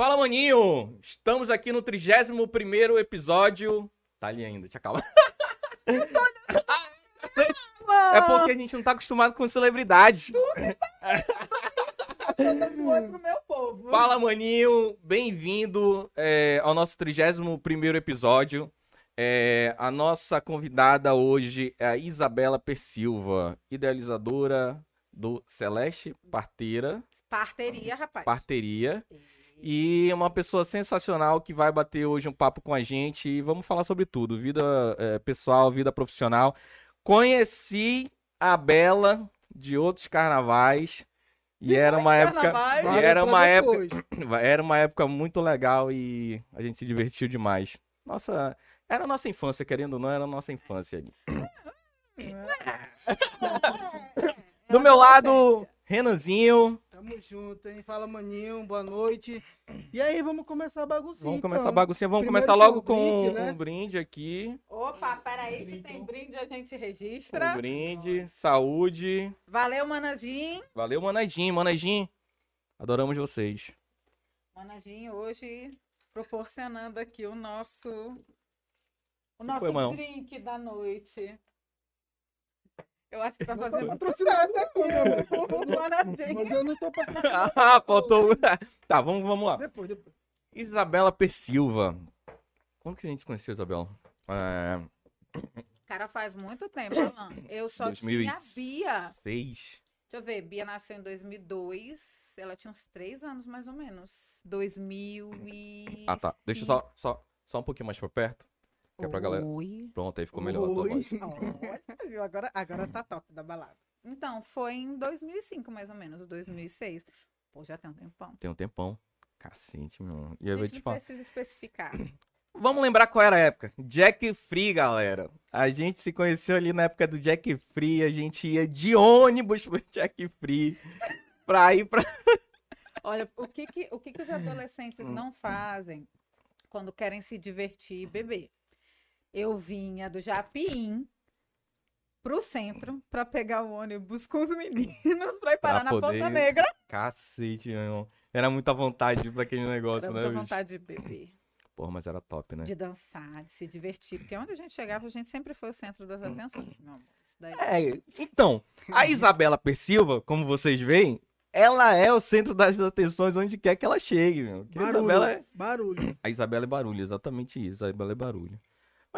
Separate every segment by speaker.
Speaker 1: Fala, maninho! Estamos aqui no 31 episódio. Tá ali ainda, te acalma. é porque a gente não tá acostumado com celebridades. Fala, maninho! Bem-vindo é, ao nosso 31 episódio. É, a nossa convidada hoje é a Isabela Persilva, idealizadora do Celeste Parteira.
Speaker 2: Parteria, rapaz.
Speaker 1: Parteria. E uma pessoa sensacional que vai bater hoje um papo com a gente e vamos falar sobre tudo: vida é, pessoal, vida profissional. Conheci a Bela de outros carnavais. E era uma época, e era uma época, era uma época muito legal e a gente se divertiu demais. Nossa, era a nossa infância, querendo ou não, era a nossa infância ali. Do meu lado, Renanzinho.
Speaker 3: Tamo junto, hein? Fala, maninho, boa noite. E aí, vamos começar a baguncinha.
Speaker 1: Vamos começar
Speaker 3: então.
Speaker 1: a baguncinha. Vamos
Speaker 3: Primeiro
Speaker 1: começar logo
Speaker 3: com
Speaker 1: com
Speaker 3: o brinde, né?
Speaker 1: um brinde aqui.
Speaker 2: Opa, peraí, que tem brinde a gente registra.
Speaker 1: Um brinde, saúde.
Speaker 2: Valeu, Manajim.
Speaker 1: Valeu, Manajim. Manajim, adoramos vocês.
Speaker 2: Manajim hoje proporcionando aqui o nosso o nosso
Speaker 1: foi,
Speaker 2: drink da noite. Eu acho que tá fazendo
Speaker 3: patrocinado aqui, né, mano?
Speaker 2: o Manajim.
Speaker 3: Mas eu não tô patrocinado.
Speaker 1: Ah, faltou. Tá, vamos, vamos lá.
Speaker 3: Depois, depois.
Speaker 1: Isabela P. Silva. Quando que a gente se conheceu, Isabela? É,
Speaker 2: Cara, faz muito tempo, Alan. Eu só
Speaker 1: 2006.
Speaker 2: tinha a Bia.
Speaker 1: seis.
Speaker 2: Deixa eu ver, Bia nasceu em 2002. Ela tinha uns três anos, mais ou menos. 2000 e...
Speaker 1: Ah, tá. Deixa eu só, só, só um pouquinho mais pra perto. Que é pra galera. Pronto, aí ficou melhor.
Speaker 2: Olha? Agora, agora tá top da balada. Então, foi em 2005, mais ou menos, 2006. Pô, já tem um tempão.
Speaker 1: Tem um tempão. Cacete, meu. E
Speaker 2: A
Speaker 1: eu vou
Speaker 2: gente
Speaker 1: te falar.
Speaker 2: precisa especificar.
Speaker 1: Vamos lembrar qual era a época. Jack Free, galera. A gente se conheceu ali na época do Jack Free. A gente ia de ônibus pro Jack Free. Pra ir pra.
Speaker 2: Olha, o que que, o que que os adolescentes não fazem quando querem se divertir e beber? Eu vinha do Japim pro centro pra pegar o ônibus com os meninos pra ir parar
Speaker 1: Pra
Speaker 2: na
Speaker 1: poder-
Speaker 2: Ponta Negra.
Speaker 1: Cacete, meu irmão. Era muita vontade pra aquele negócio,
Speaker 2: Dá
Speaker 1: né,
Speaker 2: muita
Speaker 1: bicho?
Speaker 2: vontade de beber.
Speaker 1: Porra, mas era top, né?
Speaker 2: de dançar, de se divertir, porque onde a gente chegava, a gente sempre foi o centro das atenções, meu amor. Isso daí.
Speaker 1: É, então, a Isabela Persilva, como vocês veem, ela é o centro das atenções onde quer que ela chegue, meu. Que a
Speaker 3: Barulho.
Speaker 1: Isabela é...
Speaker 3: Barulho.
Speaker 1: A Isabela é barulho, exatamente isso. A Isabela é barulho.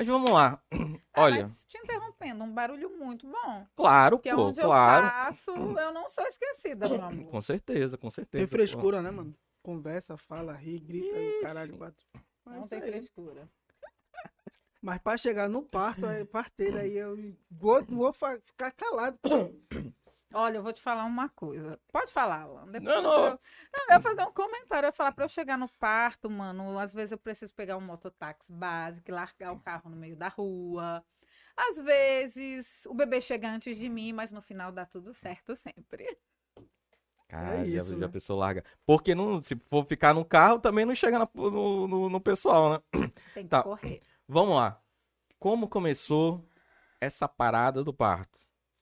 Speaker 1: Mas vamos lá.
Speaker 2: Ah,
Speaker 1: Olha,
Speaker 2: mas te interrompendo, um barulho muito bom.
Speaker 1: claro,
Speaker 2: Porque
Speaker 1: pô,
Speaker 2: onde
Speaker 1: claro.
Speaker 2: eu passo, eu não sou esquecida, meu amor.
Speaker 1: Com certeza, com certeza.
Speaker 3: Tem frescura, né, mano? Conversa, fala, ri, grita e caralho, quatro. Mas
Speaker 2: Não tem
Speaker 3: aí.
Speaker 2: frescura.
Speaker 3: Mas pra chegar no parto, aí, parteiro, aí eu vou, vou ficar calado.
Speaker 2: Olha, eu vou te falar uma coisa. Pode falar, Alan. Depois
Speaker 1: Não, não.
Speaker 2: Eu, não, eu ia fazer um comentário. Eu ia falar pra eu chegar no parto, mano. Às vezes eu preciso pegar um mototáxi básico e largar o carro no meio da rua. Às vezes o bebê chega antes de mim, mas no final dá tudo certo sempre.
Speaker 1: Cara,
Speaker 3: É
Speaker 1: já, a
Speaker 3: né?
Speaker 1: pessoa larga. Porque não, se for ficar no carro, também não chega na- no, no, no pessoal, né?
Speaker 2: Tem que
Speaker 1: Tá.
Speaker 2: correr.
Speaker 1: Vamos lá. Como começou essa parada do parto?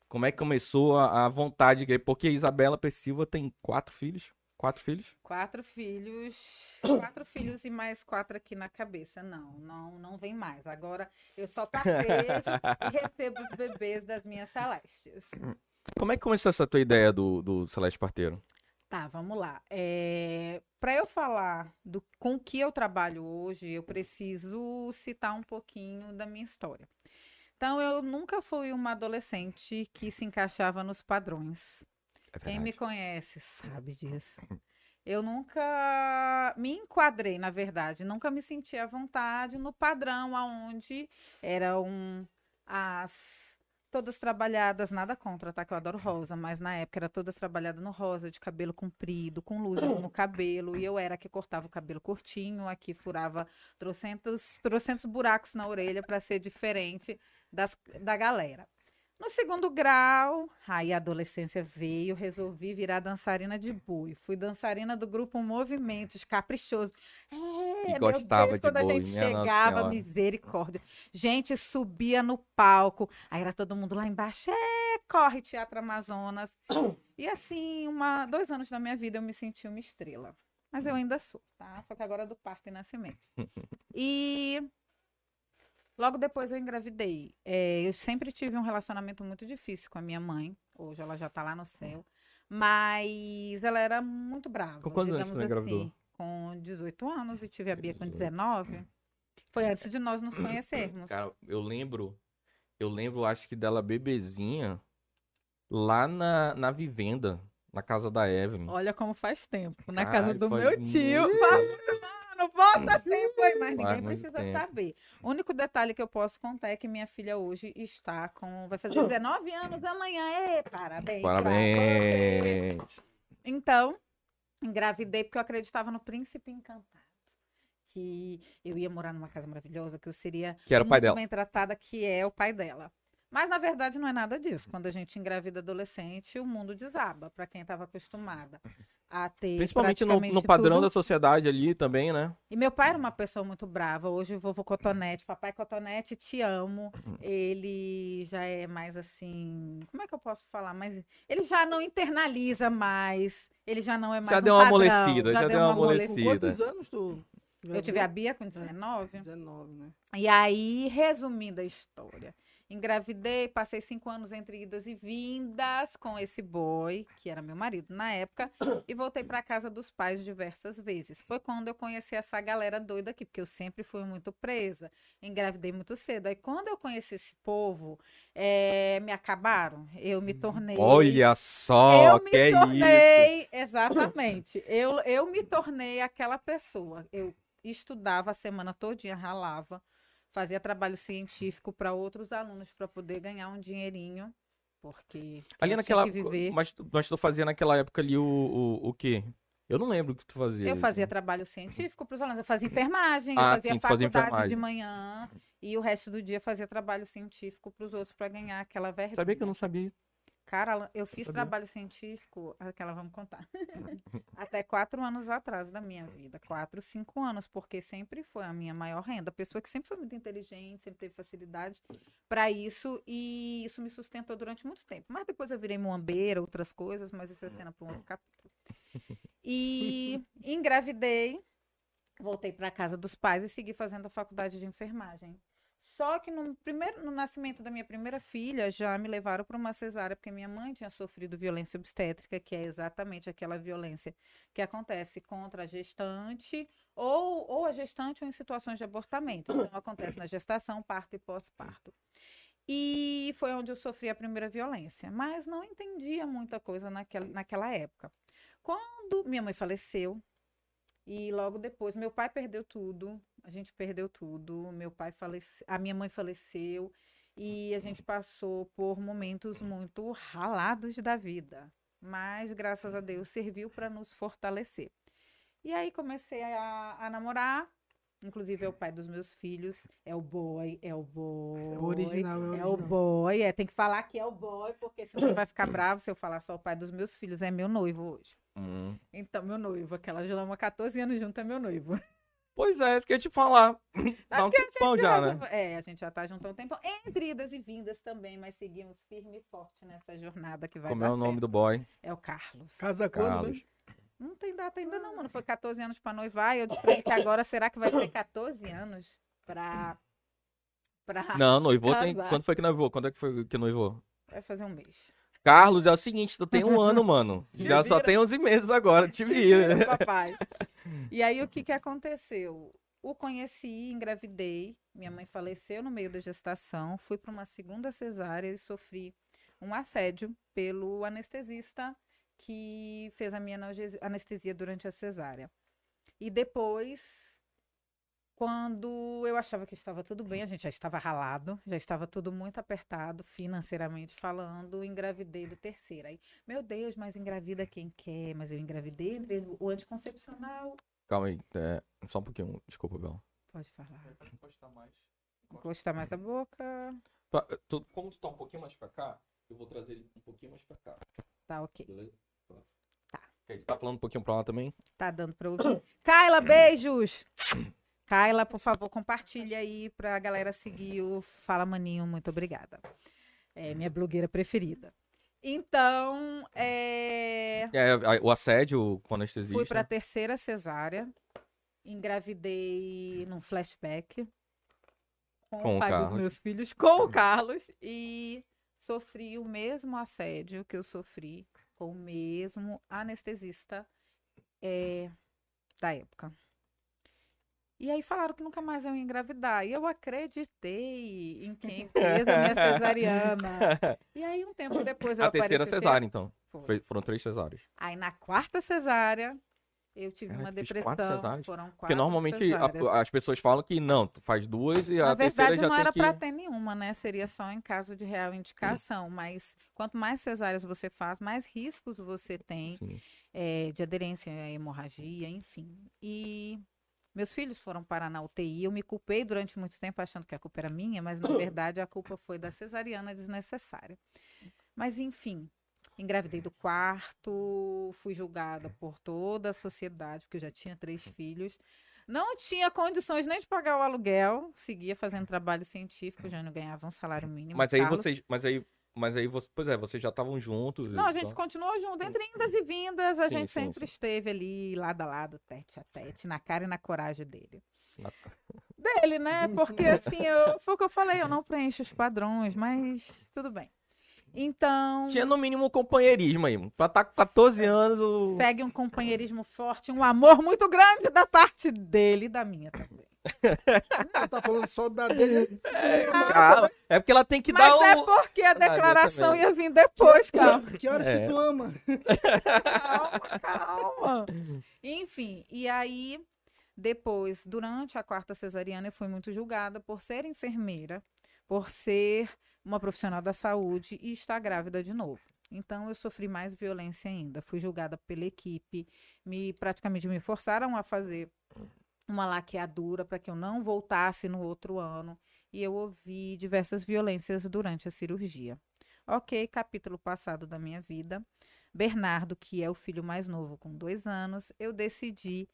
Speaker 1: Como é que começou a, a vontade? de- Porque Isabela P. Silva tem quatro filhos. Quatro filhos?
Speaker 2: Quatro filhos, quatro filhos e mais quatro aqui na cabeça. Não, não, não vem mais. Agora eu só tapejo e recebo os bebês das minhas celestes.
Speaker 1: Como é que começou essa tua ideia do, do Celeste Parteiro?
Speaker 2: Tá, vamos lá. É, Para eu falar do com o que eu trabalho hoje, eu preciso citar um pouquinho da minha história. Então, eu nunca fui uma adolescente que se encaixava nos padrões.
Speaker 1: É
Speaker 2: Quem me conhece sabe disso. Eu nunca me enquadrei, na verdade, nunca me senti à vontade no padrão aonde eram as todas trabalhadas, nada contra, tá? Que eu adoro rosa, mas na época era todas trabalhadas no rosa, de cabelo comprido, com luzes no cabelo, e eu era a que cortava o cabelo curtinho, a que furava trocentos, trocentos buracos na orelha para ser diferente das, da galera. No segundo grau, aí a adolescência veio, resolvi virar dançarina de boi. Fui dançarina do grupo Movimentos, caprichoso. É, meu
Speaker 1: gostava
Speaker 2: Deus,
Speaker 1: de
Speaker 2: quando a
Speaker 1: boi,
Speaker 2: gente
Speaker 1: minha Nossa
Speaker 2: chegava, misericórdia. Gente, subia no palco, aí era todo mundo lá embaixo, é, corre, Teatro Amazonas. E assim, uma, dois anos da minha vida eu me senti uma estrela. Mas eu ainda sou, tá? Só que agora é do parto e nascimento. E logo depois eu engravidei. É, eu sempre tive um relacionamento muito difícil com a minha mãe. Hoje ela já tá lá no céu. Mas ela era muito brava.
Speaker 1: Com quantos anos
Speaker 2: digamos
Speaker 1: tu engravidou?
Speaker 2: assim. Com 18 anos e tive a Bia com 19. Foi antes de nós nos conhecermos.
Speaker 1: Cara, eu lembro. Eu lembro, acho que dela bebezinha lá na, na vivenda, na casa da Evelyn.
Speaker 2: Olha como faz tempo. Na
Speaker 1: Caralho,
Speaker 2: casa do meu
Speaker 1: muito
Speaker 2: tio.
Speaker 1: tempo.
Speaker 2: Bota tempo aí, mas ninguém precisa
Speaker 1: tempo.
Speaker 2: saber. O único detalhe que eu posso contar é que minha filha hoje está com. Vai fazer 19 anos amanhã. Ê, parabéns.
Speaker 1: Parabéns!
Speaker 2: Então, engravidei porque eu acreditava no príncipe encantado. Que eu ia morar numa casa maravilhosa, que eu seria
Speaker 1: Que era o pai
Speaker 2: muito
Speaker 1: dela.
Speaker 2: bem tratada, que é o pai dela. Mas, na verdade, não é nada disso. Quando a gente engravida adolescente, o mundo desaba para quem estava acostumada a ter.
Speaker 1: Principalmente no, no padrão
Speaker 2: tudo.
Speaker 1: da sociedade ali também, né?
Speaker 2: E meu pai era uma pessoa muito brava. Hoje, o vovô Cotonete, papai Cotonete, te amo. Ele já é mais assim. Como é que eu posso falar? Mas ele já não internaliza mais. Ele já não é mais.
Speaker 1: Já
Speaker 2: um
Speaker 1: deu uma
Speaker 2: padrão,
Speaker 1: amolecida, já deu uma
Speaker 3: Com
Speaker 1: amolecida.
Speaker 3: quantos anos tu?
Speaker 2: Eu tive a Bia com 19.
Speaker 3: 19, né?
Speaker 2: E aí, resumindo a história, engravidei, passei cinco anos entre idas e vindas com esse boy, que era meu marido na época, e voltei para casa dos pais diversas vezes. Foi quando eu conheci essa galera doida aqui, porque eu sempre fui muito presa, engravidei muito cedo. Aí, quando eu conheci esse povo, eh, me acabaram. Eu me tornei.
Speaker 1: Olha só,
Speaker 2: eu me
Speaker 1: que é isso.
Speaker 2: tornei, exatamente. Eu, eu me tornei aquela pessoa. Eu estudava a semana todinha, ralava, fazia trabalho científico para outros alunos para poder ganhar um dinheirinho, porque
Speaker 1: Ali
Speaker 2: eu
Speaker 1: naquela.
Speaker 2: tinha que viver.
Speaker 1: Mas, tu- mas tu fazia naquela época ali o, o, o quê? Eu não lembro o que tu fazia.
Speaker 2: Eu fazia trabalho científico para os alunos. Eu fazia enfermagem, eu
Speaker 1: Ah,
Speaker 2: fazia
Speaker 1: sim, fazia
Speaker 2: faculdade
Speaker 1: enfermagem.
Speaker 2: de manhã e o resto do dia fazia trabalho científico para os outros para ganhar aquela verba.
Speaker 1: Sabia que eu não sabia.
Speaker 2: Cara, eu fiz trabalho científico, aquela vamos contar, até quatro anos atrás da minha vida. Quatro, cinco anos, porque sempre foi a minha maior renda. Pessoa que sempre foi muito inteligente, sempre teve facilidade para isso, e isso me sustentou durante muito tempo. Mas depois eu virei muambeira, outras coisas, mas isso é cena para um outro capítulo. E engravidei, voltei para casa dos pais e segui fazendo a faculdade de enfermagem. Só que no primeiro no nascimento da minha primeira filha já me levaram para uma cesárea porque minha mãe tinha sofrido violência obstétrica, que é exatamente aquela violência que acontece contra a gestante ou, ou a gestante ou em situações de abortamento. Então acontece na gestação, parto e pós-parto. E foi onde eu sofri a primeira violência, mas não entendia muita coisa naquela, naquela época. Quando minha mãe faleceu, e logo depois, meu pai perdeu tudo, a gente perdeu tudo, meu pai faleceu, a minha mãe faleceu, e a gente passou por momentos muito ralados da vida. Mas, graças a Deus, serviu para nos fortalecer. E aí comecei a, a namorar, inclusive é o pai dos meus filhos, é o boy, é o boy.
Speaker 3: É o original, é o
Speaker 2: É o
Speaker 3: original.
Speaker 2: boy, é, tem que falar que é o boy, porque senão ele vai ficar bravo se eu falar só o pai dos meus filhos, é meu noivo hoje.
Speaker 1: Hum.
Speaker 2: Então, meu noivo, aquela já há 14 anos junto é meu noivo.
Speaker 1: Pois é, isso que eu ia te falar.
Speaker 2: É
Speaker 1: Dá um tempão
Speaker 2: gente
Speaker 1: já,
Speaker 2: já-
Speaker 1: né?
Speaker 2: É, a gente já tá junto há um tempo. Entre idas e vindas também, mas seguimos firme e forte nessa jornada que vai
Speaker 1: Como é o nome
Speaker 2: certo.
Speaker 1: do boy?
Speaker 2: É o Carlos.
Speaker 3: Casa quando,
Speaker 1: Carlos.
Speaker 2: Não tem data ainda não, mano. Foi 14 anos pra noivar e eu disse pra ele que agora será que vai ter 14 anos pra... pra...
Speaker 1: Não, noivou tem.
Speaker 2: casar.
Speaker 1: Quando foi que noivou? Quando é que foi que noivou?
Speaker 2: Vai fazer um mês.
Speaker 1: Carlos, é o seguinte, tu tem um ano, mano. Já só
Speaker 2: vira.
Speaker 1: tem 11 meses agora, te vira.
Speaker 2: papai. E aí, o que que aconteceu? O conheci, engravidei, minha mãe faleceu no meio da gestação, fui para uma segunda cesárea e sofri um assédio pelo anestesista que fez a minha anestesia durante a cesárea. E depois, quando eu achava que estava tudo bem, a gente já estava ralado, já estava tudo muito apertado, financeiramente falando, engravidei do terceiro. Aí, meu Deus, mas engravida quem quer, mas eu engravidei o anticoncepcional.
Speaker 1: Calma aí, é, só um pouquinho, desculpa, Bel.
Speaker 2: Pode falar. Encostar mais a boca.
Speaker 1: Pra- tu- como tu tá um pouquinho mais pra cá, eu vou trazer ele um pouquinho mais pra cá,
Speaker 2: Tá, ok.
Speaker 1: beleza?
Speaker 2: Tá.
Speaker 1: Tá falando um pouquinho pra lá também?
Speaker 2: Tá dando pra ouvir. Kyla, beijos! Kyla, por favor, compartilha aí pra galera seguir o Fala Maninho. Muito obrigada. É minha blogueira preferida. Então, é,
Speaker 1: É, a- o assédio com anestesista.
Speaker 2: fui pra terceira cesárea. Engravidei num flashback. Com,
Speaker 1: Com o
Speaker 2: o pai
Speaker 1: Carlos.
Speaker 2: dos meus filhos, com o Carlos. E sofri o mesmo assédio que eu sofri com o mesmo anestesista é, da época. E aí falaram que nunca mais eu ia engravidar. E eu acreditei em quem fez a minha cesariana. E aí, um tempo depois, eu
Speaker 1: a terceira
Speaker 2: apareci-
Speaker 1: cesárea, então.
Speaker 2: Foi.
Speaker 1: Foram três cesáreas.
Speaker 2: Aí na quarta cesárea, eu tive
Speaker 1: Cara,
Speaker 2: uma depressão. Foram quatro
Speaker 1: Porque normalmente a- as pessoas falam que não, tu faz duas e
Speaker 2: Na
Speaker 1: a terceira
Speaker 2: verdade,
Speaker 1: já
Speaker 2: não
Speaker 1: tem
Speaker 2: era
Speaker 1: que...
Speaker 2: pra ter nenhuma, né? Seria só em caso de real indicação. Mas quanto mais cesáreas você faz, mais riscos você tem
Speaker 1: Sim.
Speaker 2: é, de aderência à hemorragia, enfim. E meus filhos foram parar na UTI. Eu me culpei durante muito tempo achando que a culpa era minha, mas na verdade a culpa foi da cesariana desnecessária. Mas enfim, engravidei do quarto, fui julgada por toda a sociedade, porque eu já tinha três filhos. Não tinha condições nem de pagar o aluguel, seguia fazendo trabalho científico, já não ganhava um salário mínimo.
Speaker 1: Mas aí
Speaker 2: Carlos.
Speaker 1: vocês... Mas aí... Mas aí, você, pois é, vocês já estavam juntos.
Speaker 2: Não, a gente continuou junto, entre indas e vindas, a
Speaker 1: Sim,
Speaker 2: gente
Speaker 1: sim,
Speaker 2: sempre
Speaker 1: sim.
Speaker 2: esteve ali, lado a lado, tete a tete, na cara e na coragem dele. Dele, né? Porque assim, eu, foi o que eu falei, eu não preencho os padrões, mas tudo bem. Então,
Speaker 1: Tinha no mínimo um companheirismo aí. Pra estar com 14 anos, o...
Speaker 2: pegue um companheirismo forte, um amor muito grande da parte dele e da minha também.
Speaker 3: Ela tá falando só da dele.
Speaker 1: Ah, é porque ela tem que
Speaker 2: Mas
Speaker 1: dar
Speaker 2: é
Speaker 1: o...
Speaker 2: porque a
Speaker 1: minha
Speaker 2: declaração ia vir depois, calma.
Speaker 3: Que horas
Speaker 1: É.
Speaker 3: que tu ama?
Speaker 2: calma, calma. Enfim, e aí, depois, durante a quarta cesariana, eu fui muito julgada por ser enfermeira, por ser uma profissional da saúde e estar grávida de novo. Então, eu sofri mais violência ainda. Fui julgada pela equipe, me praticamente me forçaram a fazer uma laqueadura para que eu não voltasse no outro ano. E eu ouvi diversas violências durante a cirurgia. Ok, capítulo passado da minha vida. Bernardo, que é o filho mais novo com dois anos, eu decidi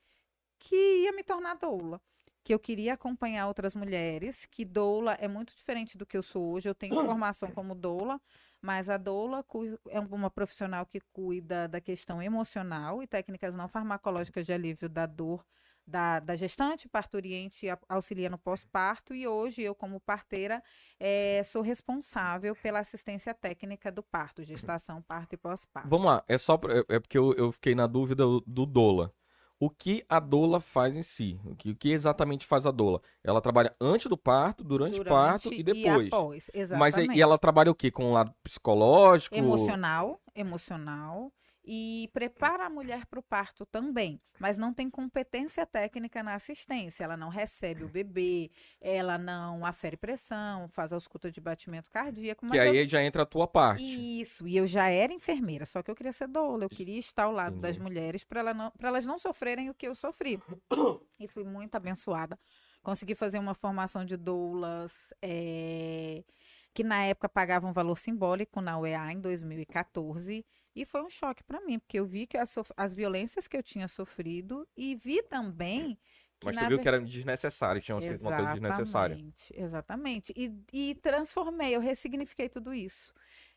Speaker 2: que ia me tornar doula. Que eu queria acompanhar outras mulheres, que doula é muito diferente do que eu sou hoje. Eu tenho formação como doula, mas a doula é uma profissional que cuida da questão emocional e técnicas não farmacológicas de alívio da dor da, da gestante, parturiente e auxilia no pós-parto. E hoje eu, como parteira, eh, sou responsável pela assistência técnica do parto, gestação, parto e pós-parto.
Speaker 1: Vamos lá, é só... pra- É é porque eu, eu fiquei na dúvida do doula. O que a doula faz em si? O que, o que exatamente faz a doula? Ela trabalha antes do parto, durante, o parto e depois.
Speaker 2: após,
Speaker 1: Mas aí-
Speaker 2: exatamente.
Speaker 1: e ela trabalha o quê? Com o lado psicológico?
Speaker 2: Emocional, emocional. E prepara a mulher para o parto também, mas não tem competência técnica na assistência. Ela não recebe o bebê, ela não afere pressão, faz a ausculta de batimento cardíaco.
Speaker 1: Que
Speaker 2: mas eu
Speaker 1: aí já entra a tua parte.
Speaker 2: Isso, e eu já era enfermeira, só que eu queria ser doula, eu queria estar ao lado das
Speaker 1: Entendi.
Speaker 2: mulheres para ela elas não sofrerem o que eu sofri. E fui muito abençoada. Consegui fazer uma formação de doulas, eh, que na época pagava um valor simbólico na UEA em 2014. E foi um choque para mim, porque eu vi que as, as violências que eu tinha sofrido e vi também que
Speaker 1: Mas tu viu que era desnecessário, tinha sido uma coisa desnecessária.
Speaker 2: Exatamente, exatamente. E, e transformei, eu ressignifiquei tudo isso.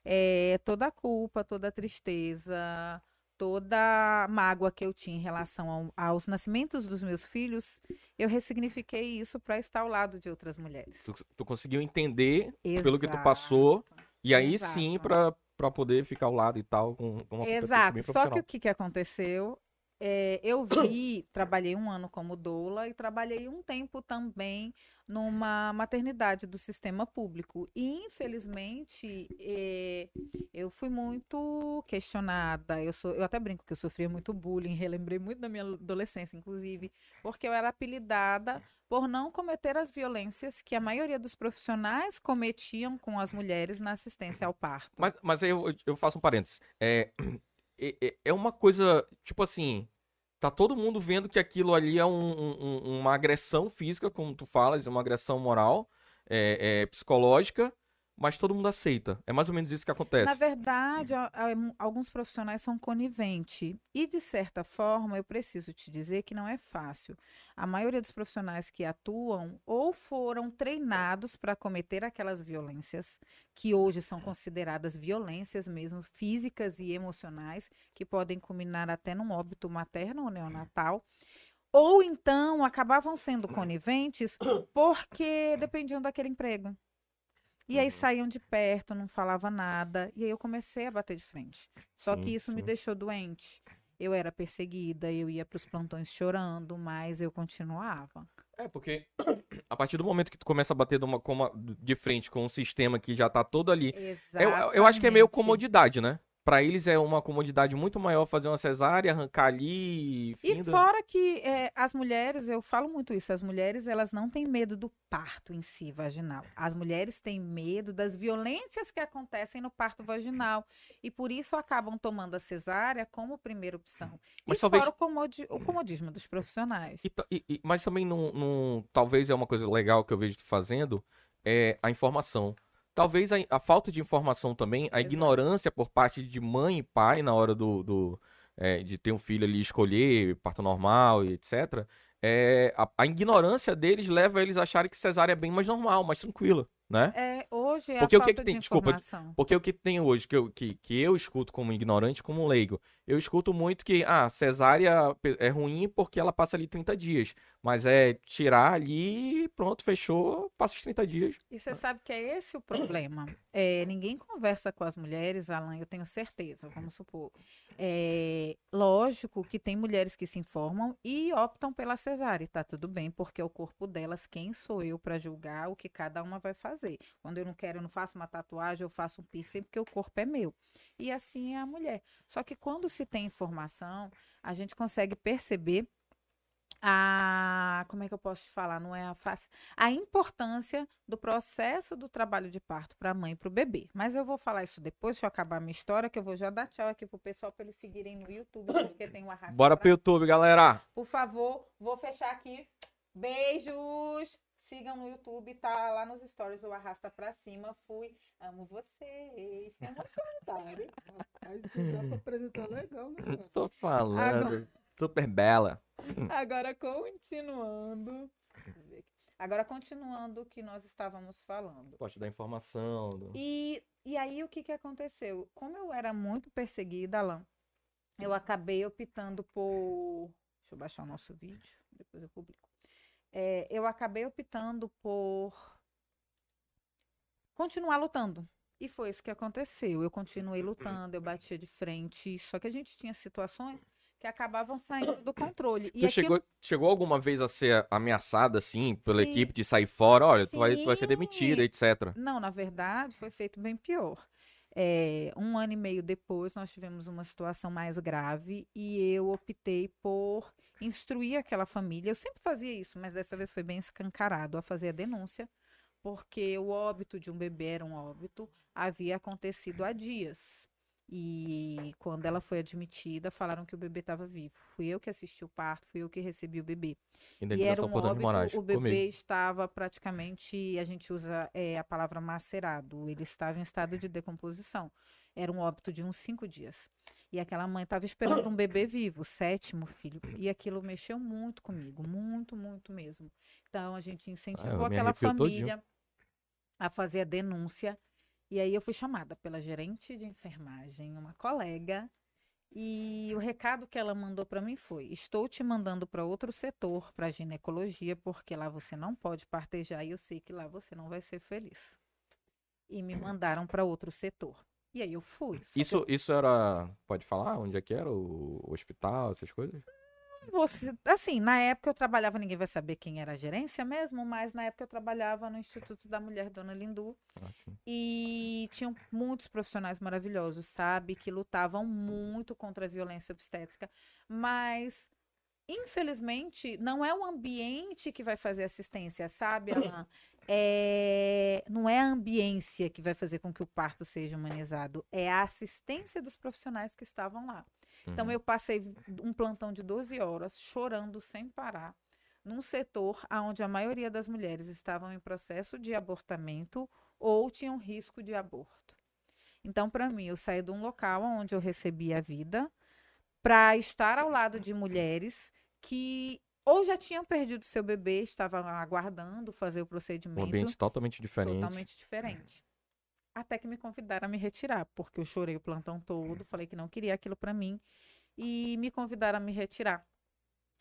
Speaker 2: É, toda a culpa, toda a tristeza, toda a mágoa que eu tinha em relação ao- aos nascimentos dos meus filhos, eu ressignifiquei isso para estar ao lado de outras mulheres.
Speaker 1: Tu, tu conseguiu entender pelo que tu passou, e aí sim
Speaker 2: Exato.
Speaker 1: Pra, pra poder ficar ao lado e tal, com, com uma
Speaker 2: Exato. Só que o que, que aconteceu? É, eu vi, trabalhei um ano como doula e trabalhei um tempo também numa maternidade do sistema público. E, infelizmente, é, eu fui muito questionada. Eu, sou, eu até brinco que eu sofria muito bullying, relembrei muito da minha adolescência, inclusive, porque eu era apelidada por não cometer as violências que a maioria dos profissionais cometiam com as mulheres na assistência ao parto.
Speaker 1: Mas, mas eu, eu faço um parênteses. É, é, é- é uma coisa, tipo assim, tá todo mundo vendo que aquilo ali é um- um- um- uma agressão física, como tu falas, é uma agressão moral, é, é, psicológica, mas todo mundo aceita. É mais ou menos isso que acontece.
Speaker 2: Na verdade, alguns profissionais são coniventes. E, de certa forma, eu preciso te dizer que não é fácil. A maioria dos profissionais que atuam ou foram treinados para cometer aquelas violências, que hoje são consideradas violências mesmo, físicas e emocionais, que podem culminar até num óbito materno ou neonatal. Ou então acabavam sendo coniventes porque dependiam daquele emprego. E aí
Speaker 1: Uhum.
Speaker 2: saíam de perto, não falava nada. E aí eu comecei a bater de frente. Só
Speaker 1: Sim,
Speaker 2: que isso me
Speaker 1: sim.
Speaker 2: deixou doente. Eu era perseguida, eu ia para os plantões chorando, mas eu continuava.
Speaker 1: É, porque a partir do momento que tu começa a bater de, uma- de frente com um sistema que já tá todo ali. Eu, eu acho que é meio comodidade, né? Pra eles é uma comodidade muito maior fazer uma cesárea, arrancar ali.
Speaker 2: E fora que é, as mulheres, eu falo muito isso, as mulheres elas não têm medo do parto em si vaginal. As mulheres têm medo das violências que acontecem no parto vaginal. E por isso acabam tomando a cesárea como primeira opção.
Speaker 1: Mas
Speaker 2: e
Speaker 1: talvez-
Speaker 2: fora o, comodi- o comodismo dos profissionais.
Speaker 1: E e- e- mas também não, não- Talvez é uma coisa legal que eu vejo tu fazendo, é a informação. Talvez a, a falta de informação também, a
Speaker 2: Exato.
Speaker 1: ignorância por parte de mãe e pai na hora do, do, é, de ter um filho ali escolher parto normal e etc. É, a, a ignorância deles leva eles a acharem que cesárea é bem mais normal, mais tranquila, né?
Speaker 2: É, hoje é
Speaker 1: Porque
Speaker 2: a
Speaker 1: o que
Speaker 2: falta
Speaker 1: que tem-
Speaker 2: de
Speaker 1: desculpa,
Speaker 2: informação.
Speaker 1: Porque o que tem hoje, que eu, que, que eu escuto como ignorante, como leigo, eu escuto muito que, ah, cesárea é ruim porque ela passa ali 30 dias. Mas é tirar ali, pronto, fechou, passa os 30 dias.
Speaker 2: E você sabe que é esse o problema. É, ninguém conversa com as mulheres, Alan, eu tenho certeza, vamos supor. É, lógico que tem mulheres que se informam e optam pela cesárea, tá tudo bem, porque é o corpo delas, quem sou eu para julgar o que cada uma vai fazer. Quando eu não quero, eu não faço uma tatuagem, eu faço um piercing, porque o corpo é meu. E assim é a mulher. Só que quando se tem informação, a gente consegue perceber a. Como é que eu posso falar? Não é a face. A importância do processo do trabalho de parto para a mãe e para o bebê. Mas eu vou falar isso depois, deixa eu acabar a minha história, que eu vou já dar tchau aqui pro pessoal para eles seguirem no YouTube, porque tem um arrasto.
Speaker 1: Bora pro YouTube, galera!
Speaker 2: por favor, vou fechar aqui. Beijos! Sigam no YouTube, tá lá nos stories o Arrasta Pra Cima. Fui. Amo vocês. Tem muitos comentários.
Speaker 3: Aí você dá pra apresentar legal, né, cara?
Speaker 1: Tô falando.
Speaker 2: Agora-
Speaker 1: Super bela.
Speaker 2: Agora continuando. Agora continuando o que nós estávamos falando.
Speaker 1: Pode dar informação. do-
Speaker 2: E, e aí o que, que aconteceu? Como eu era muito perseguida, Alain, eu acabei optando por. Deixa eu baixar o nosso vídeo, depois eu publico. É, eu acabei optando por continuar lutando. E foi isso que aconteceu. Eu continuei lutando, eu batia de frente. Só que a gente tinha situações que acabavam saindo do controle. E
Speaker 1: Tu
Speaker 2: aquilo-
Speaker 1: chegou, chegou alguma vez a ser ameaçada, assim, pela
Speaker 2: Sim.
Speaker 1: equipe de sair fora? Olha, tu vai, tu vai ser demitida, etc.
Speaker 2: Não, na verdade, foi feito bem pior. É, um ano e meio depois, nós tivemos uma situação mais grave e eu optei por instruir aquela família. Eu sempre fazia isso, mas dessa vez foi bem escancarado a fazer a denúncia, porque o óbito de um bebê era um óbito, havia acontecido há dias. E quando ela foi admitida, falaram que o bebê estava vivo. Fui eu que assisti o parto, fui eu que recebi o bebê. E era um óbito,
Speaker 1: morais.
Speaker 2: o bebê
Speaker 1: Comigo.
Speaker 2: estava praticamente, a gente usa é, a palavra macerado, ele estava em estado de decomposição. Era um óbito de uns cinco dias. E aquela mãe estava esperando um bebê vivo, o sétimo filho. E aquilo mexeu muito comigo, muito, muito mesmo. Então a gente incentivou
Speaker 1: Ah,
Speaker 2: aquela
Speaker 1: arrepiou todinho.
Speaker 2: família a fazer a denúncia. E aí eu fui chamada pela gerente de enfermagem, uma colega, e o recado que ela mandou para mim foi: estou te mandando para outro setor, para ginecologia, porque lá você não pode partejar e eu sei que lá você não vai ser feliz. E me mandaram para outro setor. E aí eu fui. só que
Speaker 1: Isso, isso era. Pode falar onde é que era? O hospital, essas coisas?
Speaker 2: Você, assim, na época eu trabalhava, ninguém vai saber quem era a gerência mesmo, mas na época eu trabalhava no Instituto da Mulher Dona Lindu
Speaker 1: Ah,
Speaker 2: e tinham muitos profissionais maravilhosos, sabe, que lutavam muito contra a violência obstétrica, mas infelizmente não é o ambiente que vai fazer assistência, sabe, Alan? É, não é a ambiência que vai fazer com que o parto seja humanizado, é a assistência dos profissionais que estavam lá. Então
Speaker 1: Uhum.
Speaker 2: eu passei um plantão de 12 horas chorando sem parar, num setor onde a maioria das mulheres estavam em processo de abortamento ou tinham risco de aborto. Então, para mim, eu saí de um local onde eu recebia a vida para estar ao lado de mulheres que ou já tinham perdido seu bebê, estavam aguardando fazer o procedimento.
Speaker 1: Um ambiente totalmente diferente.
Speaker 2: Totalmente diferente. Até que me convidaram a me retirar, porque eu chorei o plantão todo, falei que não queria aquilo para mim e me convidaram a me retirar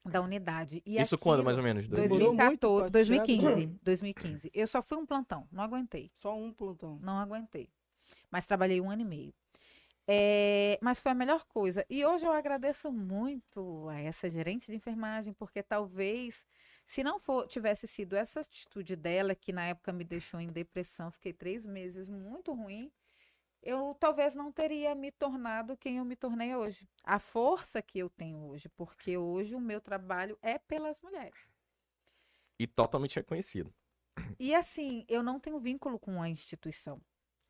Speaker 2: da unidade. E
Speaker 1: Isso quando, mais ou menos?
Speaker 2: 2014, 2015, 2015. Eu só fui um plantão, não aguentei.
Speaker 3: Só um plantão.
Speaker 2: Não aguentei. Mas trabalhei um ano e meio. É, mas foi a melhor coisa. E hoje eu agradeço muito a essa gerente de enfermagem, porque talvez, se não for, tivesse sido essa atitude dela, que na época me deixou em depressão, fiquei três meses muito ruim, eu talvez não teria me tornado quem eu me tornei hoje. A força que eu tenho hoje, porque hoje o meu trabalho é pelas mulheres.
Speaker 1: E totalmente reconhecido.
Speaker 2: E assim, eu não tenho vínculo com a instituição.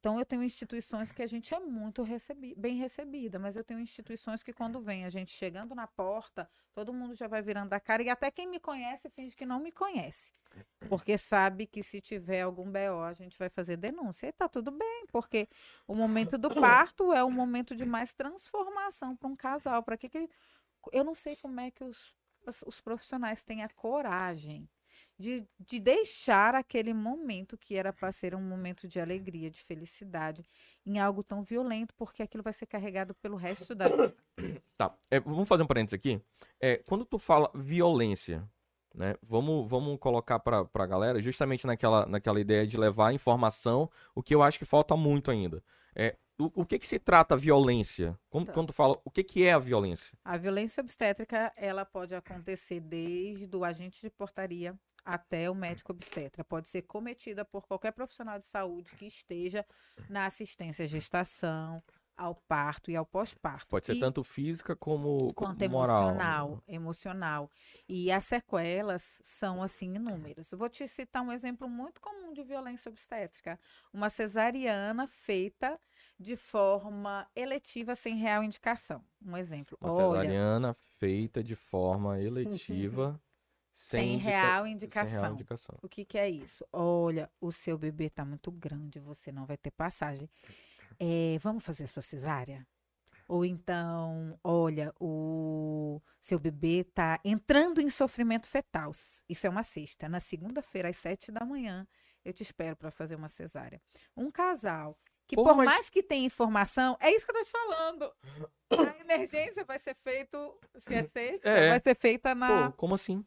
Speaker 2: Então, eu tenho instituições que a gente é muito recebi bem recebida, mas eu tenho instituições que, quando vem a gente chegando na porta, todo mundo já vai virando a cara, e até quem me conhece finge que não me conhece. Porque sabe que se tiver algum BO, a gente vai fazer denúncia. E tá tudo bem, porque o momento do parto é o momento de mais transformação para um casal. Para que, que. Eu não sei como é que os, os profissionais têm a coragem de, de deixar aquele momento que era para ser um momento de alegria, de felicidade, em algo tão violento, porque aquilo vai ser carregado pelo resto da vida.
Speaker 1: Tá, é, vamos fazer um parênteses aqui. É, quando tu fala violência, né, vamos, vamos colocar para a galera justamente naquela, naquela ideia de levar informação, o que eu acho que falta muito ainda. É, o, o que que se trata a violência? Quando, tá. quando tu fala, o que que é a violência?
Speaker 2: A violência obstétrica, ela pode acontecer desde o agente de portaria até o médico obstetra. Pode ser cometida por qualquer profissional de saúde que esteja na assistência à gestação, ao parto e ao pós-parto.
Speaker 1: Pode ser
Speaker 2: e,
Speaker 1: tanto física como
Speaker 2: quanto
Speaker 1: moral.
Speaker 2: emocional, emocional. E as sequelas são assim inúmeras. Vou te citar um exemplo muito comum de violência obstétrica: uma cesariana feita de forma eletiva sem real indicação. Um exemplo.
Speaker 1: Uma Olha, cesariana feita de forma eletiva. Sem,
Speaker 2: sem,
Speaker 1: indica...
Speaker 2: real indicação.
Speaker 1: sem real indicação.
Speaker 2: O que, que é isso? Olha, o seu bebê está muito grande, você não vai ter passagem. É, vamos fazer sua cesárea? Ou então, olha, o seu bebê está entrando em sofrimento fetal. Isso é uma sexta. Na segunda-feira, às sete da manhã, eu te espero para fazer uma cesárea. Um casal que Pô, por mas... mais que tenha informação, é isso que eu tô te falando. A emergência vai ser feita, se é sexta, é. vai ser feita na.
Speaker 1: Pô, como assim?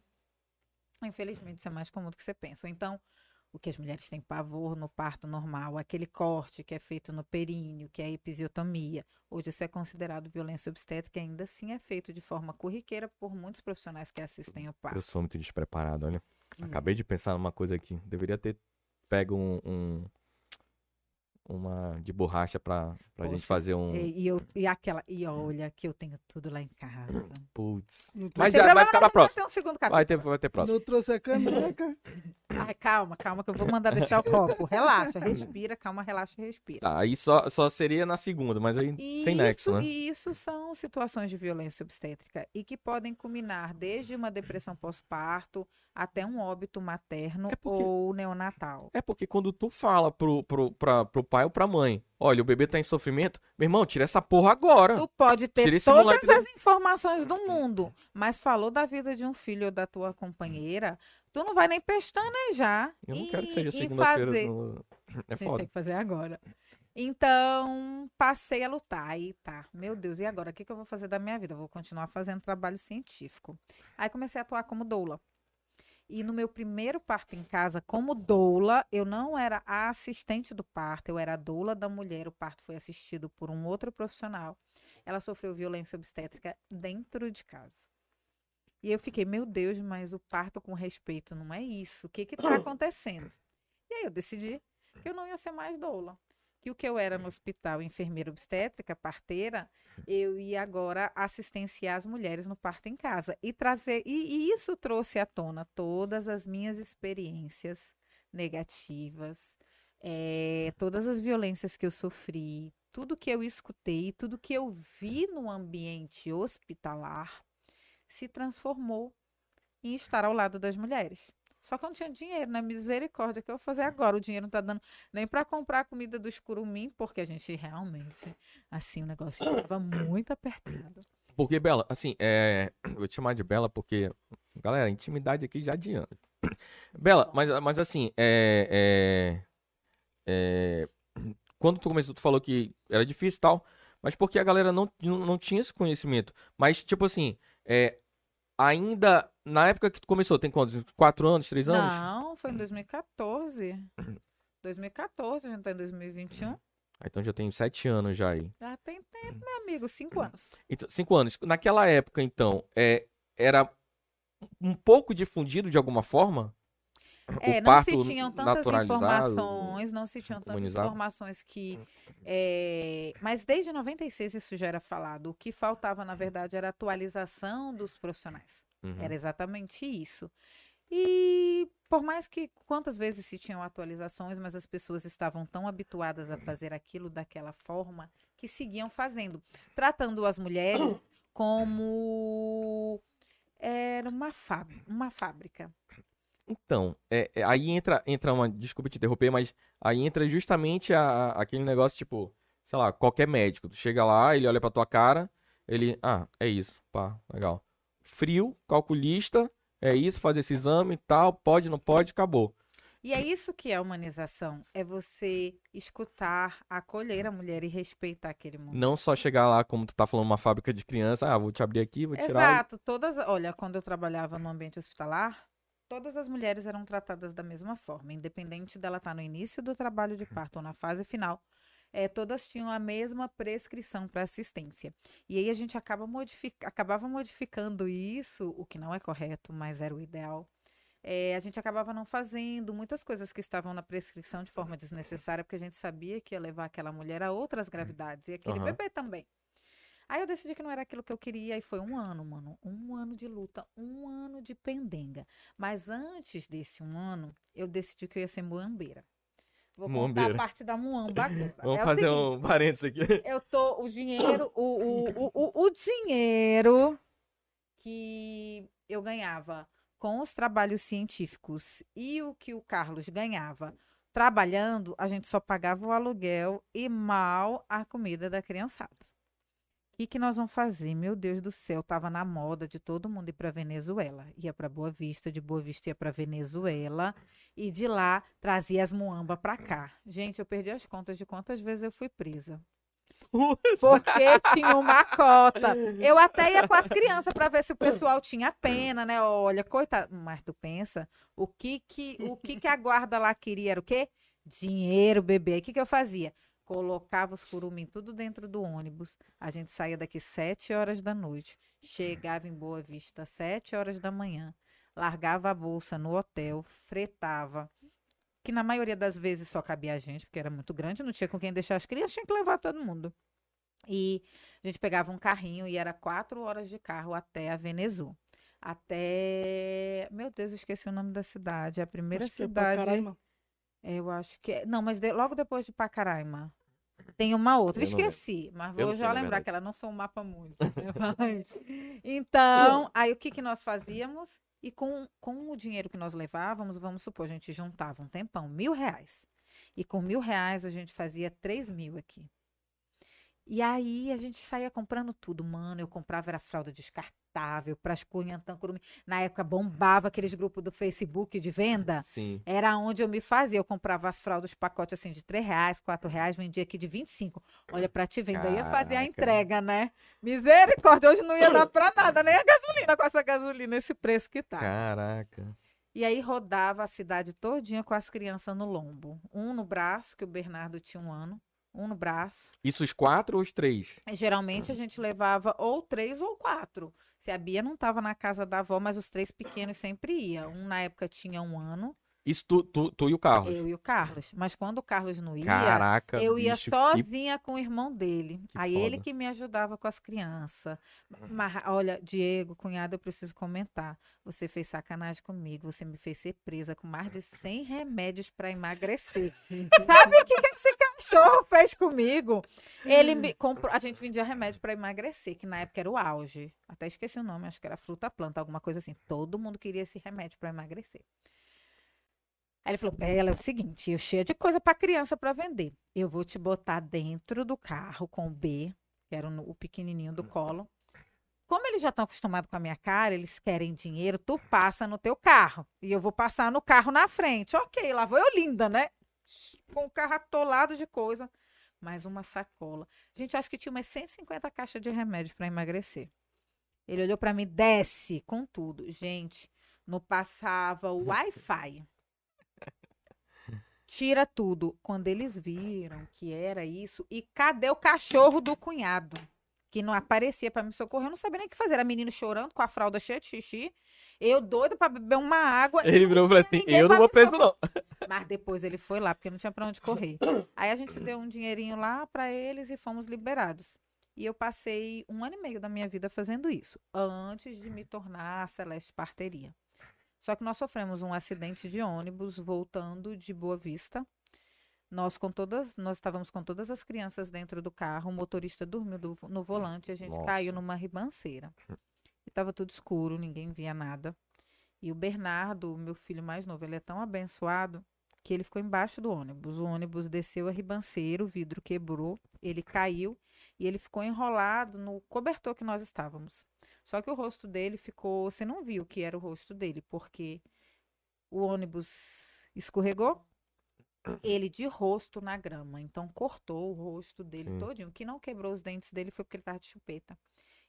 Speaker 2: Infelizmente, isso é mais comum do que você pensa. Ou então, o que as mulheres têm pavor no parto normal, aquele corte que é feito no períneo, que é a episiotomia. Hoje isso é considerado violência obstétrica e ainda assim é feito de forma corriqueira por muitos profissionais que assistem ao parto.
Speaker 1: Eu sou muito despreparado, olha. Hum. Acabei de pensar numa coisa aqui. Deveria ter pego um, um uma de borracha pra, pra Poxa, gente fazer um.
Speaker 2: E, e, eu, e aquela. E olha que eu tenho tudo lá em casa.
Speaker 1: Putz. Mas já, vai ficar na próxima.
Speaker 2: Vai ter um segundo capítulo.
Speaker 1: Vai ter, vai ter próximo.
Speaker 3: Não trouxe a caneca.
Speaker 2: Ai, calma, calma, que eu vou mandar deixar o copo. Relaxa, respira, calma, relaxa e respira.
Speaker 1: Tá, aí só, só seria na segunda, mas aí e sem nexo, né?
Speaker 2: E isso são situações de violência obstétrica e que podem culminar desde uma depressão pós-parto até um óbito materno é porque, ou neonatal.
Speaker 1: É porque quando tu fala pro, pro, pra, pro pai ou pra mãe, olha, o bebê tá em sofrimento, meu irmão, tira essa porra agora.
Speaker 2: Tu pode ter todas as informações do mundo, mas falou da vida de um filho ou da tua companheira, tu não vai nem pestanejar.
Speaker 1: Eu não e, quero que seja segunda-feira.
Speaker 2: No...
Speaker 1: É foda.
Speaker 2: tem que fazer agora. Então, passei a lutar. Aí tá, meu Deus, e agora? O que, que eu vou fazer da minha vida? Eu vou continuar fazendo trabalho científico. Aí comecei a atuar como doula. E no meu primeiro parto em casa, como doula, eu não era a assistente do parto, eu era a doula da mulher. O parto foi assistido por um outro profissional. Ela sofreu violência obstétrica dentro de casa. E eu fiquei, meu Deus, mas o parto com respeito não é isso. O que que tá acontecendo? E aí eu decidi que eu não ia ser mais doula que o que eu era no hospital, enfermeira obstétrica, parteira, eu ia agora assistenciar as mulheres no parto em casa e trazer e, e isso trouxe à tona todas as minhas experiências negativas, é, todas as violências que eu sofri, tudo que eu escutei, tudo que eu vi no ambiente hospitalar se transformou em estar ao lado das mulheres. Só que eu não tinha dinheiro, né? Misericórdia, o que eu vou fazer agora? O dinheiro não tá dando nem para comprar a comida dos curumim, porque a gente realmente, assim, o negócio estava muito apertado.
Speaker 1: Porque, Bela, assim, é... vou te chamar de Bela porque, galera, intimidade aqui já de. Bela, mas, mas assim, é, é, é, quando tu começou, tu falou que era difícil e tal, mas porque a galera não, não, não tinha esse conhecimento. Mas, tipo assim, é, ainda na época que tu começou, tem quantos? Quatro anos, três anos?
Speaker 2: Não, foi em 2014. 2014, a gente tá em 2021.
Speaker 1: Ah, Então já tem sete anos já aí.
Speaker 2: Já tem tempo, meu amigo, cinco anos.
Speaker 1: Então, cinco anos. Naquela época, então, é, era um pouco difundido de alguma forma?
Speaker 2: É, não se tinham tantas informações, não se tinham tantas informações que. é, mas desde 96 isso já era falado. O que faltava, na verdade, era a atualização dos profissionais.
Speaker 1: Uhum.
Speaker 2: Era exatamente isso. E por mais que quantas vezes se tinham atualizações, mas as pessoas estavam tão habituadas a fazer aquilo daquela forma que seguiam fazendo, tratando as mulheres como era uma, fá- uma fábrica.
Speaker 1: Então, é, é, aí entra, entra uma. Desculpa te interromper, mas aí entra justamente a- a- aquele negócio, tipo, sei lá, qualquer médico. Tu chega lá, ele olha pra tua cara, ele. Ah, é isso, pá, legal. Frio, calculista, é isso, faz esse exame e tal, pode, não pode, acabou.
Speaker 2: E é isso que é humanização, é você escutar, acolher a mulher e respeitar aquele mundo.
Speaker 1: Não só chegar lá, como tu tá falando, uma fábrica de criança, ah, vou te abrir aqui, vou tirar.
Speaker 2: Exato, todas, olha, quando eu trabalhava no ambiente hospitalar, todas as mulheres eram tratadas da mesma forma, independente dela estar no início do trabalho de parto ou na fase final. eh, todas tinham a mesma prescrição para assistência. E aí a gente acaba modific... acabava modificando isso, o que não é correto, mas era o ideal. Eh, a gente acabava não fazendo muitas coisas que estavam na prescrição de forma desnecessária, porque a gente sabia que ia levar aquela mulher a outras gravidades e aquele
Speaker 1: Aham.
Speaker 2: bebê também. Aí eu decidi que não era aquilo que eu queria e foi um ano, mano. Um ano de luta, um ano de pendenga. Mas antes desse um ano, eu decidi que eu ia ser muambeira. Vou contar
Speaker 1: Muambeira.
Speaker 2: a parte da muamba agora.
Speaker 1: Vamos
Speaker 2: É
Speaker 1: fazer
Speaker 2: seguinte,
Speaker 1: um parênteses aqui.
Speaker 2: eu tô, o dinheiro, o, o, o, o dinheiro que eu ganhava com os trabalhos científicos e o que o Carlos ganhava trabalhando, a gente só pagava o aluguel e mal a comida da criançada. O que, nós vamos fazer? Meu Deus do céu, tava na moda de todo mundo ir para Venezuela. Ia para Boa Vista, de Boa Vista ia para Venezuela e de lá trazia as muamba para cá. Gente, eu perdi as contas de quantas vezes eu fui presa. Porque tinha uma cota. Eu até ia com as crianças para ver se o pessoal tinha pena, né? Olha, coitado. Mas tu pensa, o que que, o que que a guarda lá queria era o quê? Dinheiro, bebê. O que que eu fazia? Colocava os curumim tudo dentro do ônibus. A gente saía daqui sete horas da noite. Chegava em Boa Vista sete horas da manhã. Largava a bolsa no hotel, fretava. Que na maioria das vezes só cabia a gente, porque era muito grande, não tinha com quem deixar as crianças, tinha que levar todo mundo. E a gente pegava um carrinho e era quatro horas de carro até a Venezu. Até. Meu Deus, eu esqueci o nome da cidade. A primeira
Speaker 3: Acho que é
Speaker 2: cidade.
Speaker 3: Pacaraima.
Speaker 2: É, eu acho que é. Não, mas de- logo depois de Pacaraima. Tem uma outra.
Speaker 1: Eu.
Speaker 2: Esqueci, mas vou já lembrar
Speaker 1: verdade.
Speaker 2: que ela não são um mapa muito. né? Então, aí o que, que nós fazíamos? E com, com o dinheiro que nós levávamos, vamos supor, a gente juntava um tempão, mil reais. E com mil reais a gente fazia três mil aqui. E aí a gente saía comprando tudo, mano. Eu comprava era fralda descartável, pras cunhantã, curumim. Na época bombava aqueles grupos do Facebook de venda.
Speaker 1: Sim.
Speaker 2: Era onde eu me fazia. Eu comprava as fraldas, pacote assim de 3 reais, 4 reais, vendia aqui de 25. Olha, pra te vender, ia fazer a entrega, né? Misericórdia, hoje não ia dar pra nada, nem a gasolina com essa gasolina, esse preço que tá.
Speaker 1: Caraca.
Speaker 2: E aí rodava a cidade todinha com as crianças no lombo. Um no braço, que o Bernardo tinha um ano. Um no braço.
Speaker 1: Isso os quatro ou os três?
Speaker 2: E, geralmente a gente levava ou três ou quatro. Se a Bia não estava na casa da avó, mas os três pequenos sempre iam. Um na época tinha um ano,
Speaker 1: Isso tu, tu, tu e o Carlos.
Speaker 2: eu e o Carlos. Mas quando o Carlos não ia,
Speaker 1: Caraca,
Speaker 2: eu ia
Speaker 1: bicho, que-
Speaker 2: sozinha com o irmão dele.
Speaker 1: que
Speaker 2: Aí ele
Speaker 1: foda.
Speaker 2: que me ajudava com as crianças. Mas, olha, Diego, cunhado, eu preciso comentar. Você fez sacanagem comigo. Você me fez ser presa com mais de 100 remédios para emagrecer. Sabe o que, que esse cachorro fez comigo? Ele me comprou. A gente vendia remédio para emagrecer, que na época era o auge. Até esqueci o nome, acho que era fruta planta, alguma coisa assim. Todo mundo queria esse remédio para emagrecer. Aí ele falou: Bela, é o seguinte, eu cheia de coisa pra criança pra vender. Eu vou te botar dentro do carro com o B, que era o, pequenininho do colo. Como eles já estão acostumados com a minha cara, eles querem dinheiro, tu passa no teu carro. E eu vou passar no carro na frente. Ok, lá vou eu linda, né? Com o carro atolado de coisa. Mais uma sacola. Gente, acho que tinha umas 150 caixas de remédio pra emagrecer. Ele olhou pra mim, desce com tudo. Gente, não passava o Wi-Fi. Tira tudo. Quando eles viram que era isso, e cadê o cachorro do cunhado? Que não aparecia pra me socorrer, eu não sabia nem o que fazer. Era menino chorando com a fralda cheia de xixi. Eu doido pra beber uma água.
Speaker 1: Ele virou e falou assim: Eu não vou preso, não.
Speaker 2: mas depois ele foi lá, porque não tinha pra onde correr. Aí a gente deu um dinheirinho lá pra eles e fomos liberados. E eu passei um ano e meio da minha vida fazendo isso, antes de me tornar a Celeste Parteria. Só que nós sofremos um acidente de ônibus voltando de Boa Vista. Nós com todas, nós estávamos com todas as crianças dentro do carro, o motorista dormiu do- no volante, a gente
Speaker 1: Nossa.
Speaker 2: caiu numa ribanceira. E estava tudo escuro, ninguém via nada. E o Bernardo, meu filho mais novo, ele é tão abençoado que ele ficou embaixo do ônibus. O ônibus desceu a ribanceira, o vidro quebrou, ele caiu e ele ficou enrolado no cobertor que nós estávamos. Só que o rosto dele ficou, você não viu que era o rosto dele, porque o ônibus escorregou, ele de rosto na grama, então cortou o rosto dele
Speaker 1: Sim.
Speaker 2: todinho. O que não quebrou os dentes dele foi porque ele estava de chupeta.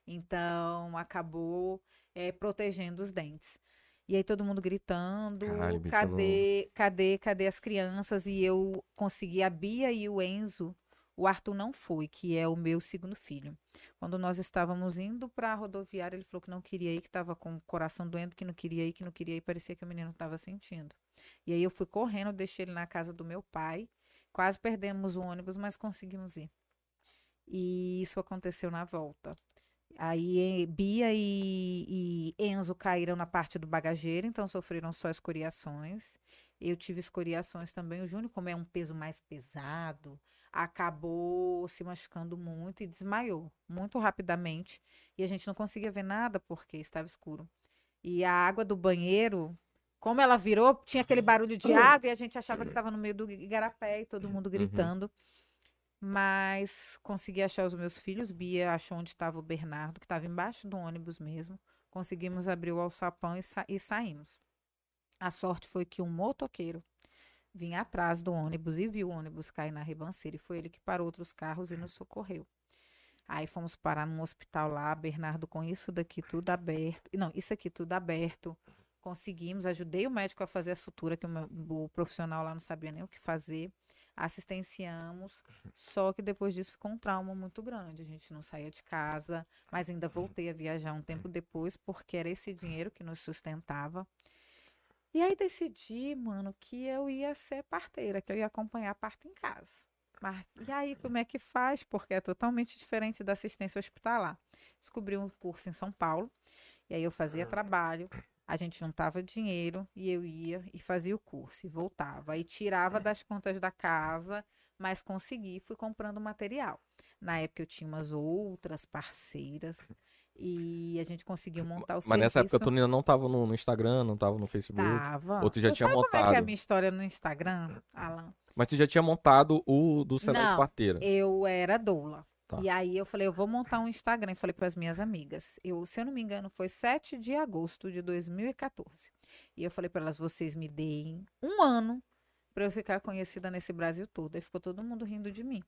Speaker 2: Então acabou eh, protegendo os dentes. E aí todo mundo gritando,
Speaker 1: Caralho,
Speaker 2: cadê, cadê, cadê as crianças? E eu consegui a Bia e o Enzo. O Arthur não foi, que é o meu segundo filho. Quando nós estávamos indo para a rodoviária, ele falou que não queria ir, que estava com o coração doendo, que não queria ir, que não queria ir, parecia que o menino estava sentindo. E aí eu fui correndo, deixei ele na casa do meu pai. Quase perdemos o ônibus, mas conseguimos ir. E isso aconteceu na volta. Aí eh, Bia e, e Enzo caíram na parte do bagageiro, então sofreram só escoriações. Eu tive escoriações também. O Júnior, como é um peso mais pesado, acabou se machucando muito e desmaiou muito rapidamente. E a gente não conseguia ver nada porque estava escuro. E a água do banheiro, como ela virou, tinha aquele barulho de água e a gente achava que estava no meio do igarapé e todo mundo gritando. Mas consegui achar os meus filhos. Bia achou onde estava o Bernardo, que estava embaixo do ônibus mesmo. Conseguimos abrir o alçapão e, sa- e saímos. A sorte foi que um motoqueiro vinha atrás do ônibus e viu o ônibus cair na ribanceira. E foi ele que parou outros carros e nos socorreu. Aí fomos parar num hospital lá, Bernardo com isso daqui tudo aberto. Não, isso aqui tudo aberto. Conseguimos, ajudei o médico a fazer a sutura, que o, meu- o profissional lá não sabia nem o que fazer. Assistenciamos, só que depois disso ficou um trauma muito grande. A gente não saía de casa, mas ainda voltei a viajar um tempo depois, porque era esse dinheiro que nos sustentava. E aí decidi, mano, que eu ia ser parteira, que eu ia acompanhar a parto em casa. Mas, e aí, como é que faz? Porque é totalmente diferente da assistência hospitalar. Descobri um curso em São Paulo, e aí eu fazia trabalho, a gente juntava dinheiro e eu ia e fazia o curso e voltava. Aí tirava das contas da casa, mas consegui, fui comprando material. Na época eu tinha umas outras parceiras e a gente conseguiu montar o
Speaker 1: Mas nessa época
Speaker 2: serviço.
Speaker 1: tu ainda não tava no, no Instagram, não tava no Facebook.
Speaker 2: Tava.
Speaker 1: Ou tu já tinha
Speaker 2: sabe como é que é a
Speaker 1: montado?
Speaker 2: minha história no Instagram, Alan?
Speaker 1: Mas tu já tinha montado o do
Speaker 2: Não.
Speaker 1: Parteira.
Speaker 2: Eu era doula.
Speaker 1: Tá.
Speaker 2: E aí eu falei, eu vou montar um Instagram. E falei para as minhas amigas. Eu, se eu não me engano, foi 7 de agosto de 2014. E eu falei para elas, vocês me deem um ano para eu ficar conhecida nesse Brasil todo. Aí ficou todo mundo rindo de mim.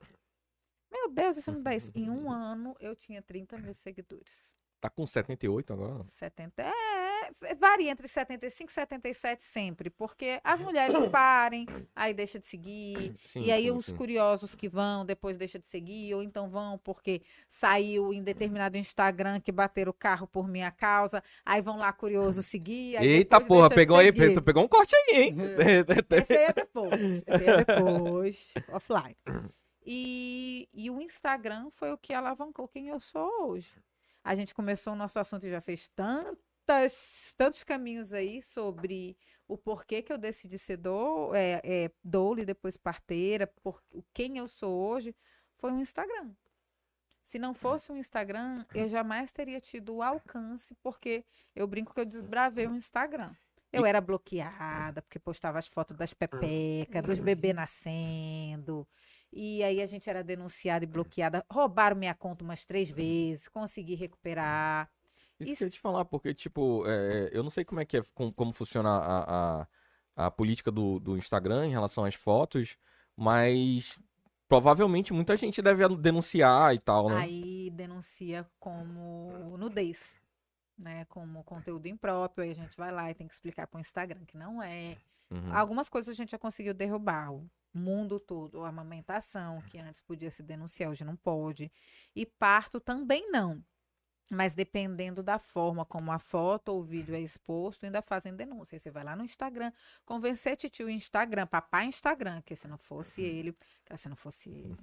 Speaker 2: Deus, isso não dá isso. Em um ano eu tinha 30 mil seguidores.
Speaker 1: Tá com 78 agora?
Speaker 2: 70 é, varia entre 75 e 77 sempre, porque as mulheres parem, aí deixa de seguir,
Speaker 1: Sim,
Speaker 2: e aí
Speaker 1: sim,
Speaker 2: os
Speaker 1: sim.
Speaker 2: curiosos que vão, depois deixa de seguir, ou então vão porque saiu em determinado Instagram que bateram o carro por minha causa, aí vão lá curiosos seguir.
Speaker 1: Eita porra, pegou aí, pegou um corte aí, hein?
Speaker 2: Esse aí é depois. Esse aí é depois. offline. E, e o Instagram foi o que alavancou quem eu sou hoje. A gente começou o nosso assunto e já fez tantas, tantos caminhos aí sobre o porquê que eu decidi ser do, é, é, doula e depois parteira, por, o quem eu sou hoje, foi o Instagram. Se não fosse o Instagram, eu jamais teria tido o alcance, porque eu brinco que eu desbravei o Instagram. Eu era bloqueada, porque postava as fotos das pepecas, dos bebês nascendo. E aí a gente era denunciada e bloqueada. Roubaram minha conta umas três vezes, consegui recuperar.
Speaker 1: Isso,
Speaker 2: Isso-
Speaker 1: que eu ia te falar, porque, tipo, é, eu não sei como é que é, com- como, funciona a, a, a política do, do Instagram em relação às fotos, mas provavelmente muita gente deve denunciar e tal, né?
Speaker 2: Aí denuncia como nudez, né? Como conteúdo impróprio. Aí a gente vai lá e tem que explicar para o Instagram que não é.
Speaker 1: Uhum.
Speaker 2: Algumas coisas a gente já conseguiu derrubar. O mundo todo, a amamentação, que antes podia se denunciar, hoje não pode. E parto também não. Mas dependendo da forma como a foto ou o vídeo é exposto, ainda fazem denúncia. Aí você vai lá no Instagram, convencer titio Instagram, papai Instagram, que se não fosse ele, que se não fosse ele,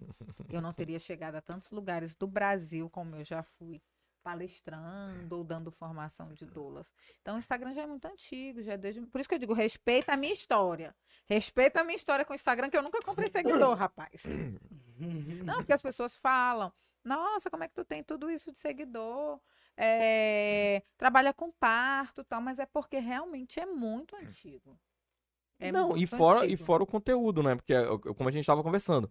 Speaker 2: eu não teria chegado a tantos lugares do Brasil como eu já fui palestrando ou dando formação de doulas. Então o Instagram já é muito antigo, já é desde... Por isso que eu digo, respeita a minha história. Respeita a minha história com o Instagram, que eu nunca comprei seguidor, rapaz. Não, porque as pessoas falam, nossa, como é que tu tem tudo isso de seguidor? É, trabalha com parto e tal, mas é porque realmente é muito antigo. É
Speaker 1: não, e
Speaker 2: muito
Speaker 1: fora, e
Speaker 2: antigo.
Speaker 1: fora o conteúdo, né? Porque, é, como a gente estava conversando,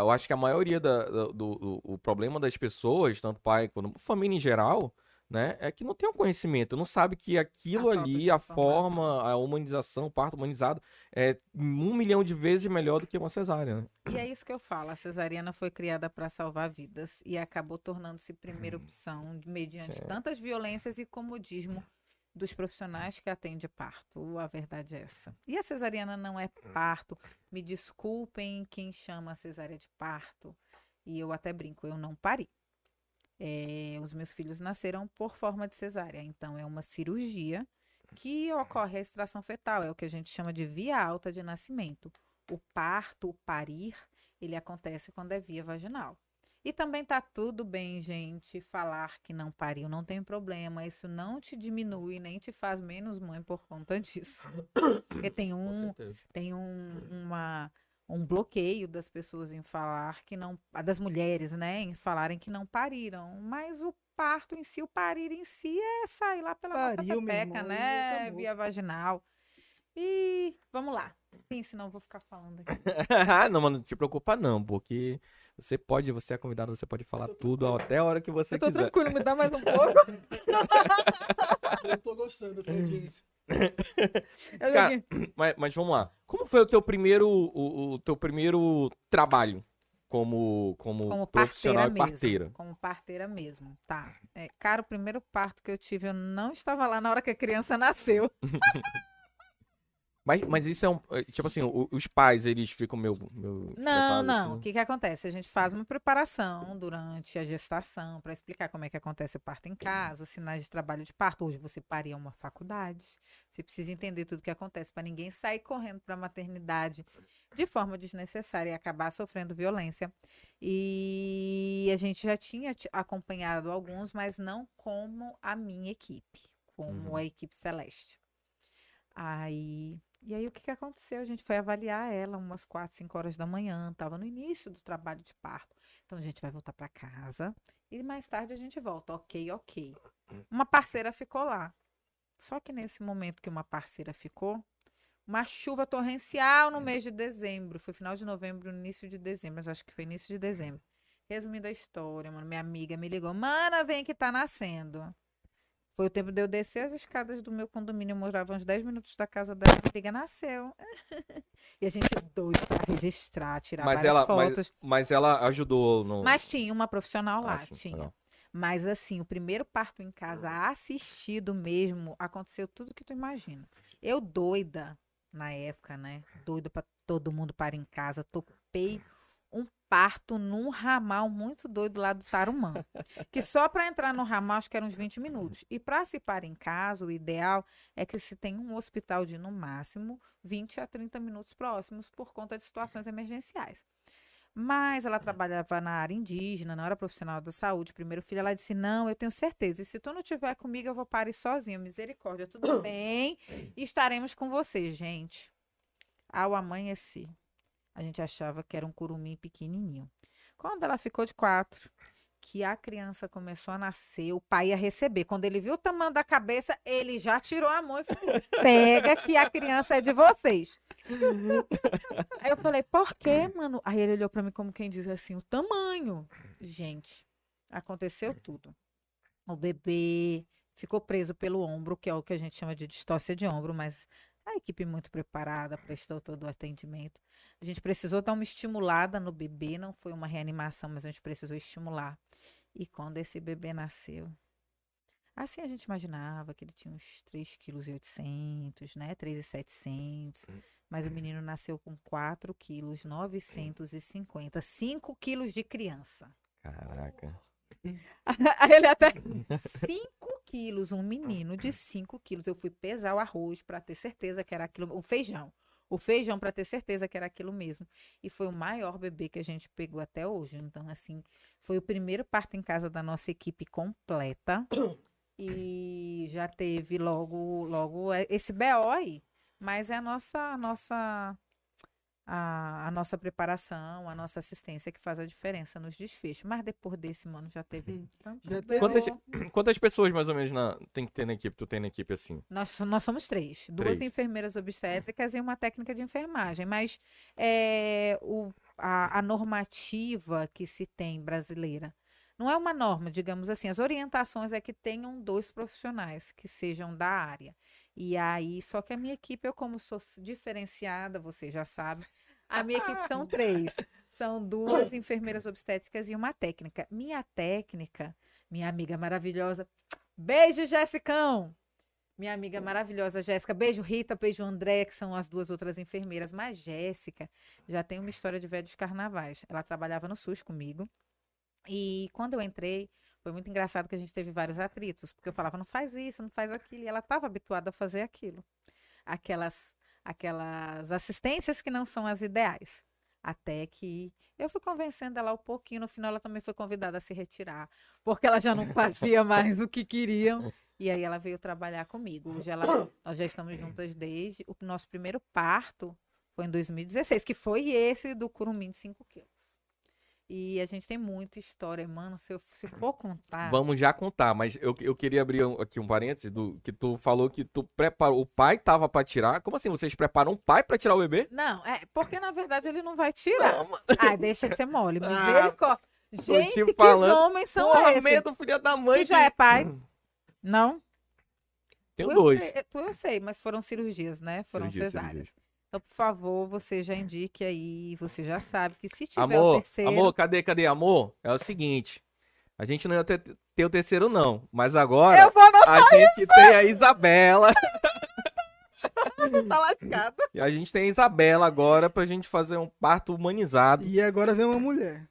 Speaker 1: eu acho que a maioria da, da- do, do- o problema das pessoas, tanto pai quanto família em geral, né? É que não tem o conhecimento, não sabe que aquilo
Speaker 2: A
Speaker 1: ali, a forma, a humanização, o parto humanizado, é um milhão de vezes melhor do que uma cesárea, né?
Speaker 2: E é isso que eu falo, a cesariana foi criada para salvar vidas e acabou tornando-se primeira opção mediante tantas violências e comodismo dos profissionais que atendem parto. A verdade é essa. E a cesariana não é parto. Me desculpem quem chama a cesárea de parto. E eu até brinco, eu não pari. É, os meus filhos nasceram por forma de cesárea, então é uma cirurgia que ocorre a extração fetal, é o que a gente chama de via alta de nascimento. O parto, o parir, ele acontece quando é via vaginal. E também tá tudo bem, gente, falar que não pariu, não tem problema. Isso não te diminui, nem te faz menos mãe por conta disso. Porque tem um, tem um, uma, um bloqueio das pessoas em falar que não. das mulheres, né? Em falarem que não pariram. Mas o parto em si, o parir em si é sair lá pela
Speaker 3: Pariu,
Speaker 2: nossa pepeca, né? Via vaginal. E vamos lá. Sim, senão eu vou ficar falando aqui.
Speaker 1: não, mano, não te preocupa não, porque você pode, você é convidado, você pode falar tudo até a hora que você
Speaker 2: Eu tô
Speaker 1: quiser.
Speaker 2: tranquilo, me dá mais um pouco.
Speaker 3: Eu tô gostando dessa audiência.
Speaker 2: Eu
Speaker 1: Cara. Mas, mas vamos lá. Como foi o teu primeiro, o, o teu primeiro trabalho como, como,
Speaker 2: Como
Speaker 1: profissional
Speaker 2: parteira
Speaker 1: e
Speaker 2: mesmo.
Speaker 1: parteira?
Speaker 2: Como parteira mesmo, tá. É, cara, o primeiro parto que eu tive, eu não estava lá na hora que a criança nasceu.
Speaker 1: Mas, mas isso é um. é, Tipo assim, o- os pais, eles ficam meio. meio
Speaker 2: Não, não. O
Speaker 1: assim?
Speaker 2: que, que acontece? A gente faz uma preparação durante a gestação para explicar como é que acontece o parto em casa, os sinais de trabalho de parto. Hoje você paria uma faculdade. Você precisa entender tudo o que acontece para ninguém sair correndo para a maternidade de forma desnecessária e acabar sofrendo violência. E a gente já tinha ti- acompanhado alguns, mas não como a minha equipe, como
Speaker 1: Uhum.
Speaker 2: a equipe Celeste. Aí, e aí o que que aconteceu? A gente foi avaliar ela umas 4, 5 horas da manhã, estava no início do trabalho de parto. Então a gente vai voltar para casa e mais tarde a gente volta. OK, OK. Uma parceira ficou lá. Só que nesse momento que uma parceira ficou, uma chuva torrencial no mês de dezembro, foi final de novembro, início de dezembro, mas acho que foi início de dezembro. Resumindo a história, mano, minha amiga me ligou, mana, vem que tá nascendo. Foi o tempo de eu descer as escadas do meu condomínio, eu morava uns 10 minutos da casa dela, a amiga nasceu. e a gente doido pra registrar, tirar
Speaker 1: Mas
Speaker 2: várias
Speaker 1: ela,
Speaker 2: fotos.
Speaker 1: mas, mas ela ajudou no.
Speaker 2: Mas tinha uma profissional lá,
Speaker 1: Ah, sim,
Speaker 2: tinha. Mas assim, o primeiro parto em casa assistido mesmo, aconteceu tudo que tu imagina. Eu doida na época, né? Doida pra todo mundo parar em casa, topei parto num ramal muito doido lá do Tarumã. Que só para entrar no ramal acho que eram uns 20 minutos. E para se parar em casa, o ideal é que se tenha um hospital de no máximo 20 a 30 minutos próximos por conta de situações emergenciais. Mas ela trabalhava na área indígena, não era profissional da saúde. Primeiro filho, ela disse: Não, eu tenho certeza. E se tu não estiver comigo, eu vou parir sozinha. Misericórdia, tudo bem. E estaremos com você, gente. Ao amanhecer, a gente achava que era um curumim pequenininho. Quando ela ficou de quatro, que a criança começou a nascer, o pai ia receber. Quando ele viu o tamanho da cabeça, ele já tirou a mão e falou: pega que a criança é de vocês. Aí eu falei, por quê, mano? Aí ele olhou pra mim como quem diz assim, o tamanho. Gente, aconteceu tudo. O bebê ficou preso pelo ombro, que é o que a gente chama de distócia de ombro, mas a equipe muito preparada prestou todo o atendimento. A gente precisou dar uma estimulada no bebê, não foi uma reanimação, mas a gente precisou estimular. E quando esse bebê nasceu, assim a gente imaginava que ele tinha uns 3,8 kg, né? 3,700. Mas o menino nasceu com 4 quilos 950, 5 quilos de criança.
Speaker 1: Caraca.
Speaker 2: Aí ele até 5 quilos, um menino de 5 quilos. Eu fui pesar o arroz para ter certeza que era aquilo, o feijão. O feijão para ter certeza que era aquilo mesmo. E foi o maior bebê que a gente pegou até hoje. Então, assim, foi o primeiro parto em casa da nossa equipe completa. E já teve logo, logo é, esse BO aí. Mas é a nossa, a nossa a, a, nossa preparação, a nossa assistência que faz a diferença nos desfechos. Mas depois desse, mano, já teve.
Speaker 3: Hum.
Speaker 2: tanto
Speaker 3: Já teve-
Speaker 1: Quantas, quantas pessoas mais ou menos na- tem que ter na equipe? Tu tem na equipe assim?
Speaker 2: Nós, nós somos três. Duas
Speaker 1: Três.
Speaker 2: enfermeiras obstétricas e uma técnica de enfermagem. Mas é, o, a, a normativa que se tem brasileira não é uma norma, digamos assim. As orientações é que tenham dois profissionais que sejam da área. E aí, só que a minha equipe, eu como sou diferenciada, você já sabe, a minha equipe são três. São duas enfermeiras obstétricas e uma técnica. Minha técnica, minha amiga maravilhosa. Beijo, Jessicão! Minha amiga maravilhosa, Jéssica. Beijo, Rita. Beijo, André, que são as duas outras enfermeiras. Mas Jéssica já tem uma história de velhos carnavais. Ela trabalhava no SUS comigo. E quando eu entrei, foi muito engraçado que a gente teve vários atritos, porque eu falava, não faz isso, não faz aquilo. E ela estava habituada a fazer aquilo. Aquelas, aquelas assistências que não são as ideais. Até que eu fui convencendo ela um pouquinho. No final, ela também foi convidada a se retirar, porque ela já não fazia mais o que queriam. E aí ela veio trabalhar comigo. Hoje ela, nós já estamos juntas desde o nosso primeiro parto foi em 2016, que foi esse do curumim de 5 quilos. E a gente tem muita história, mano. Se eu se for contar.
Speaker 1: Vamos já contar, mas eu, eu queria abrir aqui um parênteses do que tu falou que tu preparou. O pai tava pra tirar. Como assim? Vocês preparam um pai pra tirar o bebê?
Speaker 2: Não, é porque na verdade ele não vai tirar.
Speaker 1: Não, mano.
Speaker 2: Ai, deixa de ser mole.
Speaker 1: Ah,
Speaker 2: Misericórdia. Gente,
Speaker 1: te
Speaker 2: que homens são
Speaker 1: Porra,
Speaker 2: esses?
Speaker 1: medo, filha da mãe.
Speaker 2: Tu já é pai? Não?
Speaker 1: Tenho dois.
Speaker 2: Eu tu eu sei, mas foram cirurgias, né? Foram
Speaker 1: Cirurgia,
Speaker 2: cesáreas. Então, por favor, você já indique aí, você já sabe que se tiver o
Speaker 1: Amor,
Speaker 2: terceiro...
Speaker 1: amor, cadê, cadê? Amor, é o seguinte. A gente não ia ter, ter o terceiro, não. Mas agora
Speaker 2: Eu vou anotar,
Speaker 1: a gente tem a Isabela.
Speaker 2: tá lascado.
Speaker 1: E a gente tem a Isabela agora pra gente fazer um parto humanizado.
Speaker 3: E agora vem uma mulher.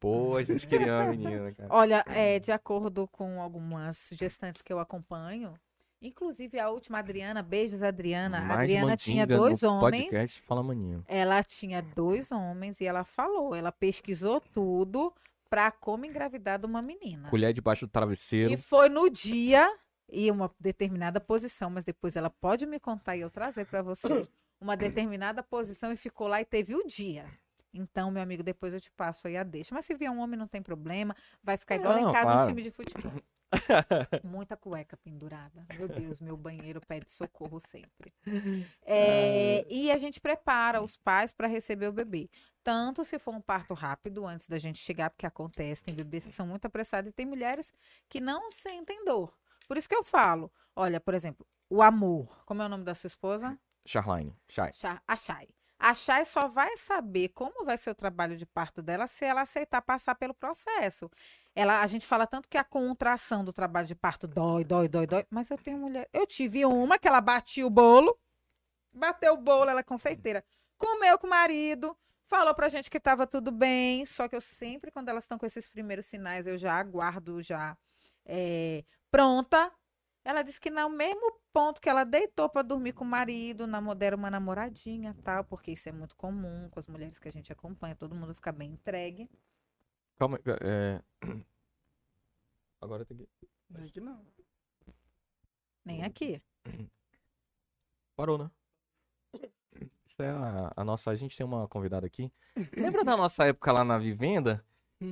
Speaker 1: Pô, a gente queria uma menina, cara.
Speaker 2: Olha, é, de acordo com algumas gestantes que eu acompanho, inclusive a última Adriana, beijos Adriana. A
Speaker 1: Mais
Speaker 2: Adriana tinha dois
Speaker 1: no
Speaker 2: homens.
Speaker 1: Podcast Fala Maninho.
Speaker 2: Ela tinha dois homens e ela falou, ela pesquisou tudo pra como engravidar de uma menina.
Speaker 1: Colher debaixo do travesseiro.
Speaker 2: E foi no dia e uma determinada posição, mas depois ela pode me contar e eu trazer pra você uma determinada posição e ficou lá e teve o dia. Então, meu amigo, depois eu te passo aí a deixa. Mas se vier um homem, não tem problema. Vai ficar igual
Speaker 1: Não,
Speaker 2: em casa
Speaker 1: claro.
Speaker 2: um time de futebol. Muita cueca pendurada. Meu Deus, meu banheiro pede socorro sempre. É, e a gente prepara os pais para receber o bebê. Tanto se for um parto rápido antes da gente chegar, porque acontece, tem bebês que são muito apressados e tem mulheres que não sentem dor. Por isso que eu falo, olha, por exemplo, o amor. Como é o nome da sua esposa?
Speaker 1: Charline. Chay.
Speaker 2: Cha- A Chay. A Chay só vai saber como vai ser o trabalho de parto dela se ela aceitar passar pelo processo. Ela, a gente fala tanto que a contração do trabalho de parto dói, dói, dói, dói. Mas eu tenho mulher. Eu tive uma que ela batia o bolo, bateu o bolo, ela é confeiteira. Comeu com o marido, falou pra gente que tava tudo bem. Só que eu sempre, quando elas estão com esses primeiros sinais, eu já aguardo já é, pronta. Ela disse que no mesmo ponto que ela deitou para dormir com o marido, namor- deram uma namoradinha tal, porque isso é muito comum com as mulheres que a gente acompanha, todo mundo fica bem entregue.
Speaker 1: Calma aí. É... Agora tem que.
Speaker 3: Aqui não.
Speaker 2: Nem aqui.
Speaker 1: Parou, né? Isso é a, a nossa. A gente tem uma convidada aqui. Lembra da nossa época lá na Vivenda?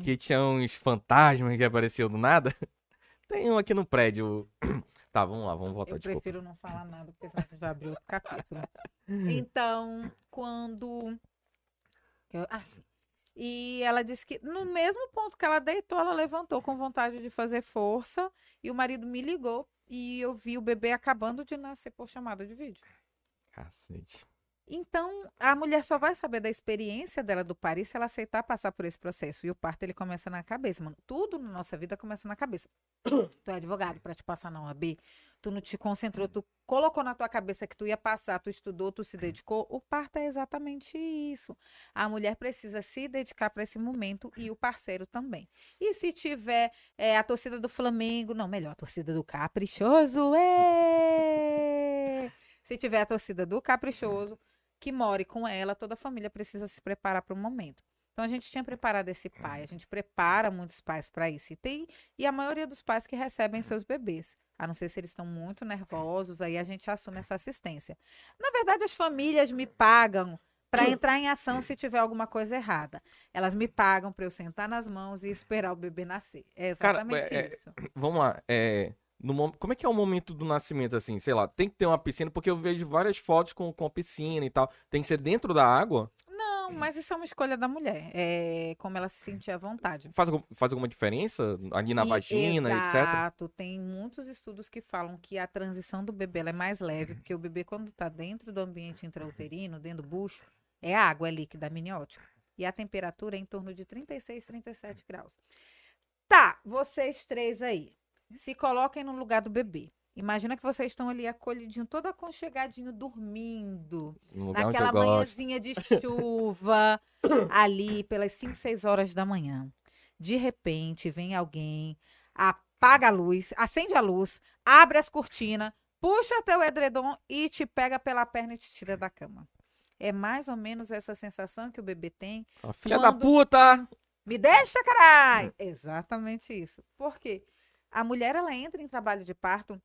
Speaker 1: que tinha uns fantasmas que apareciam do nada. Tem um aqui no prédio. Tá, vamos lá, vamos voltar.
Speaker 2: Eu
Speaker 1: desculpa.
Speaker 2: prefiro não falar nada, porque senão a gente vai abrir outro capítulo. Então, quando. Ah, sim. E ela disse que no mesmo ponto que ela deitou, ela levantou com vontade de fazer força. E o marido me ligou e eu vi o bebê acabando de nascer por chamada de vídeo.
Speaker 1: Cacete.
Speaker 2: Então, a mulher só vai saber da experiência dela do parto se ela aceitar passar por esse processo. E o parto, ele começa na cabeça, mano. Tudo na nossa vida começa na cabeça. tu é advogado para te passar na OAB, tu não te concentrou, tu colocou na tua cabeça que tu ia passar, tu estudou, tu se dedicou. O parto é exatamente isso. A mulher precisa se dedicar para esse momento e o parceiro também. E se tiver é, a torcida do Flamengo, não, melhor, a torcida do Caprichoso, é! Se tiver a torcida do Caprichoso, que more com ela, toda a família precisa se preparar para o momento. Então a gente tinha preparado esse pai, a gente prepara muitos pais para isso. E tem e a maioria dos pais que recebem seus bebês, a não ser se eles estão muito nervosos, aí a gente assume essa assistência. Na verdade, as famílias me pagam para entrar em ação se tiver alguma coisa errada. Elas me pagam para eu sentar nas mãos e esperar o bebê nascer. É
Speaker 1: Cara,
Speaker 2: exatamente
Speaker 1: é- é-
Speaker 2: isso.
Speaker 1: Vamos lá. É, no como é que é o momento do nascimento, assim? Sei lá, tem que ter uma piscina, porque eu vejo várias fotos com, com piscina e tal. Tem que ser dentro da água?
Speaker 2: Não, mas isso é uma escolha da mulher. É como ela se sentir à vontade.
Speaker 1: Faz, faz alguma diferença ali na
Speaker 2: E-
Speaker 1: vagina, etc?
Speaker 2: Exato. Tem muitos estudos que falam que a transição do bebê é mais leve, porque o bebê, quando está dentro do ambiente intrauterino, dentro do bucho, é água, é líquida, amniótica. E a temperatura é em torno de 36, 37 graus. Tá, vocês três aí, se coloquem no lugar do bebê. Imagina que vocês estão ali acolhidinho, todo aconchegadinho, dormindo naquela manhãzinha de chuva, ali pelas 5, 6 horas da manhã. De repente, vem alguém, apaga a luz, acende a luz, abre as cortinas, puxa teu edredom e te pega pela perna e te tira da cama. É mais ou menos essa sensação que o bebê tem.
Speaker 1: Ah, Filha da
Speaker 2: quando-
Speaker 1: puta!
Speaker 2: Me deixa, caralho! Exatamente isso. Por quê? A mulher, ela entra em trabalho de parto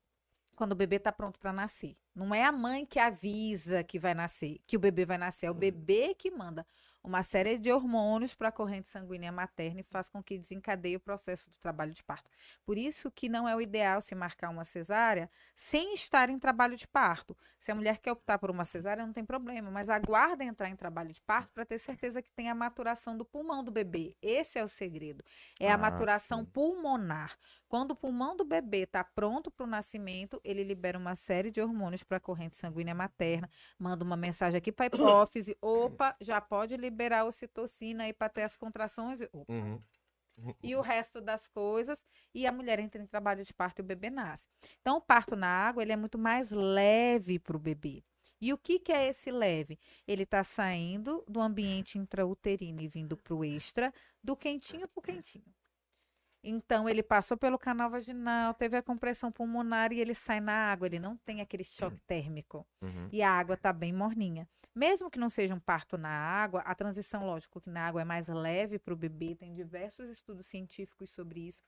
Speaker 2: quando o bebê está pronto para nascer. Não é a mãe que avisa que vai nascer, que o bebê vai nascer, é o bebê que manda uma série de hormônios para a corrente sanguínea materna e faz com que desencadeie o processo do trabalho de parto. Por isso que não é o ideal se marcar uma cesárea sem estar em trabalho de parto. Se a mulher quer optar por uma cesárea, não tem problema, mas aguarda entrar em trabalho de parto para ter certeza que tem a maturação do pulmão do bebê. Esse é o segredo. É a
Speaker 1: Ah,
Speaker 2: maturação
Speaker 1: sim.
Speaker 2: pulmonar. Quando o pulmão do bebê está pronto para o nascimento, ele libera uma série de hormônios para a corrente sanguínea materna, manda uma mensagem aqui para a hipófise, opa, já pode liberar ocitocina aí para ter as contrações, e-
Speaker 1: Uhum.
Speaker 2: e o resto das coisas, e a mulher entra em trabalho de parto e o bebê nasce. Então, o parto na água, ele é muito mais leve para o bebê. E o que, que é esse leve? Ele está saindo do ambiente intrauterino e vindo para o extra, do quentinho para o quentinho. Então, ele passou pelo canal vaginal, teve a compressão pulmonar e ele sai na água. Ele não tem aquele choque térmico
Speaker 1: Uhum.
Speaker 2: e a água está bem morninha. Mesmo que não seja um parto na água, a transição, lógico, que na água é mais leve para o bebê, tem diversos estudos científicos sobre isso.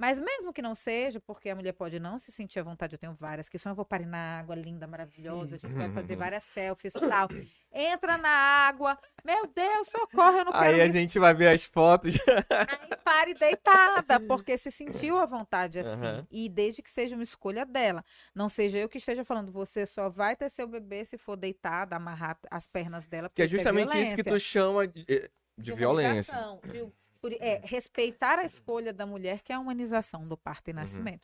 Speaker 2: Mas mesmo que não seja, porque a mulher pode não se sentir à vontade, eu tenho várias que só eu vou parir na água, linda, maravilhosa, a gente vai fazer várias selfies e tal. Entra na água, meu Deus, socorro, eu não quero
Speaker 1: Aí a
Speaker 2: me
Speaker 1: gente vai ver as fotos.
Speaker 2: Aí pare deitada, porque se sentiu à vontade assim.
Speaker 1: Aham.
Speaker 2: E desde que seja uma escolha dela. Não seja eu que esteja falando, você só vai ter seu bebê se for deitada, amarrar as pernas dela.
Speaker 1: Que é
Speaker 2: isso
Speaker 1: justamente isso que
Speaker 2: violência.
Speaker 1: tu chama de, eh, de violência.
Speaker 2: humanização, de- por- é, respeitar a escolha da mulher, que é a humanização do parto
Speaker 1: Uhum.
Speaker 2: e nascimento.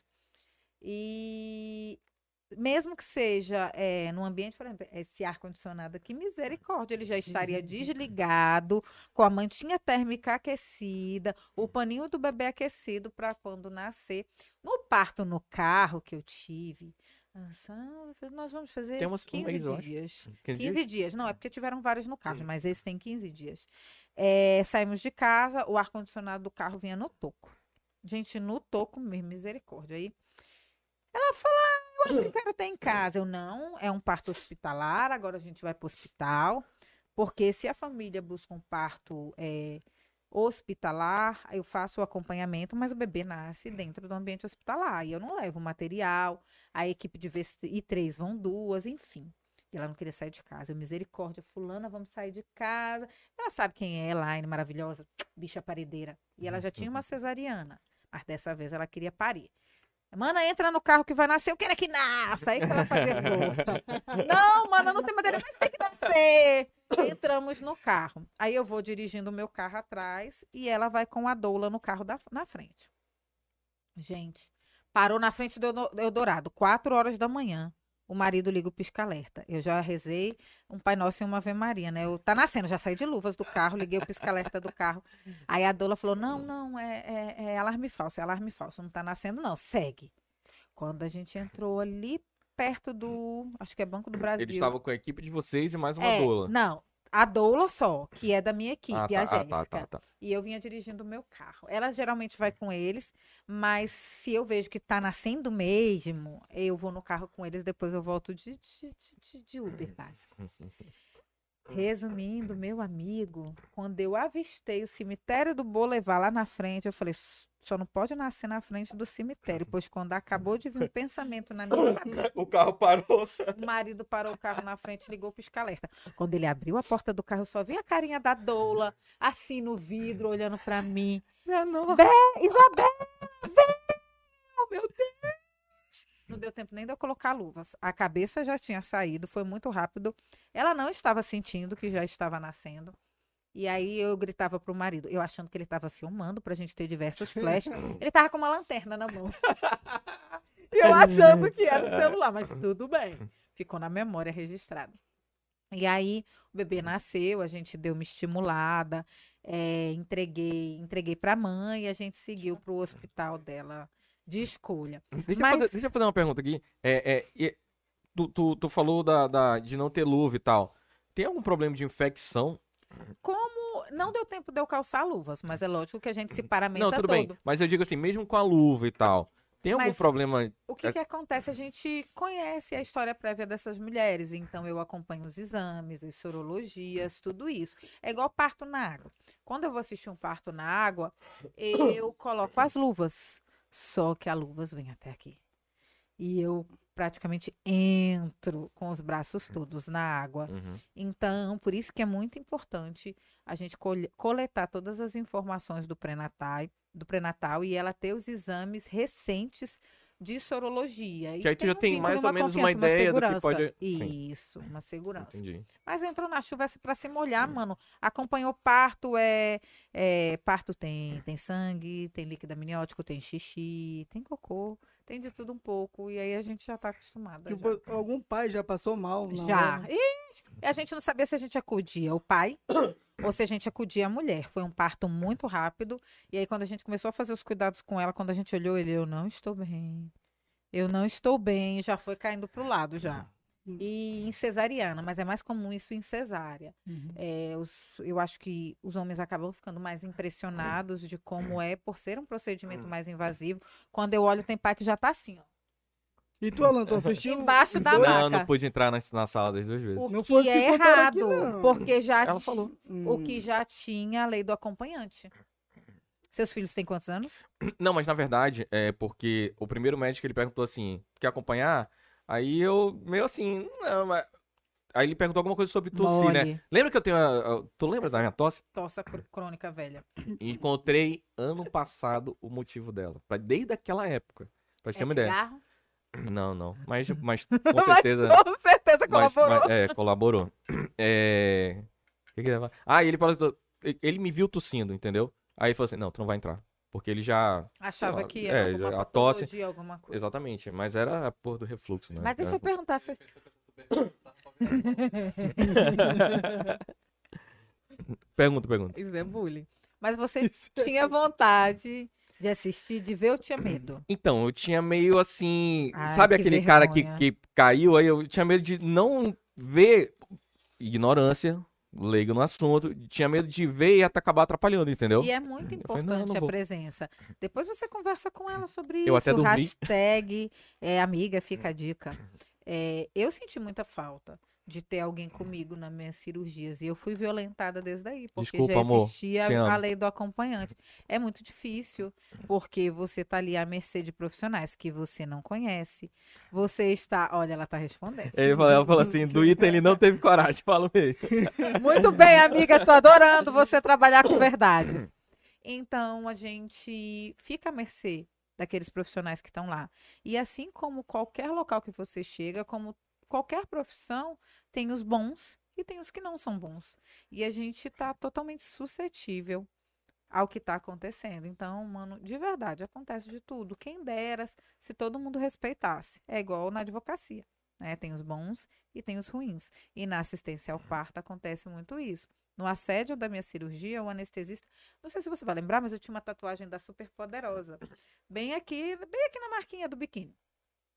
Speaker 2: E mesmo que seja é, num ambiente, por exemplo, esse ar-condicionado aqui, misericórdia, ele já estaria desligado, com a mantinha térmica aquecida, o paninho do bebê aquecido para quando nascer. No parto no carro que eu tive, nós vamos fazer
Speaker 1: Tem umas- um
Speaker 2: 15
Speaker 1: mês, eu acho.
Speaker 2: dias.
Speaker 1: 15
Speaker 2: 15
Speaker 1: dias?
Speaker 2: dias. Não, é porque tiveram vários no carro, mas esse tem 15 dias. É, saímos de casa, o ar-condicionado do carro vinha no toco. Gente, no toco mesmo, misericórdia. Aí ela fala, "Ah, eu acho que eu quero ter em casa. Eu, não, é um parto hospitalar, agora a gente vai para o hospital. Porque se a família busca um parto é, hospitalar, eu faço o acompanhamento, mas o bebê nasce dentro do ambiente hospitalar. E eu não levo material, a equipe de VI3 vão duas, enfim. E ela não queria sair de casa. Eu, misericórdia, fulana, vamos sair de casa. Ela sabe quem é, Elaine, maravilhosa, bicha paredeira. E ela já tinha uma cesariana. Mas dessa vez ela queria parir. Mana, entra no carro que vai nascer. Eu quero é que nasça. Aí que ela fazia força. não, mana, não tem madeira, mas tem que nascer. Entramos no carro. Aí eu vou dirigindo o meu carro atrás e ela vai com a doula no carro da, na frente. Gente, parou na frente do Eldorado, quatro horas da manhã. O marido liga o pisca-alerta. Eu já rezei um Pai Nosso e uma Ave Maria, né? Eu, tá nascendo, já saí de luvas do carro, liguei o pisca-alerta do carro. Aí a doula falou: não, não, é, é, é alarme falso, é alarme falso. Não tá nascendo, não, segue. Quando a gente entrou ali perto do. Acho que é Banco do Brasil.
Speaker 1: Eles estavam com a equipe de vocês e mais uma
Speaker 2: é,
Speaker 1: doula.
Speaker 2: Não, a doula só, que é da minha equipe,
Speaker 1: Ah, tá,
Speaker 2: a
Speaker 1: ah,
Speaker 2: Jéssica.
Speaker 1: tá, tá, tá.
Speaker 2: E eu vinha dirigindo o meu carro. Ela geralmente vai com eles, mas se eu vejo que tá nascendo mesmo, eu vou no carro com eles, depois eu volto de, de, de- de Uber básico. Resumindo, meu amigo, quando eu avistei o cemitério do Bolevar lá na frente, eu falei, "S- só não pode nascer na frente do cemitério, pois quando acabou de vir um pensamento na minha cabeça,
Speaker 1: O carro parou.
Speaker 2: o marido parou o carro na frente e ligou o pisca-alerta. Quando ele abriu a porta do carro, eu só vi a carinha da doula, assim no vidro, olhando pra mim.
Speaker 1: Minha.
Speaker 2: Bé, Isabela, vem! Oh, meu Deus! Não deu tempo nem de eu colocar luvas. A cabeça já tinha saído, foi muito rápido. Ela não estava sentindo que já estava nascendo. E aí eu gritava pro marido, eu achando que ele estava filmando pra gente ter diversos flashes. Ele tava com uma lanterna na mão. E eu achando que era o celular, mas tudo bem. Ficou na memória registrado. E aí o bebê nasceu, a gente deu uma estimulada, eh, entreguei, entreguei para a mãe e a gente seguiu para o hospital dela de escolha.
Speaker 1: Deixa,
Speaker 2: Mas-
Speaker 1: eu fazer, deixa eu fazer uma pergunta aqui. É, é, e- tu, tu, tu falou da, da- de não ter luva e tal. Tem algum problema de infecção?
Speaker 2: Como não deu tempo de eu calçar luvas, mas é lógico que a gente se paramenta
Speaker 1: não, tudo
Speaker 2: todo.
Speaker 1: bem. Mas eu digo assim, mesmo com a luva e tal. Tem algum
Speaker 2: Mas-
Speaker 1: problema?
Speaker 2: O que, que acontece? A gente conhece a história prévia dessas mulheres, então eu acompanho os exames, as sorologias, tudo isso. É igual parto na água. Quando eu vou assistir um parto na água, eu coloco as luvas. Só que as luvas vêm até aqui. E eu praticamente entro com os braços todos na água.
Speaker 1: Uhum.
Speaker 2: Então, por isso que é muito importante a gente coletar todas as informações do pré-natal, do pré-natal e ela ter os exames recentes de sorologia. E
Speaker 1: Que aí tu já
Speaker 2: um
Speaker 1: tem mais ou menos uma ideia do que pode- Sim.
Speaker 2: Isso, uma segurança.
Speaker 1: Entendi.
Speaker 2: Mas entrou na chuva para se molhar, mano. Acompanhou parto, é, é parto tem tem sangue, tem líquido amniótico, tem xixi, tem cocô, tem de tudo um pouco. E aí a gente já tá acostumada. já.
Speaker 3: Tipo, algum pai já passou mal na
Speaker 2: Já.
Speaker 3: hora?
Speaker 2: Ixi, a gente não sabia se a gente acudia o pai ou se a gente acudia a mulher. Foi um parto muito rápido. E aí, quando a gente começou a fazer os cuidados com ela, quando a gente olhou ele, eu não estou bem. Eu não estou bem. Já foi caindo pro lado já. E em cesariana, mas é mais comum isso em cesárea.
Speaker 3: Uhum.
Speaker 2: É, os- eu acho que os homens acabam ficando mais impressionados de como é por ser um procedimento mais invasivo. Quando eu olho, tem pai que já tá assim, ó.
Speaker 3: E tu, Alan, tu assistiu?
Speaker 2: Embaixo da maca.
Speaker 1: Não, não pude entrar na, na sala das duas vezes.
Speaker 2: O
Speaker 3: Não
Speaker 2: que é
Speaker 3: aqui,
Speaker 2: errado,
Speaker 3: não.
Speaker 2: porque já
Speaker 1: Ela falou.
Speaker 2: o
Speaker 3: Hum.
Speaker 2: que já tinha a lei do acompanhante. Seus filhos têm quantos anos?
Speaker 1: Não, mas na verdade, é porque o primeiro médico ele perguntou assim: quer acompanhar? Aí eu, meio assim, não, mas. Aí ele perguntou alguma coisa sobre tossir, né?
Speaker 2: Mole.
Speaker 1: Lembra que eu tenho. a- a- Tu lembra da minha tosse?
Speaker 2: Tosse cr- crônica velha.
Speaker 1: Encontrei ano passado o motivo dela. Pra- Desde aquela época. Pra te ter
Speaker 2: É
Speaker 1: uma ideia. Não, não. Mas, mas com
Speaker 2: Mas
Speaker 1: certeza.
Speaker 2: com certeza
Speaker 1: mas-
Speaker 2: colaborou.
Speaker 1: mas- é, colaborou. É. O que que ele ia falar? Ah, ele falou. Ele me viu tossindo, entendeu? Aí ele falou assim: não, tu não vai entrar. Porque ele já.
Speaker 2: Achava
Speaker 1: Ah,
Speaker 2: que
Speaker 1: é,
Speaker 2: era alguma
Speaker 1: a tosse-
Speaker 2: alguma coisa.
Speaker 1: Exatamente. Mas era a porra do refluxo, né?
Speaker 2: Mas deixa eu perguntar se...
Speaker 1: Pergunta, pergunta.
Speaker 2: Isso é bullying. Mas você tinha vontade de assistir, de ver ou tinha medo?
Speaker 1: Então, eu tinha meio assim.
Speaker 2: Ai,
Speaker 1: sabe
Speaker 2: que
Speaker 1: aquele cara que,
Speaker 2: vergonha.
Speaker 1: que caiu? Aí eu tinha medo de não ver. Ignorância, leigo no assunto. Tinha medo de ver e até acabar atrapalhando, entendeu?
Speaker 2: E é muito
Speaker 1: Eu falei, não,
Speaker 2: importante
Speaker 1: não
Speaker 2: a presença. Depois você conversa com ela sobre
Speaker 1: Eu até
Speaker 2: isso.
Speaker 1: dormi.
Speaker 2: Hashtag é, amiga, fica a dica. É, eu senti muita falta. De ter alguém comigo nas minhas cirurgias. E eu fui violentada desde aí, porque
Speaker 1: Desculpa,
Speaker 2: já
Speaker 1: amor.
Speaker 2: existia
Speaker 1: Te amo.
Speaker 2: a lei do acompanhante. É muito difícil, porque você tá ali à mercê de profissionais que você não conhece. Você está. Olha, ela tá respondendo.
Speaker 1: Ele falou, ela falou assim, do item ele não teve coragem, fala mesmo.
Speaker 2: Muito bem, amiga, tô adorando você trabalhar com verdades. Então, a gente fica à mercê daqueles profissionais que estão lá. E assim como qualquer local que você chega, como qualquer profissão, tem os bons e tem os que não são bons. E a gente está totalmente suscetível ao que está acontecendo. Então, mano, de verdade, acontece de tudo. Quem dera se todo mundo respeitasse. É igual na advocacia. Né? Tem os bons e tem os ruins. E na assistência ao parto acontece muito isso. No assédio da minha cirurgia, o anestesista. Não sei se você vai lembrar, mas eu tinha uma tatuagem da super poderosa. Bem aqui, bem aqui na marquinha do biquíni.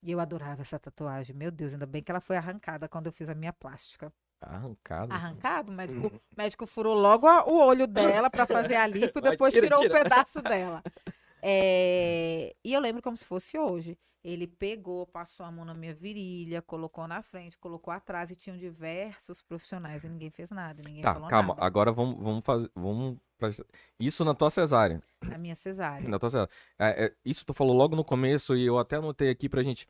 Speaker 2: E eu adorava essa tatuagem. Meu Deus, ainda bem que ela foi arrancada quando eu fiz a minha plástica.
Speaker 1: Arrancado.
Speaker 2: Arrancado? O médico, o médico furou logo a- o olho dela para fazer a lipo e depois
Speaker 1: tira,
Speaker 2: tirou
Speaker 1: tira.
Speaker 2: um pedaço dela. É, E eu lembro como se fosse hoje. Ele pegou, passou a mão na minha virilha, colocou na frente, colocou atrás e tinham diversos profissionais e ninguém fez nada, ninguém
Speaker 1: Tá, calma.
Speaker 2: nada.
Speaker 1: Agora vamos, vamos fazer. Vamos Isso na tua cesárea.
Speaker 2: A minha cesárea.
Speaker 1: Na tua cesárea. É, é, isso tu falou logo no começo e eu até anotei aqui pra gente.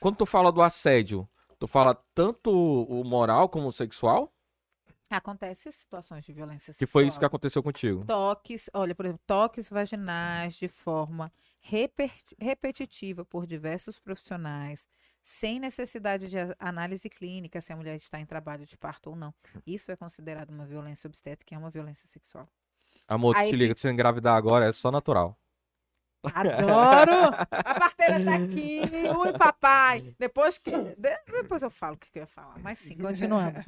Speaker 1: Quando tu fala do assédio, tu fala tanto o moral como o sexual?
Speaker 2: Acontece situações de violência
Speaker 1: Que
Speaker 2: sexual.
Speaker 1: foi isso que aconteceu contigo.
Speaker 2: Toques, olha, por exemplo, toques vaginais de forma repetitiva por diversos profissionais, sem necessidade de análise clínica se a mulher está em trabalho de parto ou não. Isso é considerado uma violência obstétrica, é uma violência sexual.
Speaker 1: Amor,
Speaker 2: Aí
Speaker 1: te liga, se engravidar agora é só natural.
Speaker 2: Adoro! A parteira tá aqui, ui, papai. Depois que. de- depois eu falo o que eu ia falar. Mas sim, continuando.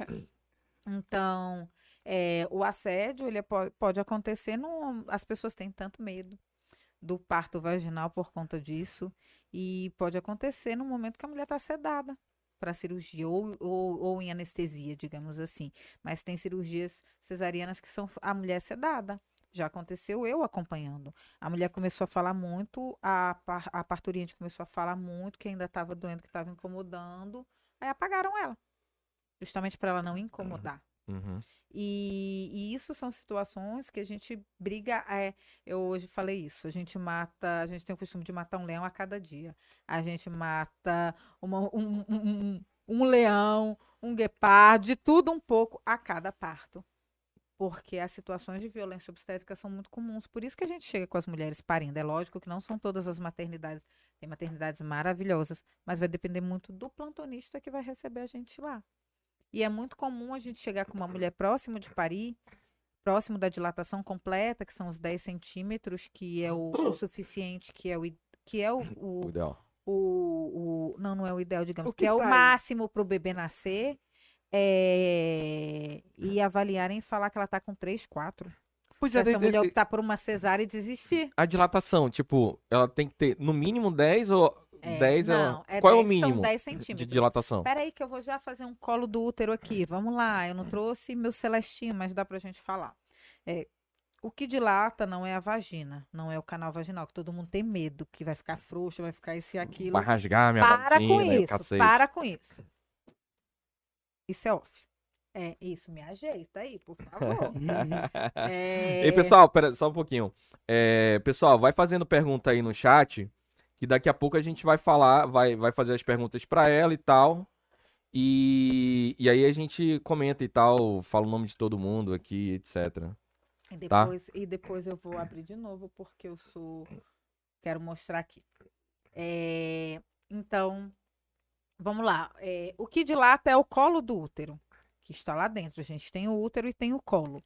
Speaker 2: Então, é, o assédio, ele é po- pode acontecer. Num, as pessoas têm tanto medo do parto vaginal por conta disso. E pode acontecer no momento que a mulher está sedada para cirurgia ou, ou, ou em anestesia, digamos assim. Mas tem cirurgias cesarianas que são a mulher sedada. Já aconteceu eu acompanhando. A mulher começou a falar muito, a, par, a parturiente começou a falar muito, que ainda estava doendo, que estava incomodando. Aí apagaram ela. Justamente para ela não incomodar.
Speaker 1: Uhum.
Speaker 2: E, e isso são situações que a gente briga. É, eu hoje falei isso. A gente mata, a gente tem o costume de matar um leão a cada dia. A gente mata uma- um, um- um- um leão, um guepardo, de tudo um pouco a cada parto. Porque as situações de violência obstétrica são muito comuns. Por isso que a gente chega com as mulheres parindo. É lógico que não são todas as maternidades. Tem maternidades maravilhosas, mas vai depender muito do plantonista que vai receber a gente lá. E é muito comum a gente chegar com uma mulher próximo de parir, próximo da dilatação completa, que são os 10 centímetros, que é o, o suficiente, que é o, que é o,
Speaker 1: O
Speaker 2: o,
Speaker 1: ideal.
Speaker 2: o- o- Não, não é o ideal, digamos, que,
Speaker 3: que
Speaker 2: é o
Speaker 3: tá
Speaker 2: máximo para o bebê nascer. É, E avaliarem e falar que ela tá com 3, 4.
Speaker 1: Pois
Speaker 2: Essa
Speaker 1: de- de-
Speaker 2: mulher
Speaker 1: de-
Speaker 2: optar por uma cesárea e desistir.
Speaker 1: a dilatação, tipo, ela tem que ter no mínimo 10 ou
Speaker 2: É,
Speaker 1: 10 é-
Speaker 2: não, é
Speaker 1: Qual é o
Speaker 2: 10
Speaker 1: mínimo
Speaker 2: São 10
Speaker 1: de
Speaker 2: centímetros.
Speaker 1: dilatação?
Speaker 2: Peraí que eu vou já fazer um colo do útero aqui. Vamos lá, eu não trouxe meu celestinho, mas dá pra gente falar. É, o que dilata não é a vagina, não é o canal vaginal, que todo mundo tem medo, que vai ficar frouxo, vai ficar isso e aquilo.
Speaker 1: Vai rasgar minha
Speaker 2: Para com
Speaker 1: vagina o
Speaker 2: isso, para com isso. Isso é off. É, isso, me ajeita aí, por favor. É,
Speaker 1: Ei, pessoal, pera só um pouquinho. É, pessoal, vai fazendo pergunta aí no chat, que daqui a pouco a gente vai falar, vai, vai fazer as perguntas pra ela e tal. E, e aí a gente comenta e tal, fala o nome de todo mundo aqui, etc.
Speaker 2: E
Speaker 1: Tá.
Speaker 2: depois, e depois eu vou abrir de novo, porque eu sou. Quero mostrar aqui. É, então, vamos lá. É, o que dilata é o colo do útero, que está lá dentro. A gente tem o útero e tem o colo.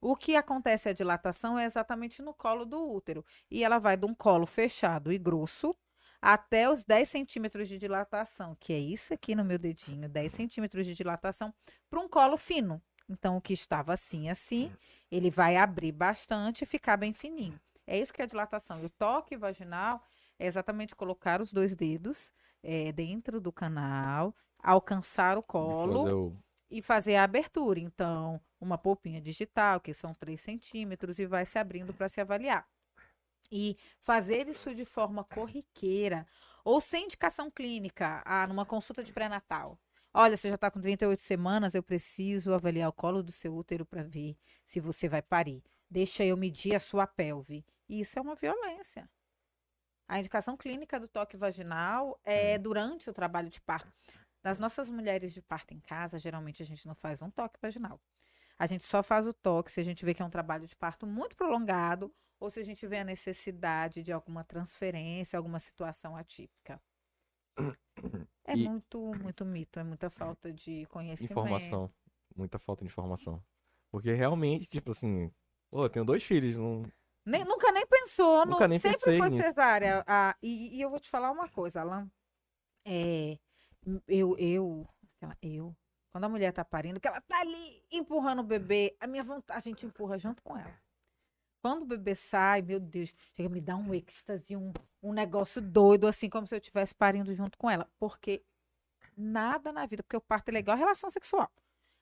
Speaker 2: O que acontece a dilatação é exatamente no colo do útero. E ela vai de um colo fechado e grosso até os 10 centímetros de dilatação, que é isso aqui no meu dedinho, 10 centímetros de dilatação, para um colo fino. Então, o que estava assim, assim, ele vai abrir bastante e ficar bem fininho. É isso que é a dilatação. E o toque vaginal é exatamente colocar os dois dedos eh, dentro do canal, alcançar o colo
Speaker 1: Fazer o-
Speaker 2: e fazer a abertura. Então, uma polpinha digital, que são 3 centímetros, e vai se abrindo para se avaliar. E fazer isso de forma corriqueira ou sem indicação clínica, ah, numa consulta de pré-natal. Olha, você já está com 38 semanas, eu preciso avaliar o colo do seu útero para ver se você vai parir. Deixa eu medir a sua pelve. Isso é uma violência. A indicação clínica do toque vaginal é durante o trabalho de parto. Das nossas mulheres de parto em casa, geralmente a gente não faz um toque vaginal. A gente só faz o toque se a gente vê que é um trabalho de parto muito prolongado ou se a gente vê a necessidade de alguma transferência, alguma situação atípica. É
Speaker 1: E-
Speaker 2: muito, muito mito, é muita falta de conhecimento.
Speaker 1: Informação. Muita falta de informação. Porque realmente, tipo assim, pô, eu tenho dois filhos, não.
Speaker 2: Nem- nunca pensou,
Speaker 1: Nunca nem
Speaker 2: sempre foi
Speaker 1: nisso.
Speaker 2: cesárea. Ah, e, e eu vou te falar uma coisa, Alan. É, eu, eu, aquela- eu, quando a mulher tá parindo, que ela tá ali empurrando o bebê, a minha vontade, a gente empurra junto com ela. Quando o bebê sai, meu Deus, chega a me dar um êxtase, um, um negócio doido, assim, como se eu estivesse parindo junto com ela. Porque nada na vida, porque o parto é igual a relação sexual.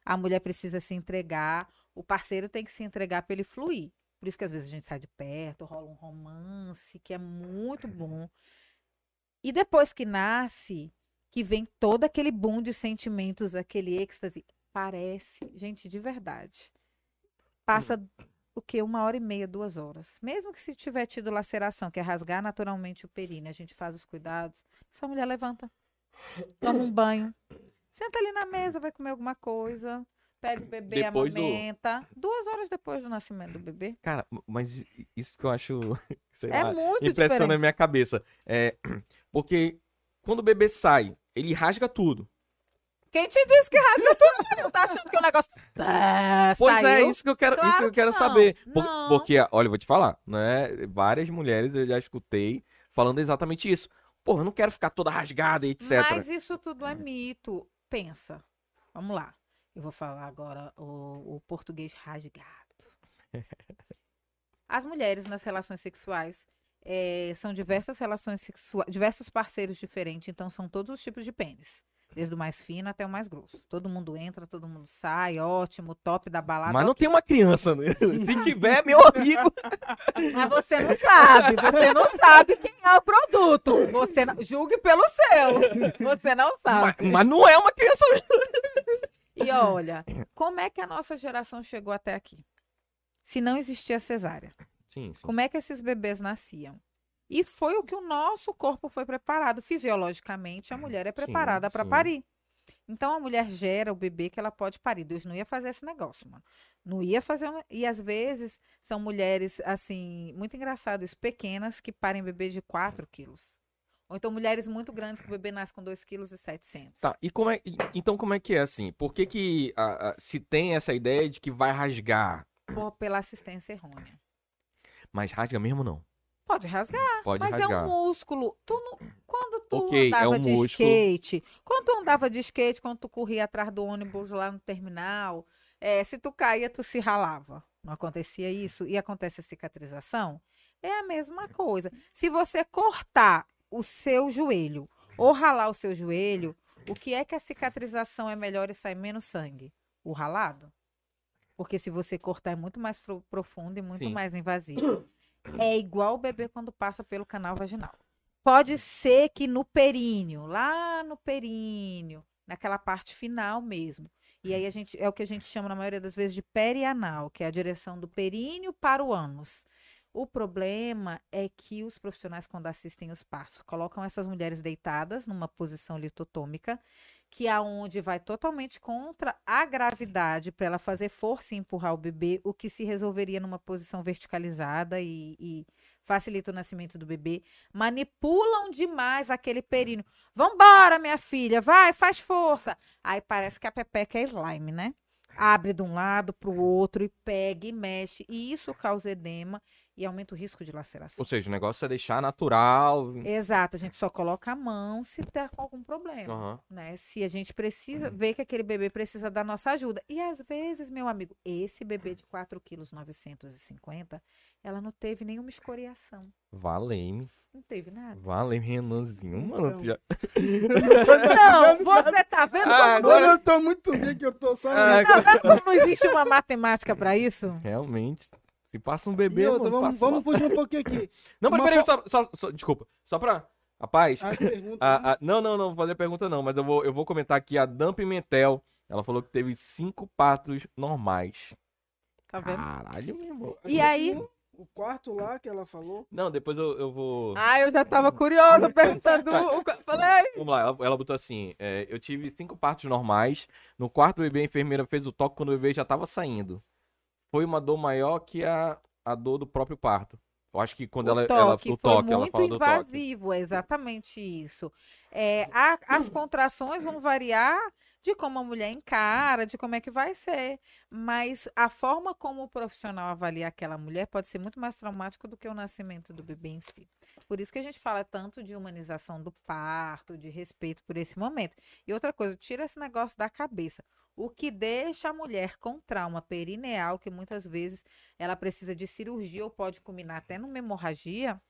Speaker 2: A mulher precisa se entregar, o parceiro tem que se entregar para ele fluir. Por isso que às vezes a gente sai de perto, rola um romance, que é muito bom. E depois que nasce, que vem todo aquele boom de sentimentos, aquele êxtase, parece, gente, de verdade. Passa o quê? Uma hora e meia, duas horas. Mesmo que se tiver tido laceração, que é rasgar naturalmente o períneo, a gente faz os cuidados, essa mulher levanta, toma um banho, senta ali na mesa, vai comer alguma coisa, pega o bebê,
Speaker 1: Depois do-
Speaker 2: amamenta. Duas horas depois do nascimento do bebê.
Speaker 1: Cara, mas isso que eu acho, sei
Speaker 2: É
Speaker 1: lá,
Speaker 2: muito
Speaker 1: impressiona a
Speaker 2: diferente.
Speaker 1: minha cabeça. É, porque quando o bebê sai, ele rasga tudo.
Speaker 2: Quem te disse que rasga tudo, menino? Tá achando que o negócio. Ah,
Speaker 1: Pois é,
Speaker 2: saiu?
Speaker 1: isso que eu quero, isso
Speaker 2: Claro
Speaker 1: que eu
Speaker 2: que
Speaker 1: quero
Speaker 2: não,
Speaker 1: saber. Por-
Speaker 2: não.
Speaker 1: Porque, olha, eu vou te falar, né? Várias mulheres eu já escutei falando exatamente isso. Porra, eu não quero ficar toda rasgada e etc.
Speaker 2: Mas isso tudo é mito. Pensa. Vamos lá. Eu vou falar agora o, o português rasgado. As mulheres nas relações sexuais eh, são diversas relações sexuais, diversos parceiros diferentes, então são todos os tipos de pênis. Desde o mais fino até o mais grosso. Todo mundo entra, todo mundo sai, ótimo, top da balada.
Speaker 1: Mas não
Speaker 2: ok.
Speaker 1: tem uma criança, né? Se tiver, meu amigo.
Speaker 2: Mas você não sabe, você não sabe quem é o produto. Você não, julgue pelo seu. Você não sabe.
Speaker 1: mas, mas não é uma criança.
Speaker 2: E olha, como é que a nossa geração chegou até aqui? Se não existia cesárea,
Speaker 1: Sim, sim.
Speaker 2: como é que esses bebês nasciam? E foi o que o nosso corpo foi preparado. Fisiologicamente, a mulher é preparada para parir. Então a mulher gera o bebê que ela pode parir. Deus não ia fazer esse negócio, mano. Não ia fazer. um- E às vezes são mulheres, assim, muito engraçado isso, pequenas que parem bebês de 4 quilos. Ou então mulheres muito grandes que o bebê nasce com 2,7 kg.
Speaker 1: Tá, e como é, então como é que é assim? Por que que a- a- se tem essa ideia de que vai rasgar,
Speaker 2: Pela assistência errônea.
Speaker 1: mas rasga mesmo não?
Speaker 2: Pode rasgar.
Speaker 1: Pode
Speaker 2: Mas
Speaker 1: rasgar.
Speaker 2: é um músculo. Tu não- quando tu
Speaker 1: Ok, é
Speaker 2: andava
Speaker 1: um
Speaker 2: de
Speaker 1: músculo.
Speaker 2: skate, quando tu andava de skate, quando tu corria atrás do ônibus lá no terminal, é, se tu caía, tu se ralava. Não acontecia isso? E acontece a cicatrização? É a mesma coisa. Se você cortar o seu joelho ou ralar o seu joelho, o que é que a cicatrização é melhor e sai menos sangue? O ralado? Porque se você cortar é muito mais profundo e muito
Speaker 1: Sim.
Speaker 2: mais invasivo. É igual o bebê quando passa pelo canal vaginal. Pode ser que no períneo, lá no períneo, naquela parte final mesmo. E aí a gente é o que a gente chama na maioria das vezes de perianal, que é a direção do períneo para o ânus. O problema é que os profissionais, quando assistem os passos, colocam essas mulheres deitadas numa posição litotômica, que é onde vai totalmente contra a gravidade para ela fazer força e empurrar o bebê, o que se resolveria numa posição verticalizada e, e facilita o nascimento do bebê. Manipulam demais aquele períneo. Vambora, minha filha, vai, faz força. Aí parece que a pepeca é slime, né? Abre de um lado para o outro e pega e mexe. E isso causa edema e aumenta o risco de laceração.
Speaker 1: Ou seja, o negócio é deixar natural.
Speaker 2: Exato, a gente só coloca a mão se der com algum problema
Speaker 1: Aham.
Speaker 2: né? Se a gente precisa ver que aquele bebê precisa da nossa ajuda. E às vezes, meu amigo, esse bebê de 4 quilos 950, ela não teve nenhuma escoriação.
Speaker 1: Valeme.
Speaker 2: Não teve nada.
Speaker 1: Valeme, Renanzinho. Mano, tu já...
Speaker 2: Não, você tá vendo
Speaker 1: Ah,
Speaker 2: como,
Speaker 3: Agora eu tô muito rico, eu tô só.
Speaker 1: Ah,
Speaker 2: tá vendo como não existe uma matemática pra isso?
Speaker 1: Realmente. Se passa um bebê,
Speaker 3: outra,
Speaker 1: mano,
Speaker 3: vamos, vamos fugir um pouquinho aqui.
Speaker 1: Não, peraí,
Speaker 3: fo-
Speaker 1: só, só, só- desculpa. Só pra... Rapaz,
Speaker 3: As perguntas,
Speaker 1: a-
Speaker 3: né?
Speaker 1: a- não, não, não vou fazer pergunta não, mas eu vou, eu vou comentar aqui a Dan Pimentel. Ela falou que teve cinco partos normais.
Speaker 2: Tá vendo?
Speaker 1: Caralho, meu irmão.
Speaker 2: E aí?
Speaker 3: O quarto lá que ela falou.
Speaker 1: Não, depois eu, eu vou.
Speaker 2: Ah, eu já tava curiosa perguntando. o Falei.
Speaker 1: Vamos lá, ela, ela botou assim: é, eu tive cinco partos normais. No quarto bebê, a enfermeira fez o toque quando o bebê já tava saindo. Foi uma dor maior que a, a dor do próprio parto. Eu acho que quando
Speaker 2: o
Speaker 1: ela,
Speaker 2: toque
Speaker 1: ela. O
Speaker 2: foi
Speaker 1: toque, ela
Speaker 2: muito
Speaker 1: fala do toque.
Speaker 2: invasivo, é exatamente isso. É, a- as contrações vão variar de como a mulher encara, de como é que vai ser. Mas a forma como o profissional avalia aquela mulher pode ser muito mais traumático do que o nascimento do bebê em si. Por isso que a gente fala tanto de humanização do parto, de respeito por esse momento. E outra coisa, tira esse negócio da cabeça. O que deixa a mulher com trauma perineal, que muitas vezes ela precisa de cirurgia ou pode culminar até numa hemorragia,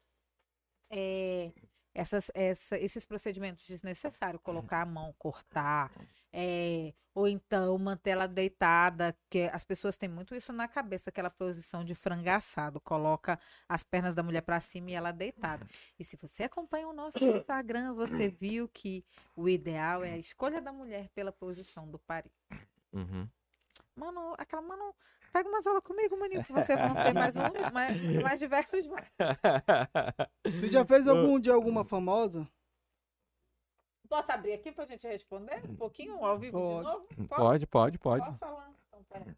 Speaker 2: é, essas, essa- esses procedimentos desnecessários, colocar a mão, cortar, é, ou então manter ela deitada, que as pessoas têm muito isso na cabeça, aquela posição de frangaçado, coloca as pernas da mulher para cima e ela deitada. E se você acompanha o nosso Instagram, você viu que o ideal é a escolha da mulher pela posição do pari.
Speaker 1: Uhum.
Speaker 2: Mano, aquela mano, pega umas aulas comigo, maninho, que você vai ter mais um, mais, mais diversos.
Speaker 3: Tu já fez algum de alguma famosa?
Speaker 2: Posso abrir aqui pra gente responder um pouquinho ao vivo
Speaker 3: Pode.
Speaker 2: de novo?
Speaker 1: Pode, pode, pode.
Speaker 2: Posso falar? Então.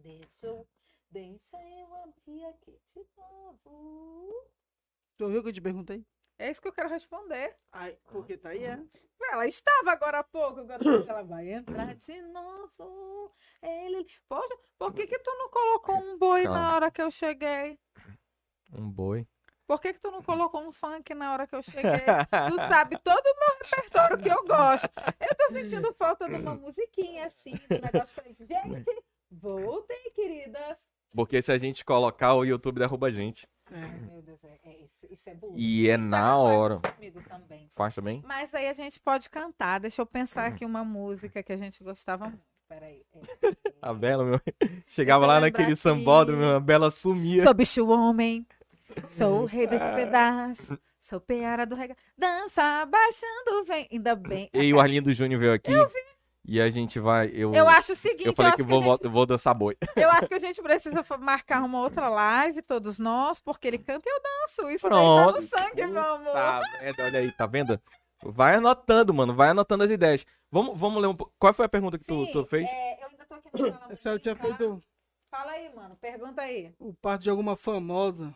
Speaker 2: Deixa eu, deixa eu abrir aqui de novo.
Speaker 3: Tu ouviu o que eu te perguntei?
Speaker 2: É isso que eu quero responder.
Speaker 3: Ai, porque tá aí, é?
Speaker 2: Ela estava agora há pouco, agora que ela vai entrar de novo. Ele... Poxa, por que que tu não colocou um boi na
Speaker 1: Calma.
Speaker 2: hora que eu cheguei?
Speaker 1: Um boi.
Speaker 2: Por que que tu não colocou um funk na hora que eu cheguei? Tu sabe todo o meu repertório que eu gosto. Eu tô sentindo falta de uma musiquinha assim, do negócio. Falei, gente, voltem, queridas.
Speaker 1: Porque se a gente colocar, o YouTube derruba a gente.
Speaker 3: É.
Speaker 2: Meu Deus, é, é isso, isso é burro.
Speaker 1: E é
Speaker 2: Isso
Speaker 1: na hora.
Speaker 2: também.
Speaker 1: Faz também?
Speaker 2: Mas aí a gente pode cantar. Deixa eu pensar aqui uma música que a gente gostava muito. Peraí. É.
Speaker 1: A Bela, meu. Chegava lá naquele
Speaker 2: aqui.
Speaker 1: sambódromo, a Bela sumia.
Speaker 2: Sou bicho homem, sou o rei desse pedaço, sou peara do rega. Dança baixando vem. Ainda bem.
Speaker 1: E o Arlindo Júnior veio aqui. E a gente vai. Eu,
Speaker 2: Eu acho o seguinte,
Speaker 1: eu
Speaker 2: eu,
Speaker 1: falei
Speaker 2: acho
Speaker 1: que
Speaker 2: que,
Speaker 1: vou,
Speaker 2: gente,
Speaker 1: vou dançar boi.
Speaker 2: eu acho que a gente precisa marcar uma outra live, todos nós, porque ele canta e eu danço. Isso daí tá
Speaker 1: Pronto.
Speaker 2: no sangue, meu amor.
Speaker 1: Tá, vendo? olha aí, tá vendo? Vai anotando, mano. Vai anotando as ideias. Vamos, vamos ler um pouco. Qual foi a pergunta que tu,
Speaker 2: Sim,
Speaker 1: tu fez?
Speaker 2: é, eu ainda tô aqui na sala
Speaker 3: Essa ela tinha feito
Speaker 2: Fala aí, mano, pergunta aí.
Speaker 3: o parto de alguma famosa.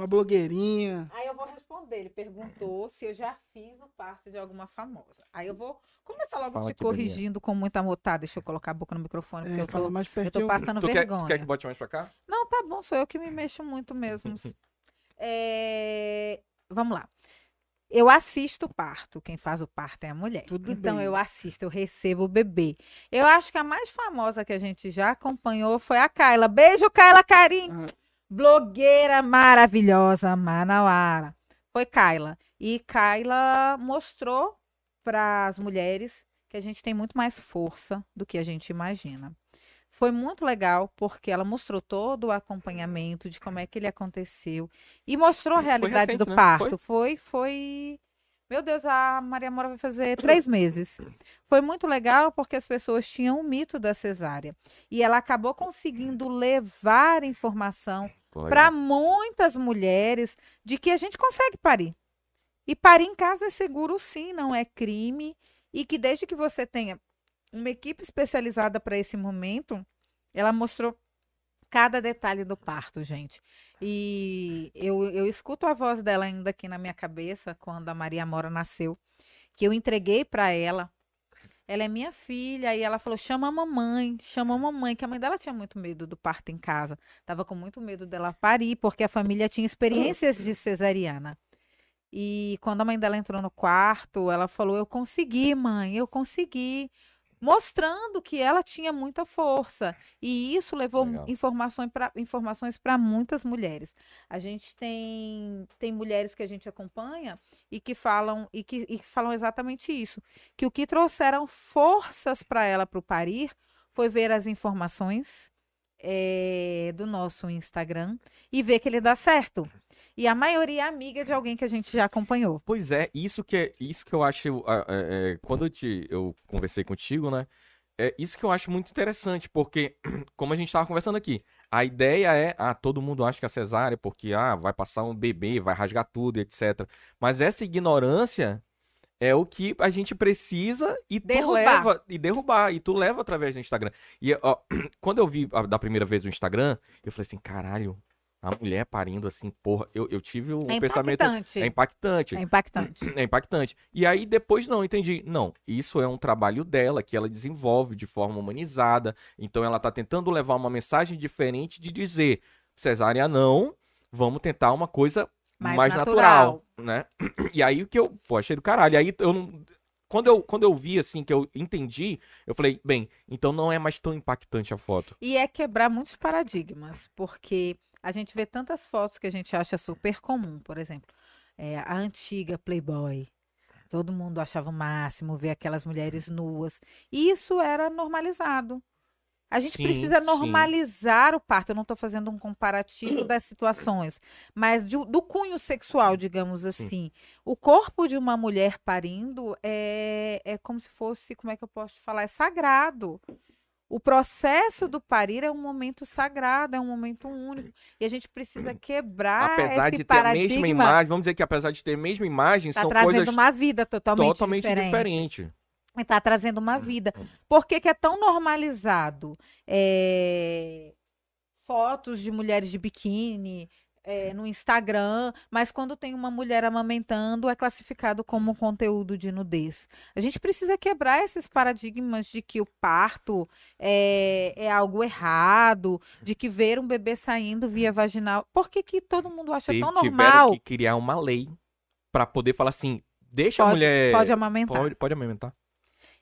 Speaker 3: Uma blogueirinha.
Speaker 2: Aí eu vou responder. Ele perguntou se eu já fiz o parto de alguma famosa. Aí eu vou começar logo
Speaker 1: Fala
Speaker 2: te corrigindo com muita amor. Tá, deixa eu colocar a boca no microfone, porque
Speaker 3: É,
Speaker 2: eu tô,
Speaker 3: mais
Speaker 2: eu tô passando
Speaker 1: Tu quer,
Speaker 2: vergonha.
Speaker 1: tu quer que bote mais pra cá?
Speaker 2: Não, tá bom, sou eu que me mexo muito mesmo. É, Vamos lá. Eu assisto o parto. Quem faz o parto é a mulher.
Speaker 3: Tudo
Speaker 2: então
Speaker 3: bem.
Speaker 2: eu assisto, eu recebo o bebê. Eu acho que a mais famosa que a gente já acompanhou foi a Kyla. Beijo, Kyla Karim.
Speaker 3: Ah.
Speaker 2: Blogueira maravilhosa, Manauara. Foi Kyla. E Kyla mostrou para as mulheres que a gente tem muito mais força do que a gente imagina. Foi muito legal porque ela mostrou todo o acompanhamento de como é que ele aconteceu e mostrou a
Speaker 1: Foi
Speaker 2: realidade
Speaker 1: recente,
Speaker 2: do
Speaker 1: né?
Speaker 2: parto. Foi, foi. Meu Deus, a Maria Mora vai fazer três meses. Foi muito legal porque as pessoas tinham o mito da cesárea e ela acabou conseguindo levar informação para muitas mulheres de que a gente consegue parir. E parir em casa é seguro sim, não é crime. E que desde que você tenha uma equipe especializada para esse momento, ela mostrou cada detalhe do parto, gente. E eu, eu escuto a voz dela ainda aqui na minha cabeça quando a Maria Mora nasceu, que eu entreguei para ela. Ela é minha filha e ela falou: chama a mamãe, chama a mamãe, que a mãe dela tinha muito medo do parto em casa. Tava com muito medo dela parir, porque a família tinha experiências de cesariana. E quando a mãe dela entrou no quarto, ela falou: Eu consegui, mãe, eu consegui. Mostrando que ela tinha muita força. E isso levou
Speaker 1: Legal.
Speaker 2: informações para informações muitas mulheres. A gente tem, tem mulheres que a gente acompanha e que falam e que, e que falam exatamente isso. Que o que trouxeram forças para ela para o parir foi ver as informações, é, do nosso Instagram e ver que ele dá certo. E a maioria é amiga de alguém que a gente já acompanhou.
Speaker 1: Pois é, isso que, é, isso que eu acho. é, é, quando eu, te, eu conversei contigo, né? É isso que eu acho muito interessante, porque, como a gente estava conversando aqui, a ideia é, ah, todo mundo acha que é cesárea, porque ah, vai passar um bebê, vai rasgar tudo, etc. Mas essa ignorância é o que a gente precisa e tu
Speaker 2: Derrubar.
Speaker 1: leva e derrubar e tu leva através do Instagram. E ó, quando eu vi a- da primeira vez o Instagram, eu falei assim, caralho, a mulher parindo assim, porra, eu, eu tive um
Speaker 2: É
Speaker 1: pensamento
Speaker 2: impactante.
Speaker 1: é impactante.
Speaker 2: É impactante.
Speaker 1: É impactante. E aí depois não, entendi. Não, isso é um trabalho dela que ela desenvolve de forma humanizada. Então ela tá tentando levar uma mensagem diferente de dizer, cesárea não, vamos tentar uma coisa
Speaker 2: Mais
Speaker 1: mais, natural. né? E aí o que eu, pô, achei do caralho. Aí eu não quando eu, quando eu vi, assim, que eu entendi, eu falei, bem, então não é mais tão impactante a foto.
Speaker 2: E é quebrar muitos paradigmas, porque a gente vê tantas fotos que a gente acha super comum, por exemplo, é, a antiga Playboy. Todo mundo achava o máximo ver aquelas mulheres nuas. E isso era normalizado. A gente
Speaker 1: Sim,
Speaker 2: precisa
Speaker 1: sim.
Speaker 2: normalizar o parto. Eu não estou fazendo um comparativo das situações, mas de- do cunho sexual, digamos assim. O corpo de uma mulher parindo é, é como se fosse, como é que eu posso falar? É sagrado. O processo do parir é um momento sagrado, é um momento único. E a gente precisa quebrar
Speaker 1: apesar
Speaker 2: esse
Speaker 1: de ter a mesma imagem, vamos dizer que apesar de ter a mesma imagem,
Speaker 2: Está
Speaker 1: são
Speaker 2: trazendo
Speaker 1: coisas
Speaker 2: uma vida totalmente,
Speaker 1: totalmente
Speaker 2: diferente.
Speaker 1: diferentes.
Speaker 2: Está trazendo uma vida. Por que, que é tão normalizado? É, Fotos de mulheres de biquíni é, no Instagram, mas quando tem uma mulher amamentando, é classificado como conteúdo de nudez. A gente precisa quebrar esses paradigmas de que o parto é, é algo errado, de que ver um bebê saindo via vaginal. Por que, que todo mundo acha tão
Speaker 1: tiveram
Speaker 2: normal?
Speaker 1: que criar uma lei pra poder falar assim, deixa a
Speaker 2: Pode,
Speaker 1: mulher
Speaker 2: pode amamentar.
Speaker 1: pode, pode amamentar.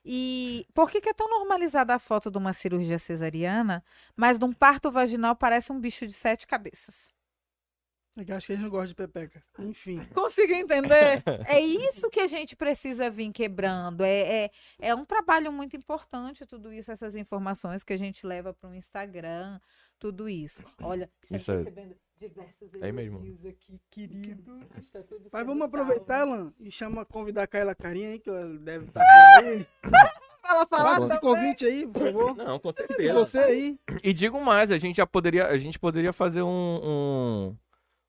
Speaker 2: E por que, que é tão normalizada a foto de uma cirurgia cesariana, mas de um parto vaginal parece um bicho de sete cabeças?
Speaker 3: É que eu acho que eles não gostam de pepeca. Enfim.
Speaker 2: Consigo entender? é isso que a gente precisa vir quebrando. É, é, é um trabalho muito importante, tudo isso, essas informações que a gente leva para o Instagram, tudo isso. Olha,
Speaker 1: Isso é-
Speaker 2: recebendo diversos
Speaker 1: É mesmo.
Speaker 2: elogios aqui, querido. Está tudo
Speaker 3: Mas vamos aproveitar, Lan, e chama convidar a Kaila Carinha aí, que ela deve estar por aí.
Speaker 2: Ela fala
Speaker 3: Faça esse convite aí, por favor.
Speaker 1: Não, com
Speaker 3: E
Speaker 1: certeza.
Speaker 3: você aí.
Speaker 1: E digo mais, a gente já poderia, a gente poderia fazer um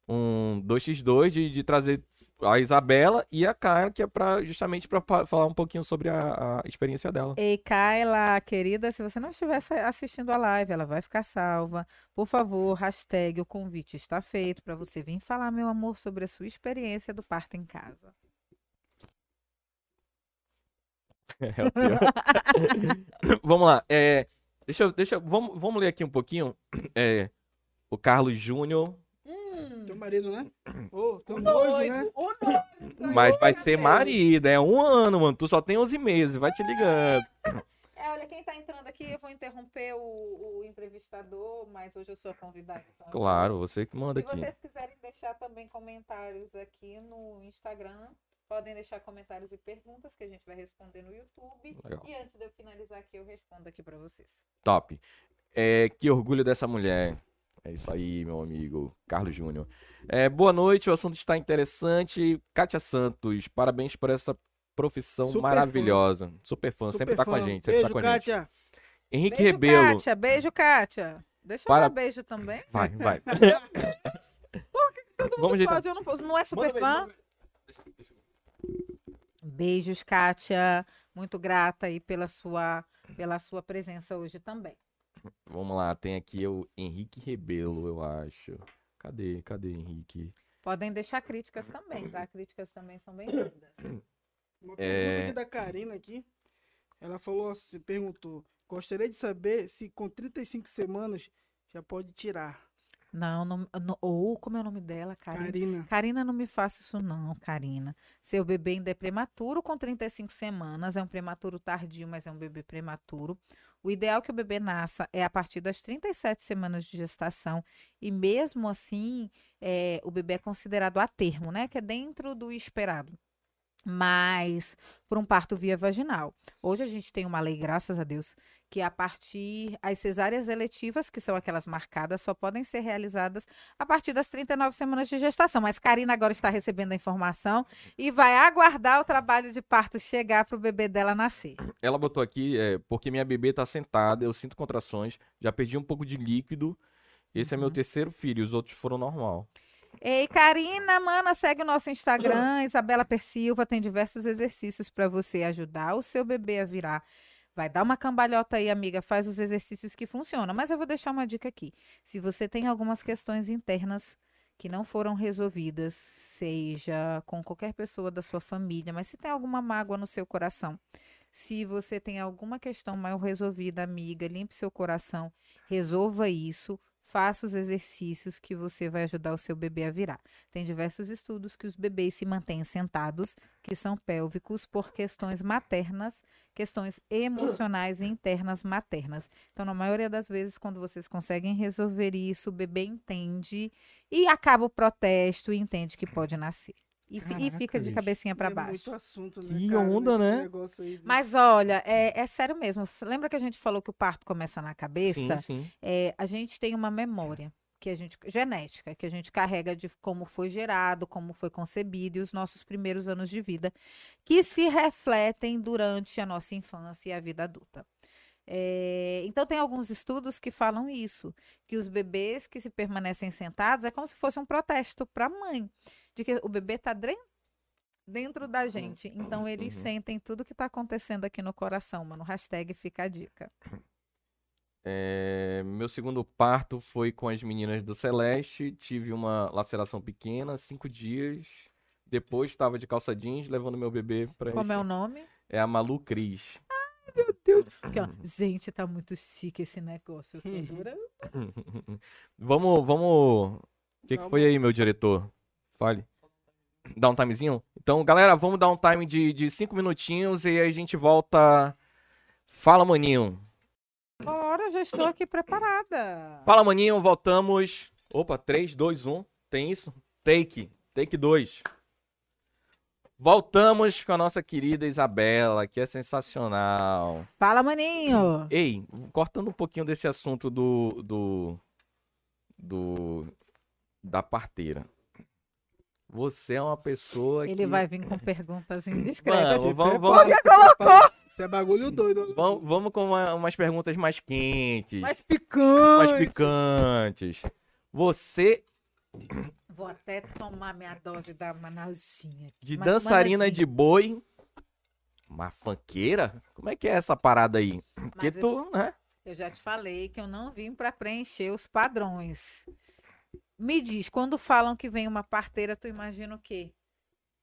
Speaker 1: um, um 2x2 de, de trazer a Isabela e a Cara, que é pra, justamente para falar um pouquinho sobre a, a experiência dela.
Speaker 2: Ei, Kaila, querida, se você não estiver assistindo a live, ela vai ficar salva. Por favor, hashtag o convite está feito para você vir falar, meu amor, sobre a sua experiência do parto em casa.
Speaker 1: É o pior. vamos lá. É, deixa, eu- deixa, vamos, vamos ler aqui um pouquinho. É, o Carlos Júnior,
Speaker 3: Teu marido, né? Ô, teu noivo, né?
Speaker 2: o noivo.
Speaker 1: mas vai ser marido. É um ano, mano. Tu só tem 11 meses. Vai te ligando.
Speaker 2: É, olha, quem tá entrando aqui, eu vou interromper o, o entrevistador, mas hoje eu sou a convidada. então
Speaker 1: Claro, você que manda
Speaker 2: Se
Speaker 1: aqui.
Speaker 2: vocês quiserem deixar também comentários aqui no Instagram, podem deixar comentários e perguntas que a gente vai responder no YouTube.
Speaker 1: Legal.
Speaker 2: E antes de eu finalizar aqui, eu respondo aqui para vocês.
Speaker 1: Top. É, que orgulho dessa mulher. É isso aí, meu amigo Carlos Júnior. É, boa noite, o assunto está interessante. Kátia Santos, parabéns por essa profissão
Speaker 3: Super
Speaker 1: maravilhosa. Super fã, sempre
Speaker 3: Super
Speaker 1: tá com a
Speaker 3: fã.
Speaker 1: gente, sempre
Speaker 3: Beijo,
Speaker 1: tá com a gente.
Speaker 3: Kátia.
Speaker 1: Henrique
Speaker 2: beijo,
Speaker 1: Rebelo.
Speaker 2: Kátia. Beijo, Kátia. Deixa
Speaker 1: Para-
Speaker 2: eu dar beijo também.
Speaker 1: Vai, vai.
Speaker 2: Todo
Speaker 1: Vamos
Speaker 2: mundo
Speaker 1: ajeitar.
Speaker 2: pode, eu não posso. Não é super
Speaker 1: Manda beijo,
Speaker 2: fã? Beijos, Kátia. Muito grata aí pela sua, pela sua presença hoje também.
Speaker 1: Vamos lá, tem aqui o Henrique Rebelo, eu acho. Cadê? Cadê Henrique?
Speaker 2: Podem deixar críticas também, tá? Críticas também são bem-vindas.
Speaker 3: Uma
Speaker 1: É.
Speaker 3: pergunta aqui da Karina aqui. Ela falou assim, perguntou. Gostaria de saber se com 35 semanas já pode tirar.
Speaker 2: Não, não, não- ou como é o nome dela, Karina?
Speaker 3: Karina.
Speaker 2: Karina, não me faça isso não, Karina. Seu bebê ainda é prematuro com 35 semanas, é um prematuro tardio, mas é um bebê prematuro. O ideal que o bebê nasça é a partir das 37 semanas de gestação e mesmo assim, é, o bebê é considerado a termo, né? Que é dentro do esperado. Mas por um parto via vaginal. Hoje a gente tem uma lei, graças a Deus, que a partir as cesáreas eletivas, que são aquelas marcadas, só podem ser realizadas a partir das 39 semanas de gestação. Mas Karina agora está recebendo a informação e vai aguardar o trabalho de parto chegar para o bebê dela nascer.
Speaker 1: Ela botou aqui, é, porque minha bebê tá sentada, eu sinto contrações, já perdi um pouco de líquido. Esse é meu
Speaker 2: Uhum.
Speaker 1: terceiro filho, os outros foram normal.
Speaker 2: Ei, Karina, mana, segue o nosso Instagram, Isabela Persilva, tem diversos exercícios para você ajudar o seu bebê a virar. Vai dar uma cambalhota aí, amiga, faz os exercícios que funcionam. Mas eu vou deixar uma dica aqui. Se você tem algumas questões internas que não foram resolvidas, seja com qualquer pessoa da sua família, mas se tem alguma mágoa no seu coração, se você tem alguma questão mal resolvida, amiga, limpe seu coração, resolva isso, faça os exercícios que você vai ajudar o seu bebê a virar. Tem diversos estudos que os bebês se mantêm sentados, que são pélvicos, por questões maternas, questões emocionais e internas maternas. Então, na maioria das vezes, quando vocês conseguem resolver isso, o bebê entende e acaba o protesto e entende que pode nascer. E, fi- e
Speaker 1: Caraca,
Speaker 2: fica de cabecinha para
Speaker 3: É
Speaker 2: baixo.
Speaker 3: muito assunto, né,
Speaker 1: Que
Speaker 3: cara,
Speaker 1: onda, né?
Speaker 3: aí?
Speaker 2: Mas olha, é, é sério mesmo. Lembra que a gente falou que o parto começa na cabeça?
Speaker 1: Sim, sim.
Speaker 2: É, a gente tem uma memória que a gente genética que a gente carrega de como foi gerado, como foi concebido e os nossos primeiros anos de vida que se refletem durante a nossa infância e a vida adulta. É, então tem alguns estudos que falam isso, que os bebês que se permanecem sentados é como se fosse um protesto para a mãe, de que o bebê está dentro da gente. Então eles
Speaker 1: Uhum.
Speaker 2: sentem tudo que está acontecendo aqui no coração, mano. Hashtag fica a dica.
Speaker 1: É, meu segundo parto foi com as meninas do Celeste. Tive uma laceração pequena, cinco dias. Depois estava de calça jeans, levando meu bebê para
Speaker 2: Como é o nome?
Speaker 1: É a Malu Cris.
Speaker 2: Meu Deus. Aquela, gente, tá muito chique esse negócio. Eu tô
Speaker 3: Uhum.
Speaker 2: adorando.
Speaker 1: vamos, vamos. O que, que foi aí, meu diretor? Fale. Dá um timezinho? Então, galera, vamos dar um time de, de cinco minutinhos e aí a gente volta. Fala, maninho.
Speaker 2: Bora, já estou aqui preparada.
Speaker 1: Fala, maninho, voltamos. Opa, 3, 2, 1. Tem isso? Take. Take 2. Voltamos com a nossa querida Isabela, que é sensacional.
Speaker 2: Fala, maninho.
Speaker 1: Ei, cortando um pouquinho desse assunto do. do. do da parteira. Você é uma pessoa
Speaker 2: Ele
Speaker 1: que.
Speaker 2: vai vir com perguntas indiscretas.
Speaker 1: Vamos,
Speaker 3: Se
Speaker 1: vamos, vamos,
Speaker 3: Isso é bagulho doido.
Speaker 1: vamos, vamos com uma- umas perguntas mais quentes,
Speaker 2: Mais picante.
Speaker 1: mais picantes. Você,
Speaker 2: Vou até tomar minha dose da Manauzinha. aqui.
Speaker 1: de dançarina
Speaker 2: Manauzinha.
Speaker 1: de boi, uma fanqueira? Como é que é essa parada aí? Porque
Speaker 2: Mas eu-
Speaker 1: tu, né?
Speaker 2: Eu já te falei que eu não vim para preencher os padrões. Me diz, quando falam que vem uma parteira, tu imagina o quê?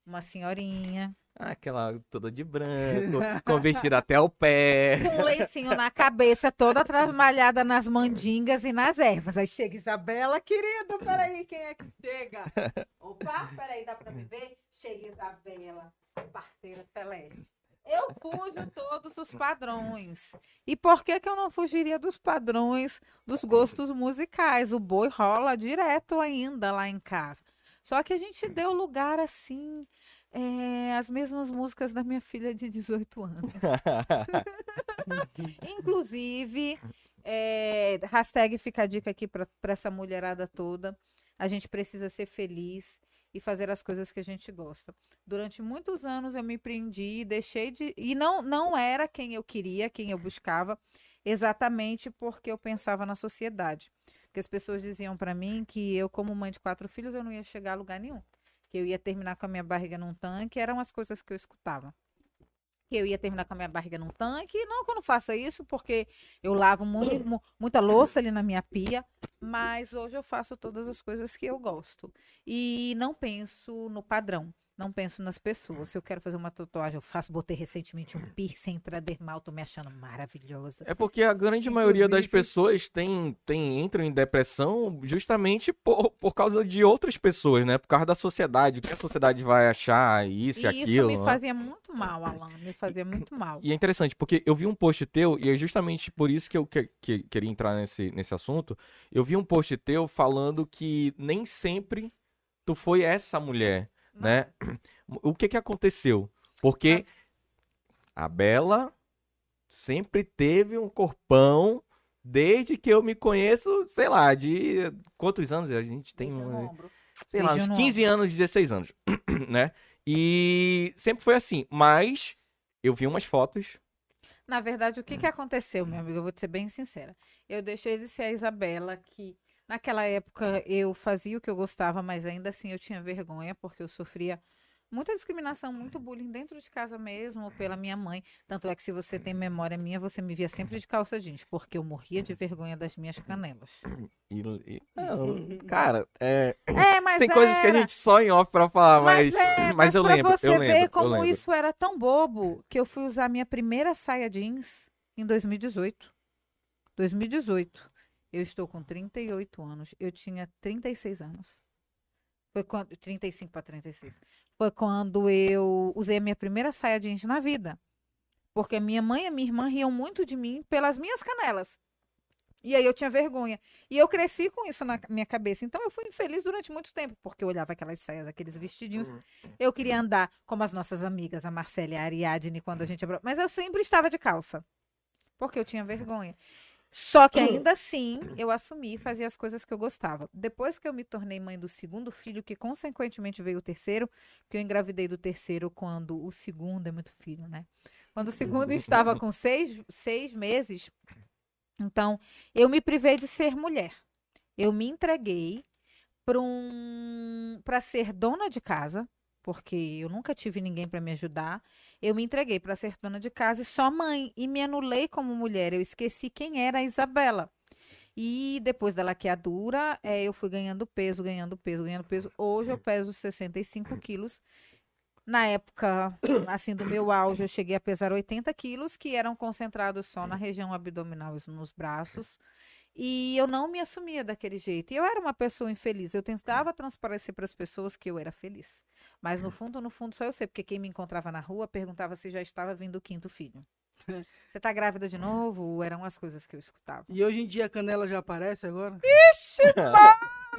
Speaker 2: Uma senhorinha,
Speaker 1: Aquela toda de branco, com vestido até o pé.
Speaker 2: com um lencinho na cabeça, toda trabalhada nas mandingas e nas ervas. Aí chega Isabela, querida, peraí, quem é que chega? Opa, peraí, dá pra beber? Chega Isabela, parteira celeste. Eu fujo todos os padrões. E por que que eu não fugiria dos padrões dos gostos musicais? O boi rola direto ainda lá em casa. Só que a gente deu lugar assim, é, as mesmas músicas da minha filha de 18 anos. Inclusive, é, hashtag fica a dica aqui para essa mulherada toda. A gente precisa ser feliz e fazer as coisas que a gente gosta. Durante muitos anos eu me prendi, deixei de. E não, não era quem eu queria, quem eu buscava, exatamente porque eu pensava na sociedade. Porque as pessoas diziam para mim que eu, como mãe de quatro filhos, eu não ia chegar a lugar nenhum. Que eu ia terminar com a minha barriga num tanque, eram as coisas que eu escutava que eu ia terminar com a minha barriga num tanque. Não que eu não faça isso, porque eu lavo mui- mu- muita louça ali na minha pia, mas hoje eu faço todas as coisas que eu gosto. E não penso no padrão, não penso nas pessoas. Se eu quero fazer uma tatuagem, eu faço. Botei recentemente um piercing intradermal, tô me achando maravilhosa.
Speaker 1: É porque a grande maioria das
Speaker 3: Inclusive-
Speaker 1: pessoas tem, tem, entram em depressão justamente por, por causa de outras pessoas, né? Por causa da sociedade. O que a sociedade vai achar, isso e,
Speaker 2: E
Speaker 1: aquilo.
Speaker 2: isso me
Speaker 1: né?
Speaker 2: fazia muito mal, Alan, me fazia muito mal.
Speaker 1: E é interessante, porque eu vi um post teu, e é justamente por isso que eu que- que- queria entrar nesse, nesse assunto. Eu vi um post teu falando que nem sempre tu foi essa mulher, né? O que que aconteceu? Porque a Bela sempre teve um corpão desde que eu me conheço, sei lá, de quantos anos a gente tem? Um, sei lá, uns
Speaker 2: no
Speaker 1: 15 anos, 16 anos, né? E sempre foi assim, mas eu vi umas fotos.
Speaker 2: Na verdade, o que, que aconteceu, meu amigo? Eu vou te ser bem sincera. Eu deixei de ser a Isabela, que naquela época eu fazia o que eu gostava, mas ainda assim eu tinha vergonha, porque eu sofria muita discriminação, muito bullying dentro de casa mesmo, pela minha mãe. Tanto é que se você tem memória minha, você me via sempre de calça jeans, porque eu morria de vergonha das minhas canelas.
Speaker 1: E, e- não, cara, é,
Speaker 2: É, mas
Speaker 1: tem coisas que a
Speaker 2: era.
Speaker 1: gente só em off pra falar, mas,
Speaker 2: é,
Speaker 1: mas eu
Speaker 2: pra
Speaker 1: lembro,
Speaker 2: você
Speaker 1: eu
Speaker 2: ver
Speaker 1: lembro,
Speaker 2: como
Speaker 1: lembro.
Speaker 2: isso era tão bobo que eu fui usar minha primeira saia jeans em 2018. 2018. Eu estou com 38 anos. Eu tinha 36 anos. Foi quando 35 para 36. Foi quando eu usei a minha primeira saia jeans na vida. Porque minha mãe e minha irmã riam muito de mim pelas minhas canelas. E aí eu tinha vergonha. E eu cresci com isso na minha cabeça. Então eu fui infeliz durante muito tempo, porque eu olhava aquelas saias, aqueles vestidinhos. Eu queria andar como as nossas amigas, a Marcela e a Ariadne, quando a gente abra- Mas eu sempre estava de calça. Porque eu tinha vergonha. Só que ainda assim, eu assumi e fazia as coisas que eu gostava. Depois que eu me tornei mãe do segundo filho, que consequentemente veio o terceiro, porque eu engravidei do terceiro quando o segundo é muito filho, né? Quando o segundo estava com seis, seis meses, então eu me privei de ser mulher. Eu me entreguei para um, para ser dona de casa, porque eu nunca tive ninguém para me ajudar. Eu me entreguei para ser dona de casa e só mãe e me anulei como mulher. Eu esqueci quem era a Isabela. E depois da laqueadura, eh, eu fui ganhando peso, ganhando peso, ganhando peso. Hoje eu peso 65 quilos. Na época, assim, do meu auge, eu cheguei a pesar 80 quilos, que eram concentrados só na região abdominal e nos braços. E eu não me assumia daquele jeito. E eu era uma pessoa infeliz. Eu tentava transparecer para as pessoas que eu era feliz. Mas no fundo, no fundo, só eu sei, porque quem me encontrava na rua perguntava se já estava vindo o quinto filho. Você tá grávida de novo? Eram as coisas que eu escutava.
Speaker 3: E hoje em dia a canela já aparece agora?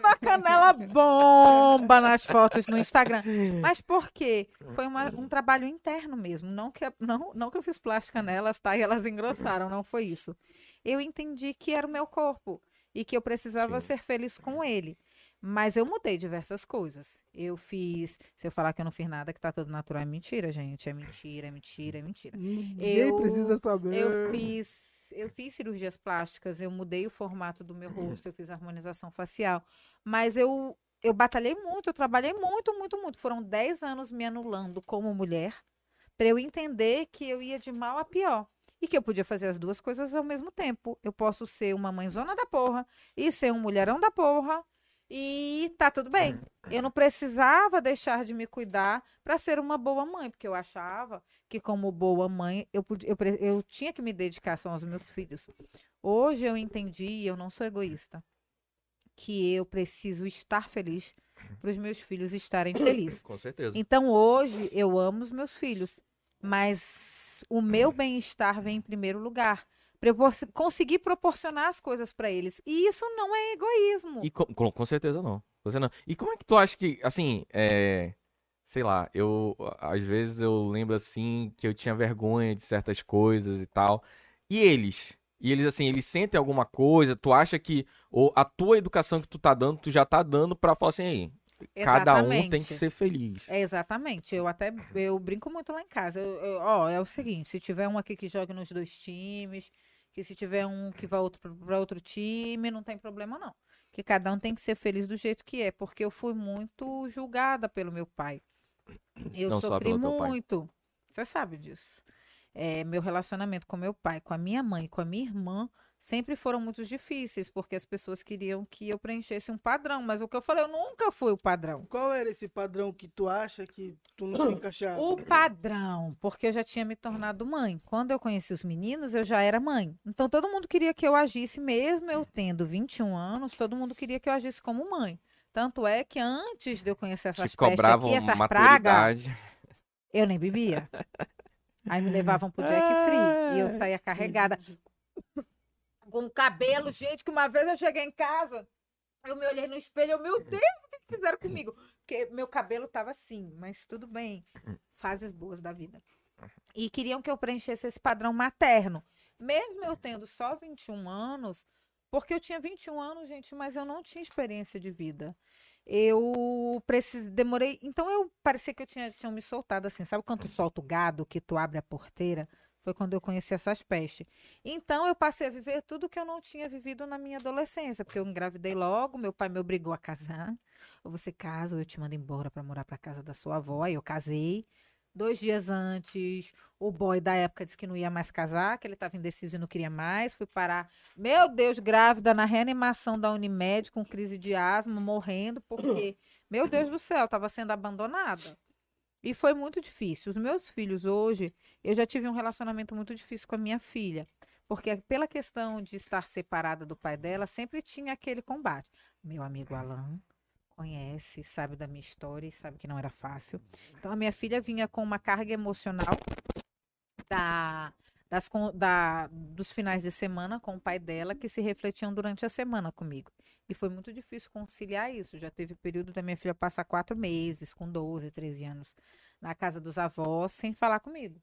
Speaker 2: A canela bomba nas fotos no Instagram. Mas por quê? Foi uma- um trabalho interno mesmo. Não que, não, não que eu fiz plástica nelas, tá? E elas engrossaram, não foi isso. Eu entendi que era o meu corpo e que eu precisava
Speaker 1: Sim.
Speaker 2: ser feliz com ele. Mas eu mudei diversas coisas. Eu fiz. Se eu falar que eu não fiz nada, que tá tudo natural, é mentira, gente. É mentira, é mentira, é mentira.
Speaker 3: Ninguém
Speaker 2: Eu-
Speaker 3: precisa saber.
Speaker 2: Eu fiz, eu fiz cirurgias plásticas, eu mudei o formato do meu rosto, eu fiz harmonização facial. Mas eu, eu batalhei muito, eu trabalhei muito, muito, muito. Foram 10 anos me anulando como mulher para eu entender que eu ia de mal a pior. E que eu podia fazer as duas coisas ao mesmo tempo. Eu posso ser uma mãezona da porra e ser um mulherão da porra. E tá tudo bem. Eu não precisava deixar de me cuidar para ser uma boa mãe, porque eu achava que como boa mãe eu, podia, eu, eu tinha que me dedicar só aos meus filhos. Hoje eu entendi, e eu não sou egoísta, que eu preciso estar feliz para os meus filhos estarem felizes.
Speaker 1: Com certeza.
Speaker 2: Então hoje eu amo os meus filhos, mas o meu bem-estar vem em primeiro lugar. Para eu conseguir proporcionar as coisas para eles. E isso não é egoísmo.
Speaker 1: E com, com, certeza não. Você não. E como é que tu acha que, assim, é. Sei lá, eu. Às vezes eu lembro assim que eu tinha vergonha de certas coisas e tal. E eles? E eles, assim, eles sentem alguma coisa? Tu acha que ou a tua educação que tu tá dando, tu já tá dando pra falar assim, aí, cada um tem que ser feliz.
Speaker 2: É, exatamente. Eu até eu brinco muito lá em casa. Eu- eu- ó, é o seguinte, se tiver um aqui que jogue nos dois times, que se tiver um que vá outro para outro time, não tem problema não. Que cada um tem que ser feliz do jeito que é, porque eu fui muito julgada pelo meu pai. Eu
Speaker 1: Não
Speaker 2: sofri muito. Você sabe disso. É, meu relacionamento com meu pai, com a minha mãe, com a minha irmã, sempre foram muito difíceis, porque as pessoas queriam que eu preenchesse um padrão, mas o que eu falei, eu nunca fui o padrão.
Speaker 3: Qual era esse padrão que tu acha que tu não encaixava?
Speaker 2: O padrão, porque eu já tinha me tornado mãe. Quando eu conheci os meninos, eu já era mãe. Então todo mundo queria que eu agisse, mesmo eu tendo 21 anos, todo mundo queria que eu agisse como mãe. Tanto é que antes de eu conhecer essas
Speaker 1: Te
Speaker 2: pestes aqui, essas pragas,
Speaker 1: maturidade.
Speaker 2: eu nem bebia. Aí me levavam pro Jack Free e eu saía carregada com o cabelo, gente, que uma vez eu cheguei em casa, eu me olhei no espelho, eu, meu Deus, o que que fizeram comigo? Porque meu cabelo tava assim, mas tudo bem. Fases boas da vida. E queriam que eu preenchesse esse padrão materno. Mesmo eu tendo só 21 anos, porque eu tinha 21 anos, gente, mas eu não tinha experiência de vida. Eu precisei, demorei. Então eu parecia que eu tinha, tinha me soltado assim. Sabe quando tu solta o gado, que tu abre a porteira? Foi quando eu conheci essas pestes. Então eu passei a viver tudo que eu não tinha vivido na minha adolescência, porque eu engravidei logo, meu pai me obrigou a casar. Ou você casa ou eu te mando embora para morar para casa da sua avó. Aí eu casei. Dois dias antes, o boy da época disse que não ia mais casar, que ele estava indeciso e não queria mais. Fui parar, meu Deus, grávida na reanimação da Unimed com crise de asma, morrendo, porque, meu Deus do céu, estava sendo abandonada. E foi muito difícil. Os meus filhos hoje, eu já tive um relacionamento muito difícil com a minha filha. Porque pela questão de estar separada do pai dela, sempre tinha aquele combate. Meu amigo Alain conhece, sabe da minha história e sabe que não era fácil. Então a minha filha vinha com uma carga emocional da, das, da, dos finais de semana com o pai dela que se refletiam durante a semana comigo. E foi muito difícil conciliar isso. Já teve período da minha filha passar quatro meses, com 12, 13 anos, na casa dos avós, sem falar comigo.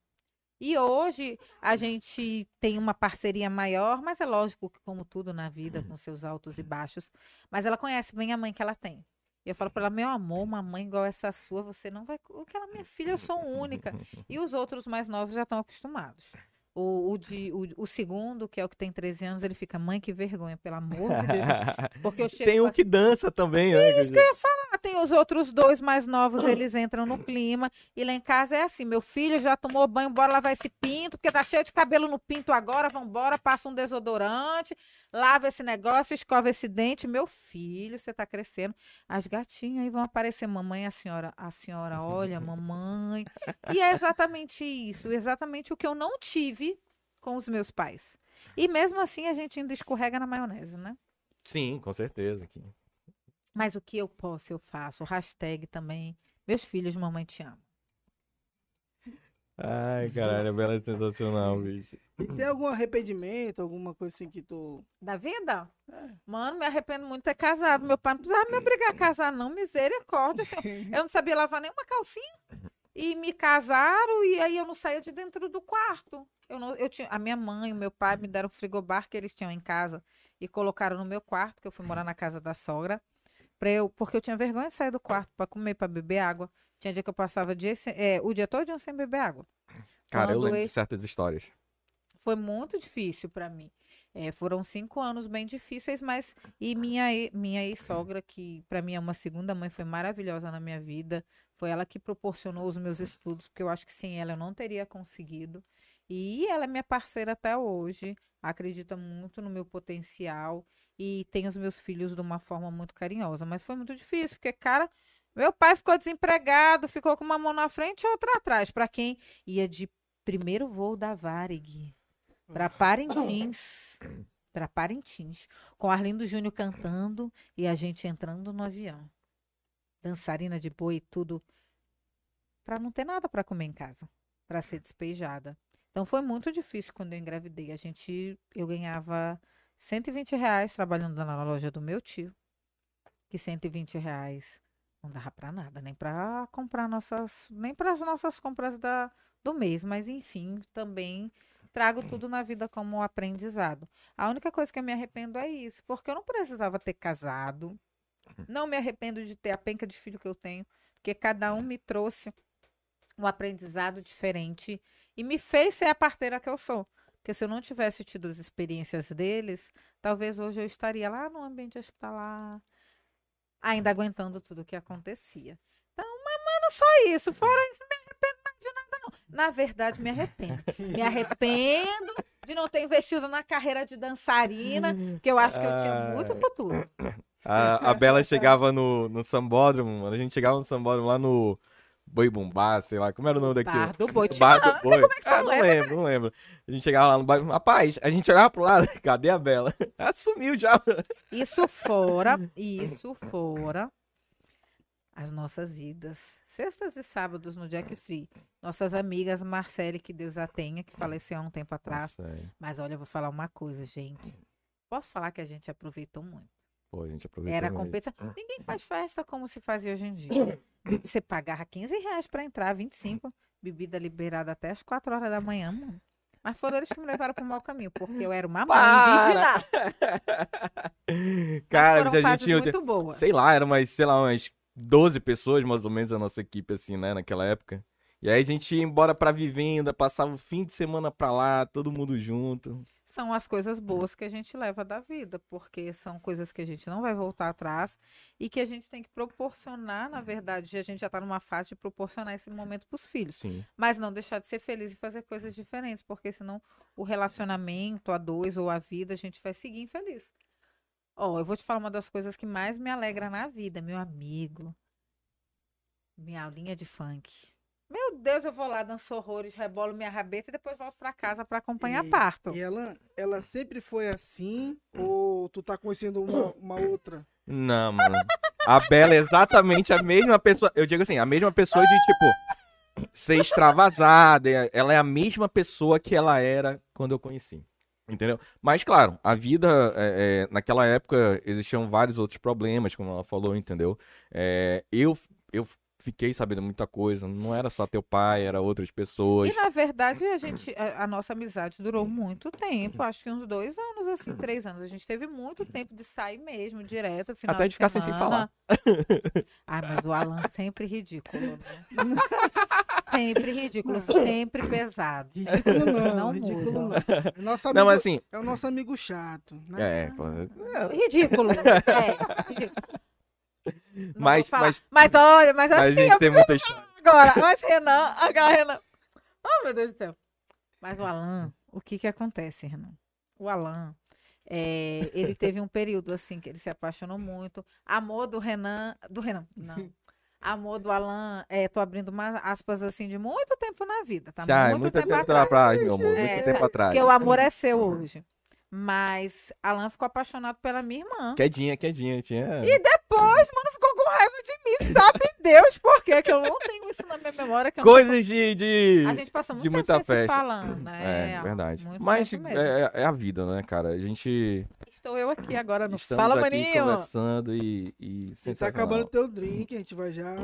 Speaker 2: E hoje a gente tem uma parceria maior, mas é lógico que, como tudo na vida, com seus altos e baixos, mas ela conhece bem a mãe que ela tem. E eu falo para ela, meu amor, uma mãe igual essa sua, você não vai. O que ela, minha filha, eu sou única. E os outros mais novos já estão acostumados. O, o, de, o, o, segundo, que é o que tem 13 anos, ele fica, mãe, que vergonha, pelo amor de Deus.
Speaker 1: Porque eu chego tem um que dança também, né?
Speaker 2: Isso que eu ia falar. Tem os outros dois mais novos, eles entram no clima. E lá em casa é assim: meu filho já tomou banho, bora lavar esse pinto, porque tá cheio de cabelo no pinto agora, vambora, passa um desodorante, lava esse negócio, escova esse dente. Meu filho, você tá crescendo. As gatinhas aí vão aparecer, mamãe, a senhora, a senhora, olha, mamãe. E é exatamente isso, exatamente o que eu não tive com os meus pais. E mesmo assim a gente ainda escorrega na maionese, né?
Speaker 1: Sim, com certeza.
Speaker 2: Mas o que eu posso, eu faço. Hashtag também. Meus filhos, mamãe te ama.
Speaker 1: Ai, caralho, a Bela é sensacional, bicho.
Speaker 3: E tem algum arrependimento, alguma coisa assim que tu.
Speaker 2: Da vida? É. Mano, me arrependo muito de ter casado. Meu pai não precisava me obrigar a casar, não. Misericórdia. Assim, eu não sabia lavar nenhuma calcinha. E me casaram e aí eu não saía de dentro do quarto. Eu não, eu tinha, a minha mãe e o meu pai me deram um frigobar que eles tinham em casa e colocaram no meu quarto, que eu fui morar na casa da sogra, para eu, porque eu tinha vergonha de sair do quarto para comer, para beber água. Tinha dia que eu passava dia, é, o dia todo sem beber água.
Speaker 1: Cara, Quando eu lembro de certas histórias.
Speaker 2: Foi muito difícil para mim. É, foram cinco anos bem difíceis, mas e minha minha ex-sogra, que para mim é uma segunda mãe, foi maravilhosa na minha vida. Foi ela que proporcionou os meus estudos, porque eu acho que sem ela eu não teria conseguido. E ela é minha parceira até hoje, acredita muito no meu potencial e tem os meus filhos de uma forma muito carinhosa. Mas foi muito difícil, porque, cara, meu pai ficou desempregado, ficou com uma mão na frente e outra atrás. Para quem ia de primeiro voo da Varig para Parintins. Para Parintins. Com Arlindo Júnior cantando e a gente entrando no avião. Dançarina de boi, tudo. Para não ter nada para comer em casa. Para ser despejada. Então foi muito difícil quando eu engravidei. A gente, eu ganhava 120 reais trabalhando na loja do meu tio. Que 120 reais não dava para nada, nem para comprar nossas, nem para as nossas compras da, do mês, mas enfim, também trago tudo na vida como aprendizado. A única coisa que eu me arrependo é isso, porque eu não precisava ter casado. Não me arrependo de ter a penca de filho que eu tenho, porque cada um me trouxe um aprendizado diferente e me fez ser a parteira que eu sou. Porque se eu não tivesse tido as experiências deles, talvez hoje eu estaria lá no ambiente hospitalar, ainda aguentando tudo o que acontecia. Então, mas, mano, só isso. Fora isso, me arrependo mais de nada, não. Na verdade, me arrependo. Me arrependo de não ter investido na carreira de dançarina, que eu acho que eu tinha muito futuro.
Speaker 1: A, a Bela chegava no, no sambódromo, mano. A gente chegava no sambódromo lá no Boi Bumbá, sei lá, como era o nome daquilo?
Speaker 2: Bar do Boi.
Speaker 1: Bar do Boi. Como é que ah, não lembra, lembro, não lembro. A gente chegava lá no bairro, rapaz, a gente olhava pro lado, cadê a Bela? Ela sumiu já.
Speaker 2: Isso fora, isso fora as nossas idas, sextas e sábados no Jack Free. Nossas amigas Marcele, que Deus a tenha, que faleceu há um tempo atrás. É. Mas olha, eu vou falar uma coisa, gente. Posso falar que a gente aproveitou muito.
Speaker 1: Pô, a gente aproveitou
Speaker 2: Era competição. Ninguém faz festa como se fazia hoje em dia. Você pagava 15 reais para entrar, 25. bebida liberada até as 4 horas da manhã, mano. Mas foram eles que me levaram pro mau caminho, porque eu era uma mãe vigilada.
Speaker 1: Cara,
Speaker 2: foram
Speaker 1: a gente tinha.
Speaker 2: muito boas.
Speaker 1: Sei lá, eram umas, sei lá, umas 12 pessoas mais ou menos a nossa equipe, assim, né, naquela época. E aí a gente ia embora pra vivenda, passava o fim de semana pra lá, todo mundo junto.
Speaker 2: São as coisas boas que a gente leva da vida, porque são coisas que a gente não vai voltar atrás e que a gente tem que proporcionar, na verdade, a gente já tá numa fase de proporcionar esse momento pros filhos.
Speaker 1: Sim.
Speaker 2: Mas não deixar de ser feliz e fazer coisas diferentes, porque senão o relacionamento a dois ou a vida a gente vai seguir infeliz. Ó, eu vou te falar uma das coisas que mais me alegra na vida, meu amigo. Minha aulinha de funk. Meu Deus, eu vou lá, danço horrores, rebolo minha rabeta e depois volto pra casa pra acompanhar
Speaker 3: E-
Speaker 2: parto.
Speaker 3: E ela, ela sempre foi assim? Ou tu tá conhecendo uma, uma outra?
Speaker 1: Não, mano. A Bela é exatamente a mesma pessoa. Eu digo assim, a mesma pessoa de, tipo, ser extravasada. Ela é a mesma pessoa que ela era quando eu conheci. Entendeu? Mas, claro, a vida, é, é, naquela época, existiam vários outros problemas, como ela falou, entendeu? É, eu, eu fiquei sabendo muita coisa. Não era só teu pai, era outras pessoas.
Speaker 2: E na verdade, a gente, a, a nossa amizade durou muito tempo, acho que uns dois anos, assim, três anos. A gente teve muito tempo de sair mesmo, direto, final
Speaker 1: Até
Speaker 2: de
Speaker 1: de ficar sem se
Speaker 2: semana. Ah, mas o Alan sempre ridículo, né? Sempre ridículo, sempre pesado.
Speaker 3: Ridículo não,
Speaker 2: Não
Speaker 3: ridículo não.
Speaker 2: muda.
Speaker 3: É, nosso amigo,
Speaker 1: Não, assim.
Speaker 3: é o nosso amigo chato, né?
Speaker 1: É, pô,
Speaker 2: Ridículo. É, ridículo. Não
Speaker 1: mas, mas,
Speaker 2: Mas olha, mas
Speaker 1: mas a
Speaker 2: assim,
Speaker 1: gente tem muita história.
Speaker 2: agora, mas Renan, agora Renan. Oh, meu Deus do céu. Mas o Alan, o que que acontece, Renan? O Alan, é, ele teve um período assim que ele se apaixonou muito. Amor do Renan, do Renan, não. Amor do Alan, é, tô abrindo uma aspas assim de muito tempo na vida, tá?
Speaker 1: Já, é
Speaker 2: muito,
Speaker 1: muito
Speaker 2: tempo,
Speaker 1: tempo
Speaker 2: atrás.
Speaker 1: atrás, meu amor. Muito
Speaker 2: É,
Speaker 1: tempo atrás.
Speaker 2: Porque o amor é seu hoje. Mas Alan ficou apaixonado pela minha irmã.
Speaker 1: Quedinha, quedinha. Tinha...
Speaker 2: E depois, mano, ficou com raiva de mim. Sabe Deus por quê? Que eu não tenho isso na minha memória. Que eu não
Speaker 1: Coisas de. de...
Speaker 2: a gente passa muito
Speaker 1: de
Speaker 2: tempo
Speaker 1: muita
Speaker 2: sem se
Speaker 1: festa.
Speaker 2: falando, né?
Speaker 1: É, verdade.
Speaker 2: Muito
Speaker 1: Mas
Speaker 2: mesmo.
Speaker 1: é, é a vida, né, cara? A gente.
Speaker 2: Estou eu aqui agora no
Speaker 1: Estamos
Speaker 2: Fala
Speaker 1: aqui
Speaker 2: Maninho.
Speaker 1: conversando e. e
Speaker 3: Você tá acabando o teu drink, a gente vai já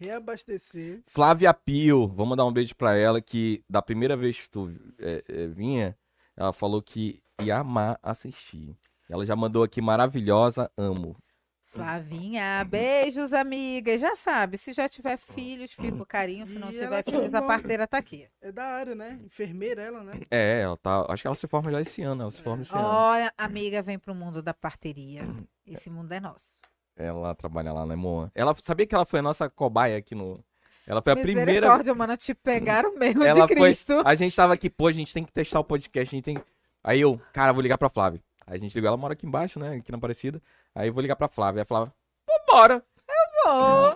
Speaker 3: reabastecer.
Speaker 1: Flávia Pio, vamos dar um beijo pra ela, que da primeira vez que tu é, é, vinha, ela falou que ia amar assistir. Ela já mandou aqui maravilhosa, amo.
Speaker 2: Flavinha, beijos, amigas. Já sabe, se já tiver filhos, fica o carinho. Se não
Speaker 3: E
Speaker 2: tiver filhos, a
Speaker 3: formou-
Speaker 2: parteira tá aqui.
Speaker 3: É da área, né? Enfermeira ela, né?
Speaker 1: É, ela tá. Acho que ela se forma já esse ano. Ela se forma esse ano.
Speaker 2: Olha, amiga, vem pro mundo da parteria. Esse mundo é nosso.
Speaker 1: Ela trabalha lá na Moa. Ela sabia que ela foi a nossa cobaia aqui no. Ela foi a primeira.
Speaker 2: Mano, te pegaram mesmo
Speaker 1: Ela
Speaker 2: de
Speaker 1: foi.
Speaker 2: Cristo.
Speaker 1: A gente tava aqui, pô, a gente tem que testar o podcast, a gente tem. Aí eu, cara, vou ligar pra Flávia. Aí a gente ligou, ela mora aqui embaixo, né? Aqui na Aparecida. Aí eu vou ligar pra Flávia. Aí a Flávia, vambora.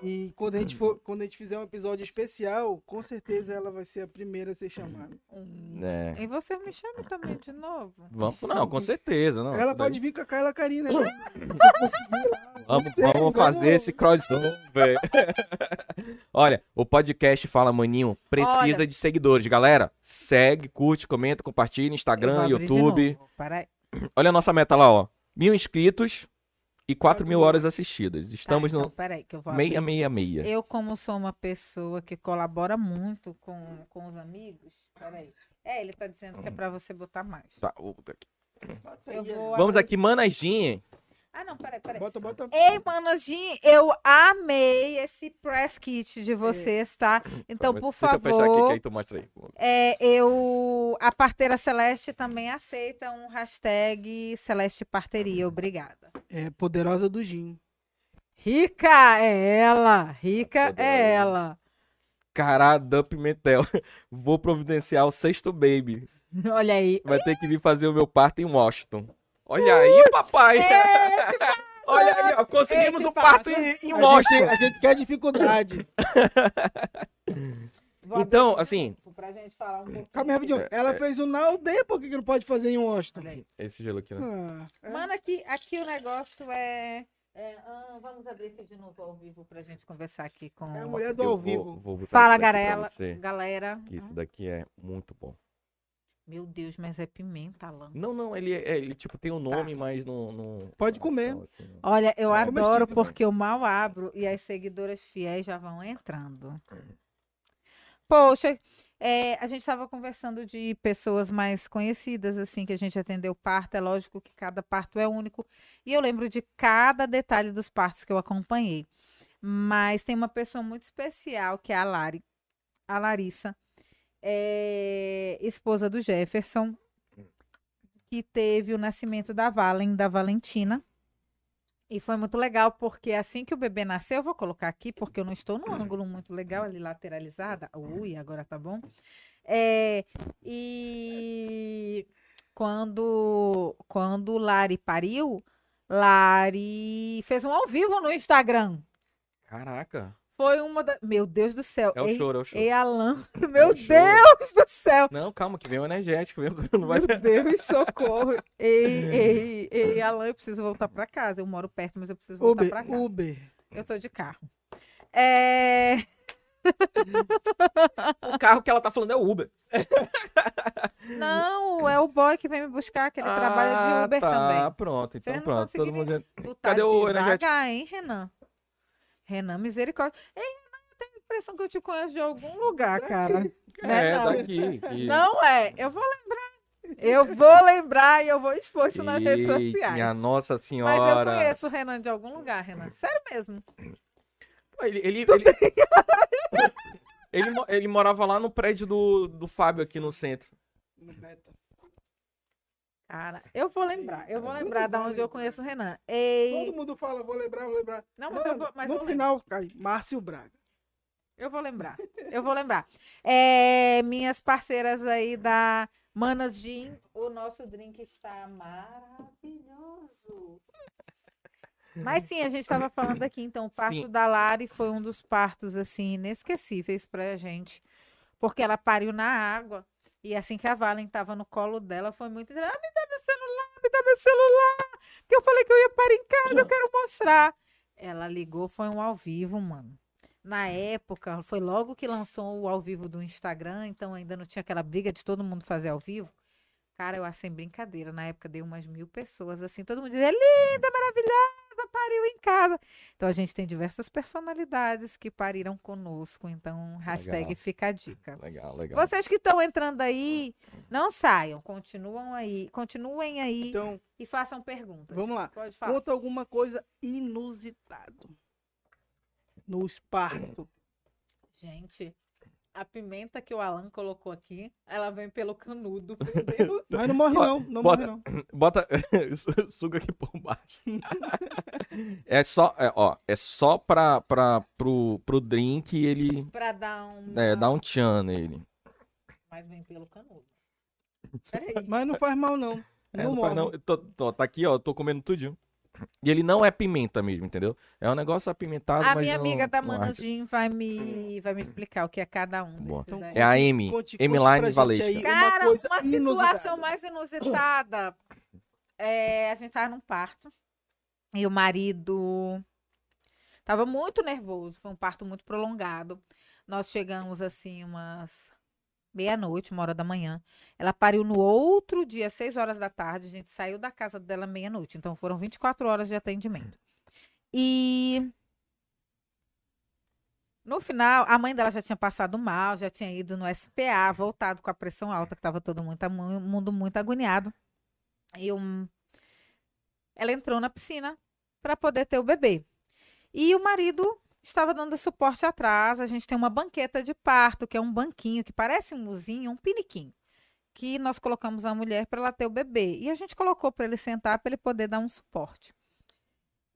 Speaker 3: E quando a, gente for, quando a gente fizer um episódio especial, com certeza ela vai ser a primeira a ser chamada.
Speaker 1: É.
Speaker 2: E você me chama também de novo.
Speaker 1: Vamos, não, com certeza. Não,
Speaker 3: ela pode vir com a Carla Karina. Né?
Speaker 1: Vamos,
Speaker 3: Vamos,
Speaker 1: vamos fazer esse crossover. Olha, o podcast Fala Maninho precisa
Speaker 2: Olha.
Speaker 1: de seguidores, galera. Segue, curte, comenta, compartilha, Instagram, YouTube.
Speaker 2: Peraí.
Speaker 1: Olha a nossa meta lá, ó. Mil inscritos e quatro mil horas assistidas. Estamos
Speaker 2: Tá, então,
Speaker 1: no
Speaker 2: peraí, que eu vou abrir.
Speaker 1: 666.
Speaker 2: Eu, como sou uma pessoa que colabora muito com, com os amigos, peraí. É, ele tá dizendo que é pra você botar mais.
Speaker 1: Tá, vou botar aqui.
Speaker 2: Eu vou
Speaker 1: Vamos
Speaker 2: abrir-
Speaker 1: aqui, Manajinha.
Speaker 2: Ah, não, peraí, peraí.
Speaker 3: Bota, bota.
Speaker 2: Ei, Manajinho, eu amei esse press kit de vocês, tá? Então, por
Speaker 1: Deixa eu fechar aqui, que
Speaker 2: favor,
Speaker 1: aí tu mostra aí.
Speaker 2: é, eu, a parteira Celeste também aceita um hashtag Celeste Parteria. Obrigada.
Speaker 3: É poderosa do Gin.
Speaker 2: Rica é ela, rica
Speaker 1: Poderosa.
Speaker 2: é ela.
Speaker 1: Carada Pimentel. Vou providenciar o sexto baby.
Speaker 2: Olha aí.
Speaker 1: Vai ter que vir fazer o meu parto em Washington. Olha aí, papai. Olha aí, ó. Conseguimos
Speaker 2: Esse
Speaker 1: um parto em, em
Speaker 3: A
Speaker 1: Washington.
Speaker 3: gente, a gente quer dificuldade.
Speaker 2: Vou
Speaker 1: Então, assim-
Speaker 2: Pra gente falar um pouquinho.
Speaker 3: Calma aí, rapidinho. Ela fez um na aldeia, por que, que não pode fazer em Washington?
Speaker 1: Esse gelo aqui, né?
Speaker 3: Ah, é.
Speaker 2: Mano, aqui, aqui o negócio é. é, ah, vamos abrir aqui de novo ao vivo pra gente conversar aqui com.
Speaker 3: É a mulher do
Speaker 1: Eu
Speaker 3: ao
Speaker 1: vou-
Speaker 3: vivo.
Speaker 1: vou
Speaker 2: Fala, garela, galera.
Speaker 1: que isso daqui é muito bom.
Speaker 2: Meu Deus, mas é pimenta, Alan.
Speaker 1: Não, não, ele, é- ele tipo, tem o nome, mas não... não
Speaker 3: Pode comer.
Speaker 1: não, assim, não.
Speaker 2: Olha, eu
Speaker 1: É
Speaker 2: adoro porque eu mal abro e as seguidoras fiéis já vão entrando. Poxa, é, a gente estava conversando de pessoas mais conhecidas, assim, que a gente atendeu parto. É lógico que cada parto é único. E eu lembro de cada detalhe dos partos que eu acompanhei. Mas tem uma pessoa muito especial, que é a Lari, a Larissa, é, esposa do Jefferson, que teve o nascimento da Valen, da Valentina. E foi muito legal, porque assim que o bebê nasceu, eu vou colocar aqui, porque eu não estou num ângulo muito legal ali, lateralizada. Ui, agora tá bom. É, e quando, quando Lari pariu, Lari fez um ao vivo no Instagram.
Speaker 1: Caraca.
Speaker 2: Foi uma da... Meu Deus do céu.
Speaker 1: É o
Speaker 2: Ei,
Speaker 1: choro, é o choro.
Speaker 2: Ei, Alan. Meu
Speaker 1: o choro.
Speaker 2: Deus do céu.
Speaker 1: Não, calma, que vem o energético. Vem... Não vai
Speaker 2: Meu. Deus, socorro. Ei, ei, ei, Alan, eu preciso voltar pra casa. Eu moro perto, mas eu preciso voltar
Speaker 3: Uber,
Speaker 2: pra casa.
Speaker 3: Uber.
Speaker 2: Eu tô de carro. É...
Speaker 1: O carro que ela tá falando é o Uber.
Speaker 2: Não, é o boy que vem me buscar, que ele trabalha de Uber
Speaker 1: tá,
Speaker 2: também.
Speaker 1: pronto. Então pronto. Todo mundo...
Speaker 2: Tá
Speaker 1: Cadê o
Speaker 2: devagar,
Speaker 1: energético?
Speaker 2: hein, Renan? Renan, misericórdia. Ei, tenho a impressão que eu te conheço de algum lugar, cara. Não
Speaker 1: É,
Speaker 2: é, não.
Speaker 1: daqui. que-
Speaker 2: Não é, eu vou lembrar. Eu vou lembrar e eu vou expor isso nas redes sociais.
Speaker 1: Minha Nossa
Speaker 2: Mas eu
Speaker 1: Senhora.
Speaker 2: conheço o Renan de algum lugar, Renan. Sério mesmo.
Speaker 1: Ele, ele, ele... ele, ele morava lá no prédio do, do Fábio aqui no centro.
Speaker 3: No beta.
Speaker 2: Cara, eu vou lembrar. Eu vou lembrar
Speaker 3: vai
Speaker 2: onde eu conheço o Renan. Ei,
Speaker 3: Todo mundo fala, vou lembrar, vou lembrar.
Speaker 2: Não, mas eu vou- mas
Speaker 3: no
Speaker 2: vou
Speaker 3: final, cai, Márcio Braga.
Speaker 2: eu vou lembrar. Eu vou lembrar. É, minhas parceiras aí da Manas Gin, o nosso drink está maravilhoso. Mas sim, a gente estava falando aqui, então, o parto
Speaker 1: Sim.
Speaker 2: da Lari foi um dos partos, assim, inesquecíveis pra gente. Porque ela pariu na água. E assim que a Valen estava no colo dela, foi muito. Ah, me dá meu celular, me dá meu celular. Porque eu falei que eu ia parar em casa, eu quero mostrar. Ela ligou, foi um ao vivo, mano. Na época, foi logo que lançou o ao vivo do Instagram, então ainda não tinha aquela briga de todo mundo fazer ao vivo. Cara, eu achei brincadeira. Na época deu umas mil pessoas, assim, todo mundo dizia, linda, maravilhosa, pariu em casa. Então a gente tem diversas personalidades que pariram conosco. Então, hashtag
Speaker 1: Legal.
Speaker 2: fica a dica.
Speaker 1: Legal, legal.
Speaker 2: Vocês que estão entrando aí, não saiam, continuam aí, continuem aí
Speaker 3: Então,
Speaker 2: e façam perguntas.
Speaker 3: vamos lá.
Speaker 2: Pode falar.
Speaker 3: Conta alguma coisa inusitado. Nos partos.
Speaker 2: Gente, a pimenta que o Alan colocou aqui, ela vem pelo canudo. Meu Deus.
Speaker 3: Mas não morre não, não
Speaker 1: bota-
Speaker 3: morre não.
Speaker 1: Bota. Suga aqui por baixo. é só, é, ó, é só pra, pra, pro, pro drink ele
Speaker 2: pra dar um.
Speaker 1: é, dar um tchan nele.
Speaker 2: Mas vem pelo canudo. Peraí.
Speaker 3: Mas não faz mal não.
Speaker 1: É,
Speaker 3: não
Speaker 1: não faz
Speaker 3: morre.
Speaker 1: não. Tô- tô- tá aqui, ó, tô comendo tudinho. E ele não é pimenta mesmo, entendeu? É um negócio apimentado,
Speaker 2: A
Speaker 1: mas
Speaker 2: minha
Speaker 1: não-
Speaker 2: amiga da
Speaker 1: não arde.
Speaker 2: Vai me, vai me explicar o que é cada um
Speaker 1: Boa.
Speaker 2: desses aí.
Speaker 1: É a Amy,
Speaker 3: Conte- conte pra
Speaker 1: Line
Speaker 3: gente
Speaker 1: Valesca.
Speaker 3: aí. uma
Speaker 2: Cara,
Speaker 3: coisa
Speaker 2: uma situação
Speaker 3: inusitada.
Speaker 2: mais inusitada. É, a gente tava num parto e o marido tava muito nervoso. Foi um parto muito prolongado. Nós chegamos assim umas meia-noite, uma hora da manhã. Ela pariu no outro dia, seis horas da tarde. A gente saiu da casa dela meia-noite. Então foram 24 horas de atendimento. E no final, a mãe dela já tinha passado mal, já tinha ido no SPA, voltado com a pressão alta, que estava todo mundo, tá mu- mundo muito agoniado. E um, ela entrou na piscina para poder ter o bebê. E o marido estava dando suporte atrás. A gente tem uma banqueta de parto, que é um banquinho que parece um muzinho, um piniquinho, que nós colocamos a mulher para ela ter o bebê. E a gente colocou para ele sentar para ele poder dar um suporte.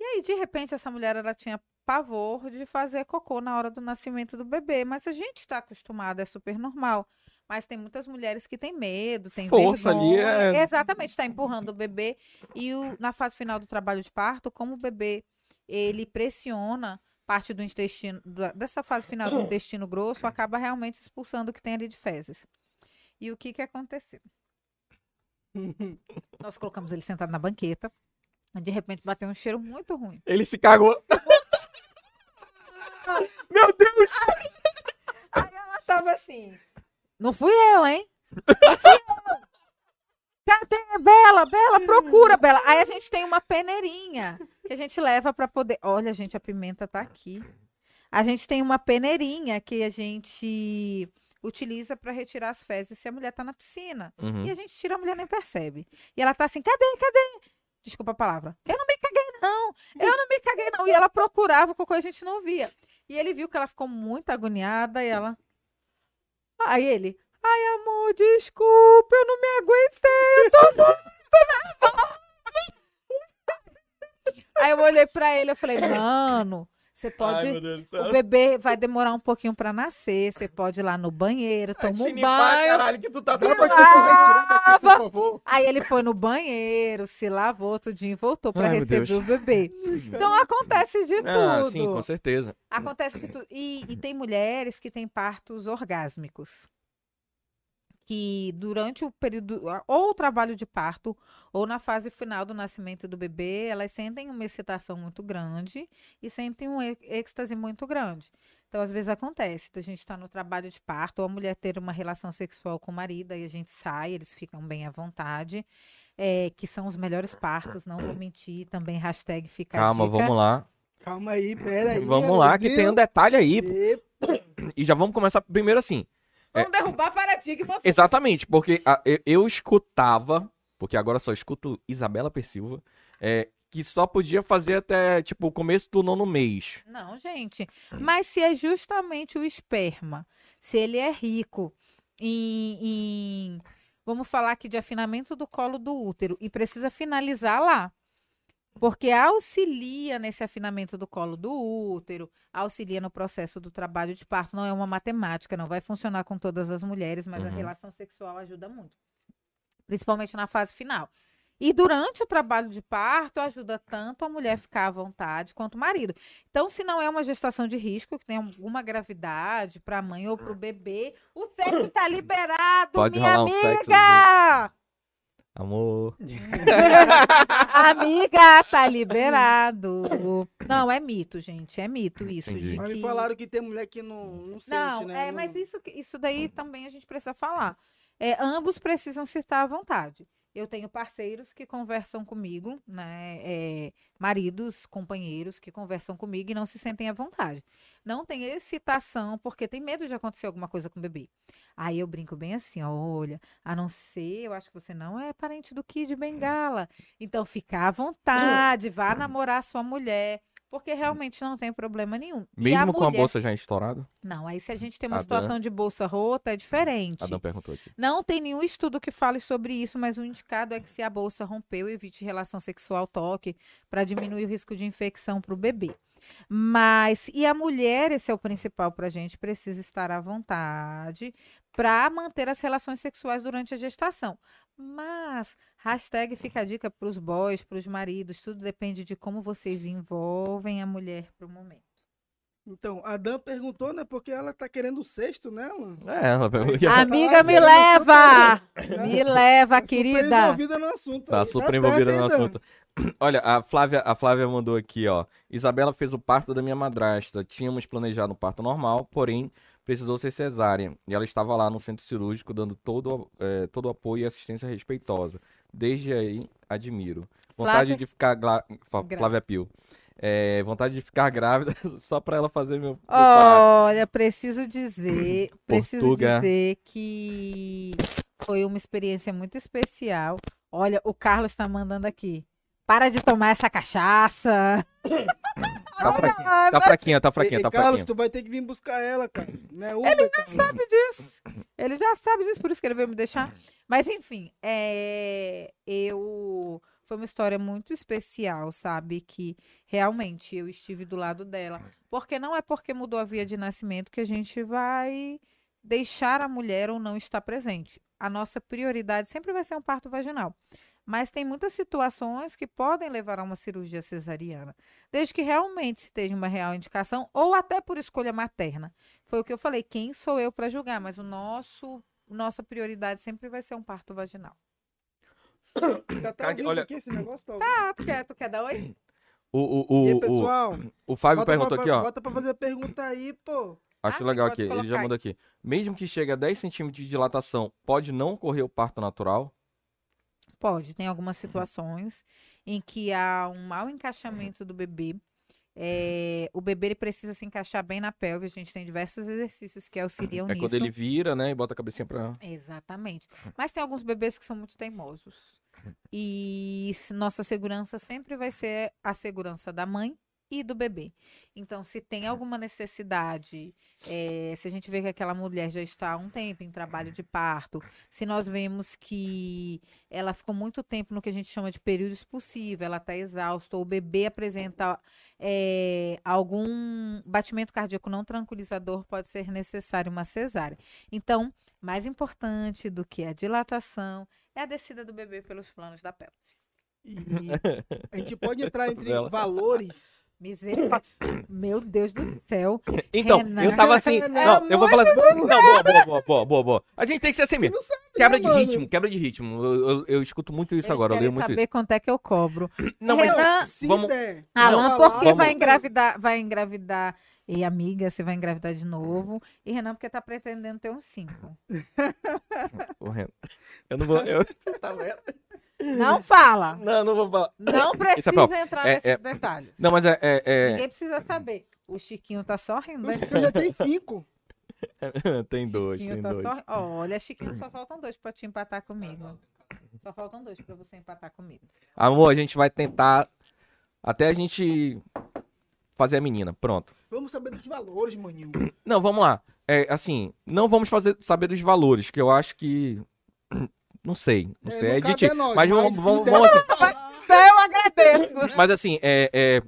Speaker 2: E aí, de repente, essa mulher ela tinha pavor de fazer cocô na hora do nascimento do bebê, mas a gente está acostumado, é super normal. Mas tem muitas mulheres que têm medo, têm
Speaker 1: Força ali
Speaker 2: vergonha.
Speaker 1: é-
Speaker 2: Exatamente, está empurrando o bebê. E o- na fase final do trabalho de parto, como o bebê ele pressiona parte do intestino, dessa fase final do intestino grosso, acaba realmente expulsando o que tem ali de fezes. E o que que aconteceu? Nós colocamos ele sentado na banqueta, de repente bateu um cheiro muito ruim.
Speaker 1: Ele se cagou. Meu Deus!
Speaker 2: Aí ela tava assim. Não fui eu, hein? Não fui eu. Cadê? Bela, Bela, procura, Bela. Aí a gente tem uma peneirinha que a gente leva pra poder. Olha, gente, a pimenta tá aqui. A gente tem uma peneirinha que a gente utiliza para retirar as fezes se a mulher tá na piscina.
Speaker 1: Uhum.
Speaker 2: E a gente tira, a mulher nem percebe. E ela tá assim, cadê, cadê? Desculpa a palavra. Eu não me caguei, não. Eu não me caguei, não. E ela procurava, o cocô a gente não via. E ele viu que ela ficou muito agoniada e ela. Aí ele, ai amor, desculpa, eu não me aguentei, eu tô muito nervosa. Aí eu olhei pra ele, eu falei, mano, você pode.
Speaker 1: Ai, meu Deus do
Speaker 2: o bebê vai demorar um pouquinho pra nascer. Você pode ir lá no banheiro, toma um banho.
Speaker 1: caralho, que tu tá doido.
Speaker 3: te por favor.
Speaker 2: Aí ele foi no banheiro, se lavou tudinho e voltou pra
Speaker 1: Ai,
Speaker 2: receber o bebê. Então acontece de tudo.
Speaker 1: Ah, sim, com certeza.
Speaker 2: Acontece de tudo. E, e tem mulheres que têm partos orgásmicos. Que durante o período, ou o trabalho de parto, ou na fase final do nascimento do bebê, elas sentem uma excitação muito grande e sentem um êxtase muito grande. Então, às vezes acontece, a gente está no trabalho de parto, ou a mulher ter uma relação sexual com o marido, aí a gente sai, eles ficam bem à vontade, é, que são os melhores partos, não vou mentir, também hashtag fica a
Speaker 1: Calma,
Speaker 2: dica.
Speaker 1: vamos lá.
Speaker 3: Calma aí, pera aí.
Speaker 1: Vamos lá, que tem um detalhe aí.
Speaker 3: Epa,
Speaker 1: E já vamos começar primeiro assim.
Speaker 2: Vamos derrubar paradigmas.
Speaker 1: Exatamente, porque a- eu, eu escutava, porque agora só escuto Isabela Persilva, é, que só podia fazer até, tipo, o começo do nono mês.
Speaker 2: Não, gente. Mas se é justamente o esperma, se ele é rico em, em- vamos falar aqui de afinamento do colo do útero e precisa finalizar lá. Porque auxilia nesse afinamento do colo do útero, auxilia no processo do trabalho de parto. Não é uma matemática, não vai funcionar com todas as mulheres, mas a
Speaker 1: Uhum.
Speaker 2: relação sexual ajuda muito. Principalmente na fase final. E durante o trabalho de parto, ajuda tanto a mulher ficar à vontade quanto o marido. Então, se não é uma gestação de risco, que tem alguma gravidade para a mãe ou para o bebê, o sexo está liberado,
Speaker 1: Pode
Speaker 2: minha
Speaker 1: rolar um sexo,
Speaker 2: amiga!
Speaker 1: Amor.
Speaker 2: amiga, tá liberado. Não, é mito, gente. É mito isso.
Speaker 1: Entendi.
Speaker 2: De
Speaker 3: Mas me
Speaker 2: que...
Speaker 3: falaram que tem mulher que não, não sente,
Speaker 2: Não,
Speaker 3: né?
Speaker 2: é, mas
Speaker 3: Não-
Speaker 2: isso, que- isso daí também a gente precisa falar. É, ambos precisam se estar à vontade. Eu tenho parceiros que conversam comigo, né? é, maridos, companheiros que conversam comigo e não se sentem à vontade. Não tem excitação porque tem medo de acontecer alguma coisa com o bebê. Aí eu brinco bem assim, olha, a não ser, eu acho que você não é parente do Kid Bengala. Então fica à vontade, vá namorar sua mulher, porque realmente não tem problema nenhum.
Speaker 1: Mesmo com a
Speaker 2: mulher-
Speaker 1: bolsa já estourada?
Speaker 2: não, aí se a gente tem uma
Speaker 1: Adam.
Speaker 2: situação de bolsa rota, é diferente.
Speaker 1: Adão perguntou aqui.
Speaker 2: Não tem nenhum estudo que fale sobre isso, mas o indicado é que se a bolsa rompeu, evite relação sexual toque para diminuir o risco de infecção para o bebê. Mas, e a mulher, esse é o principal para a gente, precisa estar à vontade para manter as relações sexuais durante a gestação. Mas, hashtag fica a dica para os boys, para os maridos, tudo depende de como vocês envolvem a mulher para o momento.
Speaker 3: Então, a Dan perguntou, né? Porque ela tá querendo o sexto, né, Alan?
Speaker 1: É, ela perguntou.
Speaker 2: Amiga, me
Speaker 3: querendo
Speaker 2: leva!
Speaker 3: super-
Speaker 2: Me leva,
Speaker 3: Tá super
Speaker 2: querida!
Speaker 3: envolvida no assunto.
Speaker 1: Tá
Speaker 3: aí.
Speaker 1: super envolvida no assunto. Olha, a Flávia, a Flávia mandou aqui, ó. Isabela fez o parto da minha madrasta. Tínhamos planejado um parto normal, porém precisou ser cesárea. E ela estava lá no centro cirúrgico dando todo, eh, todo o apoio e assistência respeitosa. Desde aí, admiro. Vontade
Speaker 2: Flávia-
Speaker 1: de ficar... gla- Flávia Pio. É, vontade de ficar grávida só pra ela fazer meu...
Speaker 2: Olha, preciso dizer, preciso
Speaker 1: Portuga.
Speaker 2: dizer que foi uma experiência muito especial. Olha, o Carlos tá mandando aqui. Para de tomar essa cachaça.
Speaker 1: Tá fraquinha, tá fraquinha, tá fraquinha, tá
Speaker 3: Carlos,
Speaker 1: fraquinha.
Speaker 3: tu vai ter que vir buscar ela, cara. Não é Uber, cara.
Speaker 2: sabe disso. Ele já sabe disso, por isso que ele veio me deixar. Mas enfim, é, eu foi uma história muito especial, sabe? Que realmente eu estive do lado dela. Porque não é porque mudou a via de nascimento que a gente vai deixar a mulher ou não estar presente. A nossa prioridade sempre vai ser um parto vaginal. Mas tem muitas situações que podem levar a uma cirurgia cesariana, desde que realmente se tenha uma real indicação ou até por escolha materna. Foi o que eu falei, quem sou eu para julgar, mas o nosso nossa prioridade sempre vai ser um parto vaginal.
Speaker 3: Tá, tá ouvindo
Speaker 1: olha-
Speaker 3: aqui esse negócio? Tá?
Speaker 2: Ah, tu quer, tu quer dar oi?
Speaker 1: O, o,
Speaker 3: E
Speaker 1: o,
Speaker 3: aí,
Speaker 1: o,
Speaker 3: pessoal?
Speaker 1: o Fábio
Speaker 3: bota
Speaker 1: perguntou
Speaker 3: pra,
Speaker 1: aqui, ó.
Speaker 3: Bota pra fazer a pergunta aí, pô.
Speaker 1: Acho
Speaker 2: sim,
Speaker 1: legal aqui. Ele já mandou aqui. Mesmo que chegue a 10 centímetros de dilatação, pode não ocorrer o parto natural?
Speaker 2: Pode, tem algumas situações em que há um mau encaixamento do bebê. É, o bebê ele precisa se encaixar bem na pelve. A gente tem diversos exercícios que auxiliam
Speaker 1: É
Speaker 2: nisso.
Speaker 1: quando ele vira, né? E bota a cabecinha pra.
Speaker 2: Exatamente. Mas tem alguns bebês que são muito teimosos. E se- nossa segurança sempre vai ser a segurança da mãe e do bebê. Então, se tem alguma necessidade, eh, se a gente vê que aquela mulher já está há um tempo em trabalho de parto, se nós vemos que ela ficou muito tempo no que a gente chama de período expulsivo, ela está exausta, ou o bebê apresenta eh, algum batimento cardíaco não tranquilizador, pode ser necessário uma cesárea. Então, mais importante do que a dilatação é a descida do bebê pelos planos da pelve.
Speaker 3: E a gente pode entrar entre valores.
Speaker 2: Misericórdia. Meu Deus do céu.
Speaker 1: Então,
Speaker 2: Renan.
Speaker 1: eu tava assim.
Speaker 3: É
Speaker 1: Não, eu vou falar assim. Não, boa, boa, boa, boa, boa, boa. A gente tem que ser assim mesmo.
Speaker 3: sabe,
Speaker 1: Quebra
Speaker 3: né,
Speaker 1: de
Speaker 3: mano?
Speaker 1: ritmo, quebra de ritmo. Eu, eu- eu escuto muito isso agora, eu leio
Speaker 2: Eles
Speaker 1: muito
Speaker 2: querem
Speaker 1: isso.
Speaker 2: saber quanto é que eu cobro.
Speaker 1: Não, mas
Speaker 2: Renan,
Speaker 1: vamos-
Speaker 3: der,
Speaker 2: Alan, porque
Speaker 1: vamos-
Speaker 2: vai engravidar, vai engravidar. E amiga, você vai engravidar de novo. E Renan, porque tá pretendendo ter uns cinco.
Speaker 1: correndo. Eu não vou. Eu... Tá vendo?
Speaker 2: Não fala.
Speaker 1: Não, não vou falar.
Speaker 2: Não precisa entrar
Speaker 1: É-
Speaker 2: nesses
Speaker 1: é-
Speaker 2: detalhes.
Speaker 1: Não, mas é. é- é-
Speaker 2: Ninguém precisa saber. O Chiquinho tá só rindo. né?
Speaker 3: Eu já tenho cinco.
Speaker 1: tem dois,
Speaker 2: Chiquinho
Speaker 1: tem
Speaker 2: tá
Speaker 1: dois.
Speaker 2: só... Olha, Chiquinho, só faltam dois pra te empatar comigo. Só faltam dois pra você empatar comigo.
Speaker 1: Amor, a gente vai tentar. Até a gente fazer a menina. Pronto.
Speaker 3: Vamos saber dos valores, maninho.
Speaker 1: Não, vamos lá. É, assim, não vamos fazer, saber dos valores, que eu acho que. Não sei. Não
Speaker 3: É,
Speaker 1: sei.
Speaker 3: não
Speaker 1: É de ti.
Speaker 3: nós,
Speaker 1: Mas vamos,
Speaker 3: mas
Speaker 1: vamos,
Speaker 3: der-
Speaker 1: vamos assim.
Speaker 2: Eu agradeço.
Speaker 1: Mas assim, é, é,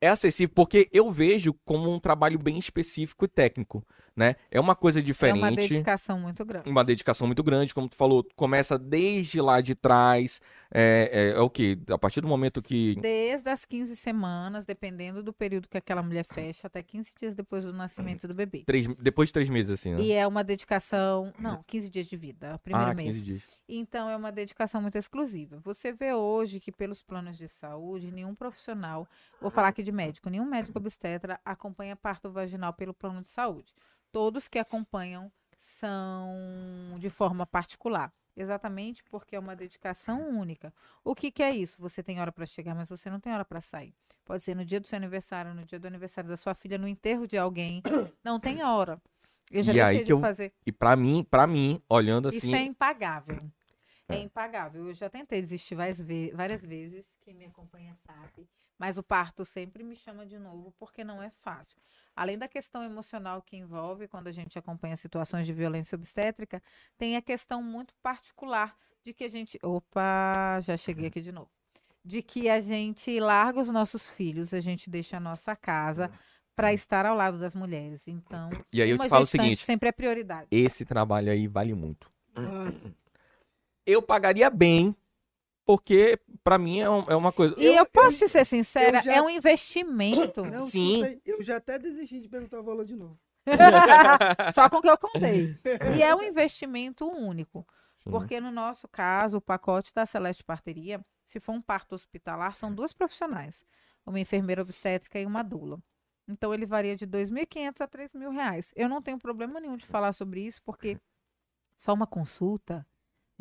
Speaker 1: é acessível porque eu vejo como um trabalho bem específico e técnico, né? É uma coisa
Speaker 2: É
Speaker 1: diferente.
Speaker 2: uma dedicação muito grande.
Speaker 1: uma dedicação muito grande, como tu falou, começa desde lá de trás. É, é, é o quê? A partir do momento que.
Speaker 2: Desde as 15 semanas, dependendo do período que aquela mulher fecha, até 15 dias depois do nascimento do bebê.
Speaker 1: Três, depois de três meses, assim, né?
Speaker 2: E é uma dedicação. Não, 15 dias de vida, primeiro
Speaker 1: ah,
Speaker 2: mês.
Speaker 1: 15 dias.
Speaker 2: Então é uma dedicação muito exclusiva. Você vê hoje que pelos planos de saúde, nenhum profissional, vou falar aqui de médico, nenhum médico obstetra acompanha parto vaginal pelo plano de saúde. Todos que acompanham são de forma particular. Exatamente porque é uma dedicação única. O que, que é isso? Você tem hora para chegar, mas você não tem hora para sair. Pode ser no dia do seu aniversário, no dia do aniversário da sua filha, no enterro de alguém. Não tem hora. Eu já
Speaker 1: E aí
Speaker 2: deixei
Speaker 1: que
Speaker 2: de
Speaker 1: eu-
Speaker 2: fazer.
Speaker 1: E pra mim, para mim, olhando assim.
Speaker 2: Isso é impagável. É
Speaker 1: É.
Speaker 2: impagável. Eu já tentei desistir várias, várias vezes, quem me acompanha sabe. Mas o parto sempre me chama de novo, porque não é fácil. Além da questão emocional que envolve quando a gente acompanha situações de violência obstétrica, tem a questão muito particular de que a gente. Opa, já cheguei aqui de novo. De que a gente larga os nossos filhos, a gente deixa a nossa casa para estar ao lado das mulheres. Então,
Speaker 1: E aí eu
Speaker 2: uma
Speaker 1: te falo o
Speaker 2: gestante
Speaker 1: seguinte:
Speaker 2: sempre é prioridade.
Speaker 1: esse trabalho aí vale muito.
Speaker 3: Ah,
Speaker 1: Eu pagaria bem, porque pra mim é, um- é uma coisa.
Speaker 2: E
Speaker 3: Eu-
Speaker 2: eu,
Speaker 3: eu-
Speaker 2: posso te ser sincera,
Speaker 3: eu já-
Speaker 2: é um investimento.
Speaker 3: não,
Speaker 1: Sim.
Speaker 3: escuta Eu já até desisti de perguntar o valor de novo.
Speaker 2: Só com o que eu contei. E é um investimento único.
Speaker 1: Sim.
Speaker 2: Porque no nosso caso, o pacote da Celeste Parteria, se for um parto hospitalar, são duas profissionais. Uma enfermeira obstétrica e uma dula. Então ele varia de R$ 2.500 a 3.000 reais. Eu não tenho problema nenhum de falar sobre isso, porque só uma consulta,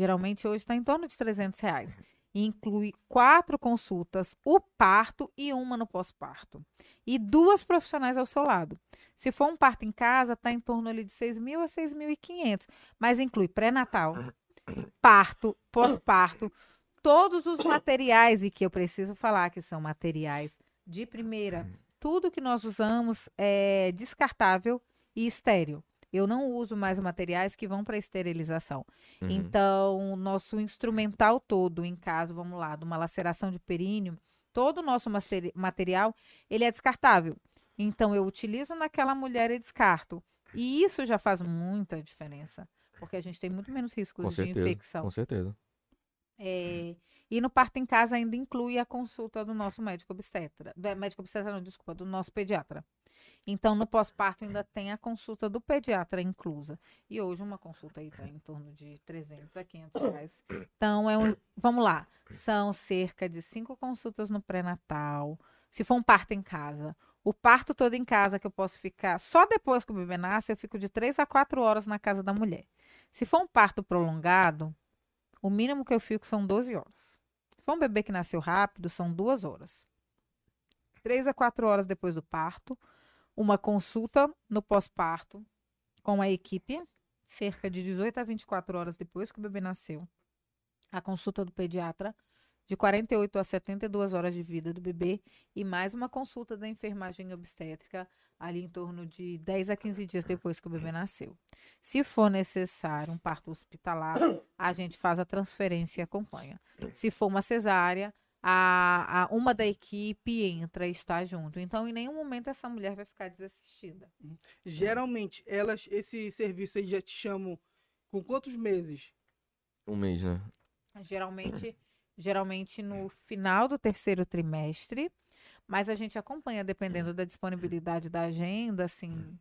Speaker 2: geralmente hoje está em torno de 300 reais. E inclui quatro consultas, o parto e uma no pós-parto. E duas profissionais ao seu lado. Se for um parto em casa, está em torno ali de 6 mil a 6.500. Mas inclui pré-natal, parto, pós-parto, todos os materiais, e que eu preciso falar que são materiais de primeira. Tudo que nós usamos é descartável e estéreo. Eu não uso mais materiais que vão para esterilização.
Speaker 1: Uhum.
Speaker 2: Então, o nosso instrumental todo, em caso, vamos lá, de uma laceração de períneo, todo o nosso material, ele é descartável. Então, eu utilizo naquela mulher e descarto. E isso já faz muita diferença, porque a gente tem muito menos riscos
Speaker 1: com
Speaker 2: de
Speaker 1: certeza.
Speaker 2: infecção.
Speaker 1: Com certeza.
Speaker 2: É, e no parto em casa ainda inclui a consulta do nosso médico obstetra. Do médico obstetra, não, desculpa, do nosso pediatra. Então, no pós-parto ainda tem a consulta do pediatra inclusa. E hoje uma consulta aí está em torno de 300 a 500 reais. Então, é um, vamos lá, são cerca de cinco consultas no pré-natal. Se for um parto em casa, o parto todo em casa que eu posso ficar, só depois que o bebê nasce, eu fico de 3 a 4 horas na casa da mulher. Se for um parto prolongado, o mínimo que eu fico são 12 horas. Se for um bebê que nasceu rápido, são duas horas. três a quatro horas depois do parto, uma consulta no pós-parto com a equipe, cerca de 18 a 24 horas depois que o bebê nasceu. A consulta do pediatra de 48 a 72 horas de vida do bebê e mais uma consulta da enfermagem obstétrica ali em torno de 10 a 15 dias depois que o bebê nasceu. Se for necessário um parto hospitalar, a gente faz a transferência e acompanha. Se for uma cesárea, a, a, uma da equipe entra e está junto. Então, em nenhum momento essa mulher vai ficar desassistida.
Speaker 3: Geralmente, elas, esse serviço aí já te chamam com quantos meses?
Speaker 1: Um mês, né?
Speaker 2: Geralmente, geralmente no final do terceiro trimestre, mas a gente acompanha dependendo da disponibilidade da agenda, assim,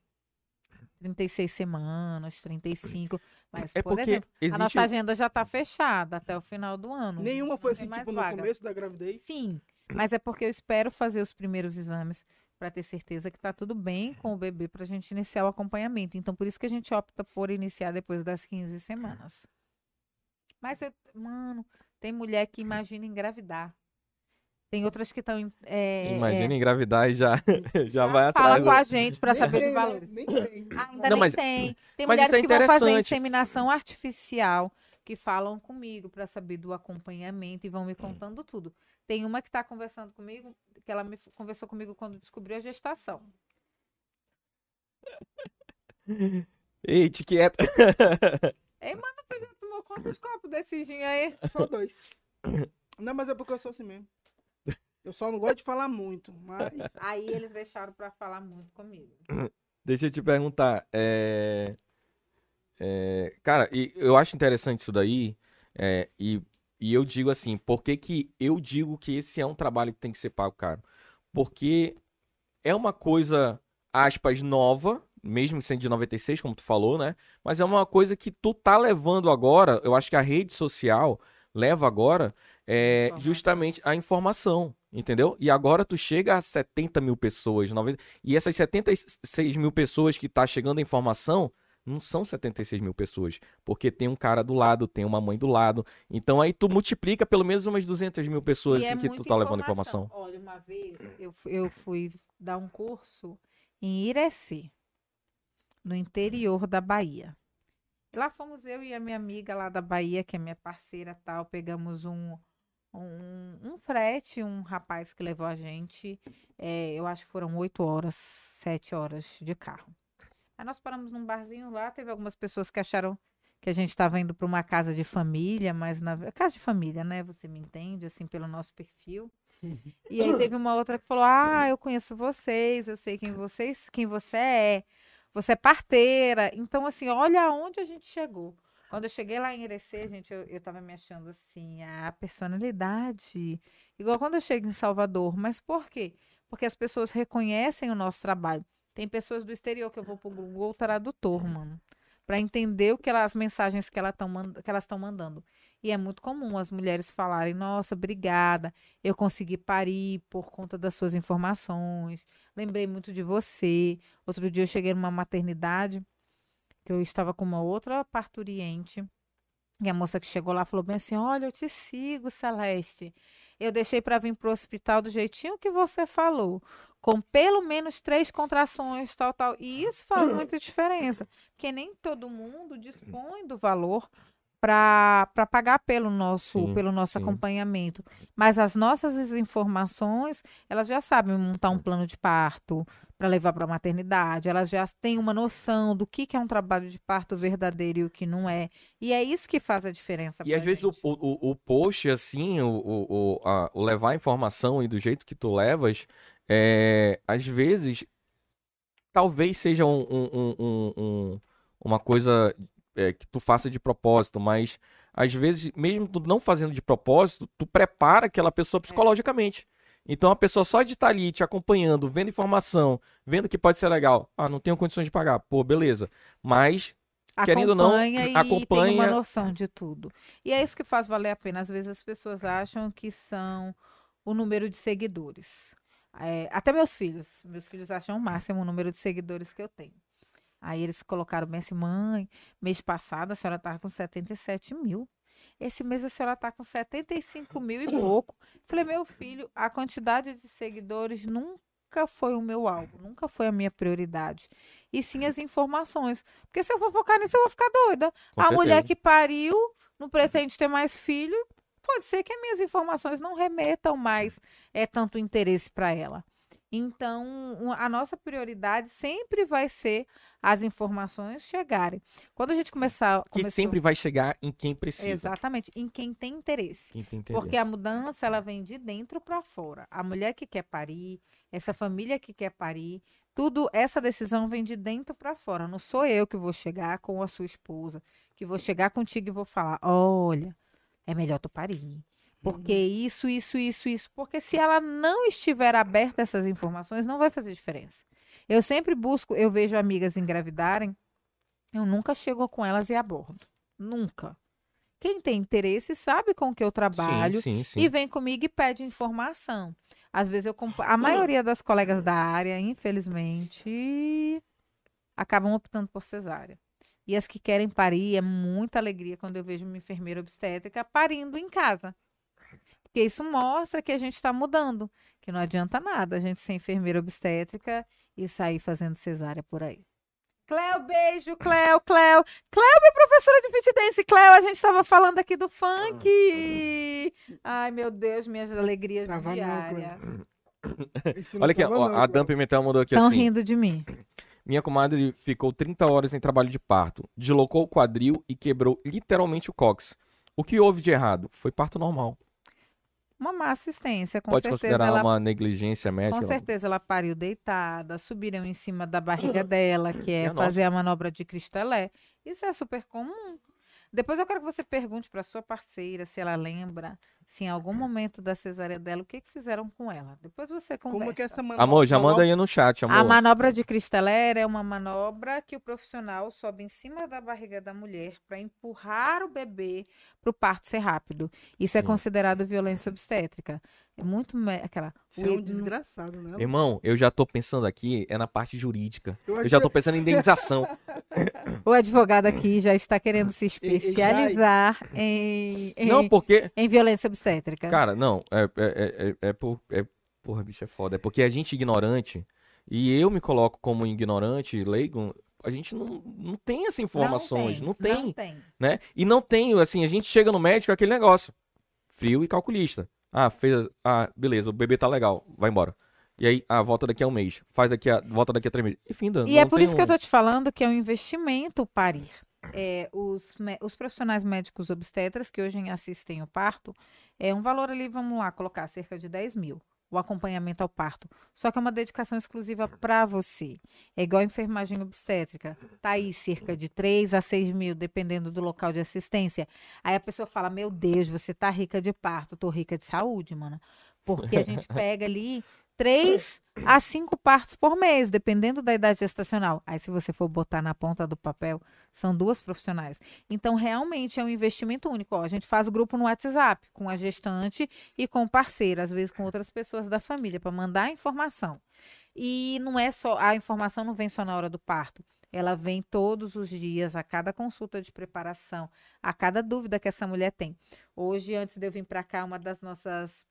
Speaker 2: 36 semanas, 35. Mas,
Speaker 1: É
Speaker 2: por
Speaker 1: porque
Speaker 2: exemplo, a
Speaker 1: existe
Speaker 2: nossa
Speaker 1: o-
Speaker 2: agem já está fechada até o final do ano.
Speaker 3: Nenhuma foi assim, tipo,
Speaker 2: vaga.
Speaker 3: no começo da gravidez?
Speaker 2: Sim, mas é porque eu espero fazer os primeiros exames para ter certeza que está tudo bem com o bebê para a gente iniciar o acompanhamento. Então, por isso que a gente opta por iniciar depois das 15 semanas. Mas, eu- mano, tem mulher que imagina engravidar. Tem outras que estão. É,
Speaker 1: Imagina
Speaker 2: é,
Speaker 1: engravidar e já, já vai
Speaker 2: fala
Speaker 1: atrás.
Speaker 2: com a
Speaker 1: do-
Speaker 2: gente para saber
Speaker 3: tem,
Speaker 2: dos
Speaker 3: né?
Speaker 2: valores.
Speaker 3: Nem tem.
Speaker 2: Ainda
Speaker 1: Não,
Speaker 2: nem
Speaker 1: mas-
Speaker 2: tem. Tem
Speaker 1: mas
Speaker 2: mulheres
Speaker 1: é
Speaker 2: que vão fazer inseminação artificial, que falam comigo para saber do acompanhamento e vão me contando tudo. Tem uma que está conversando comigo, que ela me conversou comigo quando descobriu a gestação.
Speaker 1: Ei, te quieta.
Speaker 2: Ei, mano, quantos copos desse gin aí?
Speaker 3: Só dois. Não, mas é porque eu sou assim mesmo. Eu só não gosto de falar muito, mas...
Speaker 2: Aí eles deixaram para falar muito comigo.
Speaker 1: Deixa eu te perguntar. é, é, cara, e eu acho interessante isso daí. é, e, e eu digo assim, por que que eu digo que esse é um trabalho que tem que ser pago caro? Porque é uma coisa, aspas, nova, mesmo sendo de 96, como tu falou, né? Mas é uma coisa que tu tá levando agora, eu acho que a rede social leva agora é, justamente a informação, entendeu? E agora tu chega a 70 mil pessoas, 90, e essas 76 mil pessoas que tá chegando a informação não são 76 mil pessoas, porque tem um cara do lado, tem uma mãe do lado. Então aí tu multiplica pelo menos umas 200 mil pessoas
Speaker 2: é
Speaker 1: que tu tá levando informação.
Speaker 2: Olha, uma vez eu, eu fui dar um curso em Irecê, no interior da Bahia. Lá fomos eu e a minha amiga lá da Bahia, que é minha parceira tal, pegamos um, um, um frete, um rapaz que levou a gente, é, eu acho que foram oito horas, sete horas de carro. Aí nós paramos num barzinho lá, teve algumas pessoas que acharam que a gente estava indo para uma casa de família, mas na casa de família, né? Você me entende, assim, pelo nosso perfil. E aí teve uma outra que falou: Ah, eu conheço vocês, eu sei quem vocês, quem você é. Você é parteira. Então, assim, olha aonde a gente chegou. Quando eu cheguei lá em Irecê, gente, eu, eu tava me achando assim, a personalidade. Igual quando eu chego em Salvador. Mas por quê? Porque as pessoas reconhecem o nosso trabalho. Tem pessoas do exterior que eu vou pro Google Tradutor, mano. Pra entender o que elas, as mensagens que, ela tão que elas estão mandando. E é muito comum as mulheres falarem: Nossa, obrigada, eu consegui parir por conta das suas informações. Lembrei muito de você. Outro dia eu cheguei numa maternidade que eu estava com uma outra parturiente. E a moça que chegou lá falou bem assim: Olha, eu te sigo, Celeste. Eu deixei para vir pro hospital do jeitinho que você falou, com pelo menos três contrações, tal, tal. E isso faz muita diferença, porque nem todo mundo dispõe do valor para pagar pelo nosso,
Speaker 1: Sim,
Speaker 2: pelo nosso
Speaker 1: sim.
Speaker 2: acompanhamento. Mas as nossas informações, elas já sabem montar um plano de parto para levar para a maternidade, elas já têm uma noção do que, que é um trabalho de parto verdadeiro e o que não é. E é isso que faz a diferença.
Speaker 1: E às
Speaker 2: pra
Speaker 1: vezes o,
Speaker 2: gente.
Speaker 1: o, o- post, assim, o, o, o, a- o levar a informação e do jeito que tu levas, é, às vezes, talvez seja um- um- um- um- uma coisa é, que tu faça de propósito, mas às vezes, mesmo tu não fazendo de propósito, tu prepara aquela pessoa psicologicamente. Então a pessoa só de estar ali te acompanhando, vendo informação, vendo que pode ser legal. Ah, não tenho condições de pagar. Pô, beleza. Mas querendo ou não,
Speaker 2: acompanha e tem uma
Speaker 1: acompanha-
Speaker 2: noção de tudo. E é isso que faz valer a pena. Às vezes as pessoas acham que são o número de seguidores. É, até meus filhos. Meus filhos acham o máximo o número de seguidores que eu tenho. Aí eles colocaram bem assim, mãe, mês passado a senhora estava com 77 mil. Esse mês a senhora está com 75 mil e pouco. Falei, meu filho, a quantidade de seguidores nunca foi o meu alvo, nunca foi a minha prioridade. E sim as informações. Porque se eu for focar nisso, eu vou ficar doida.
Speaker 1: Com
Speaker 2: a mulher
Speaker 1: certeza.
Speaker 2: que pariu, não pretende ter mais filho, pode ser que as minhas informações não remetam mais é, tanto interesse para ela. Então, a nossa prioridade sempre vai ser as informações chegarem. Quando a gente começar.
Speaker 1: Que
Speaker 2: começou-
Speaker 1: sempre vai chegar em quem precisa.
Speaker 2: Exatamente, em quem tem interesse.
Speaker 1: Quem tem interesse.
Speaker 2: Porque a mudança ela vem de dentro para fora. A mulher que quer parir, essa família que quer parir, tudo essa decisão vem de dentro para fora. Não sou eu que vou chegar com a sua esposa, que vou chegar contigo e vou falar: "Olha, é melhor tu parir". Porque isso, isso, isso, isso. Porque se ela não estiver aberta a essas informações, não vai fazer diferença. Eu sempre busco, eu vejo amigas engravidarem, eu nunca chego com elas e abordo. Nunca. Quem tem interesse sabe com que eu trabalho
Speaker 1: Sim, sim, sim.
Speaker 2: e vem comigo e pede informação. Às vezes eu compa- a maioria das colegas da área, infelizmente, acabam optando por cesárea. E as que querem parir, é muita alegria quando eu vejo uma enfermeira obstétrica parindo em casa. Porque isso mostra que a gente está mudando, que não adianta nada a gente ser enfermeira obstétrica e sair fazendo cesárea por aí. Cléo, beijo, Cléo, Cléo. Cléo, minha professora de fit dance. Cléo, a gente estava falando aqui do funk. Ai, meu Deus, minhas alegrias
Speaker 3: Tava
Speaker 2: diárias.
Speaker 1: Olha aqui, ó, a. Dan Pimentel mandou aqui
Speaker 2: Estão
Speaker 1: assim.
Speaker 2: rindo de mim.
Speaker 1: Minha comadre ficou 30 horas em trabalho de parto, deslocou o quadril e quebrou literalmente o cox. O que houve de errado? Foi parto normal.
Speaker 2: Uma má assistência, com
Speaker 1: Pode
Speaker 2: certeza
Speaker 1: considerar
Speaker 2: ela
Speaker 1: uma negligência médica?
Speaker 2: Com certeza ela pariu deitada, subiram em cima da barriga dela, que é
Speaker 1: Minha nossa.
Speaker 2: fazer a manobra de cristalé. Isso é super comum. Depois eu quero que você pergunte para sua parceira se ela lembra, se em algum momento da cesárea dela, o que, que fizeram com ela. Depois você conversa.
Speaker 3: Como que é essa manobra?
Speaker 1: Amor, já manda aí no chat, amor.
Speaker 2: A manobra de cristalé é uma manobra que o profissional sobe em cima da barriga da mulher para empurrar o bebê para o parto ser rápido. Isso é
Speaker 1: Sim.
Speaker 2: considerado violência obstétrica. É muito me- aquela.
Speaker 3: Você é um desgraçado, né?
Speaker 1: Irmão, eu já tô pensando aqui, é na parte jurídica.
Speaker 3: Eu
Speaker 1: Eu já tô pensando em indenização.
Speaker 2: O advogado aqui já está querendo se
Speaker 3: e-
Speaker 2: especializar em, em,
Speaker 1: Não, porque.
Speaker 2: em violência obstétrica.
Speaker 1: Cara, não, é, é, é, é, é por. É, porra, bicho, é foda. É porque a gente ignorante, e eu me coloco como ignorante, leigo, a gente não, não tem essas informações. Não tem,
Speaker 2: Não tem.
Speaker 1: né? E não tem, assim, a gente chega no médico, é aquele negócio. Frio e calculista. Ah, fez. Ah, beleza, o bebê tá legal, vai embora. E aí, ah, volta daqui a um mês. Faz daqui a. Volta daqui a três meses. Enfim, Dan,
Speaker 2: E
Speaker 1: não
Speaker 2: é por
Speaker 1: tem
Speaker 2: isso que eu
Speaker 1: um-
Speaker 2: tô te falando que é um investimento parir. É, os, os profissionais médicos obstetras que hoje assistem o parto, é um valor ali, vamos lá, colocar cerca de 10 mil. O acompanhamento ao parto. Só que é uma dedicação exclusiva para você. É igual a enfermagem obstétrica. Tá aí cerca de 3 a 6 mil, dependendo do local de assistência. Aí a pessoa fala: Meu Deus, você tá rica de parto. Tô rica de saúde, mano. Porque a gente pega ali três a cinco partos por mês, dependendo da idade gestacional. Aí, se você for botar na ponta do papel, são duas profissionais. Então, realmente é um investimento único. Ó, a gente faz o grupo no WhatsApp com a gestante e com o parceiro, às vezes com outras pessoas da família, para mandar a informação. E não é só, a informação não vem só na hora do parto. Ela vem todos os dias, a cada consulta de preparação, a cada dúvida que essa mulher tem. Hoje, antes de eu vir para cá, uma das nossas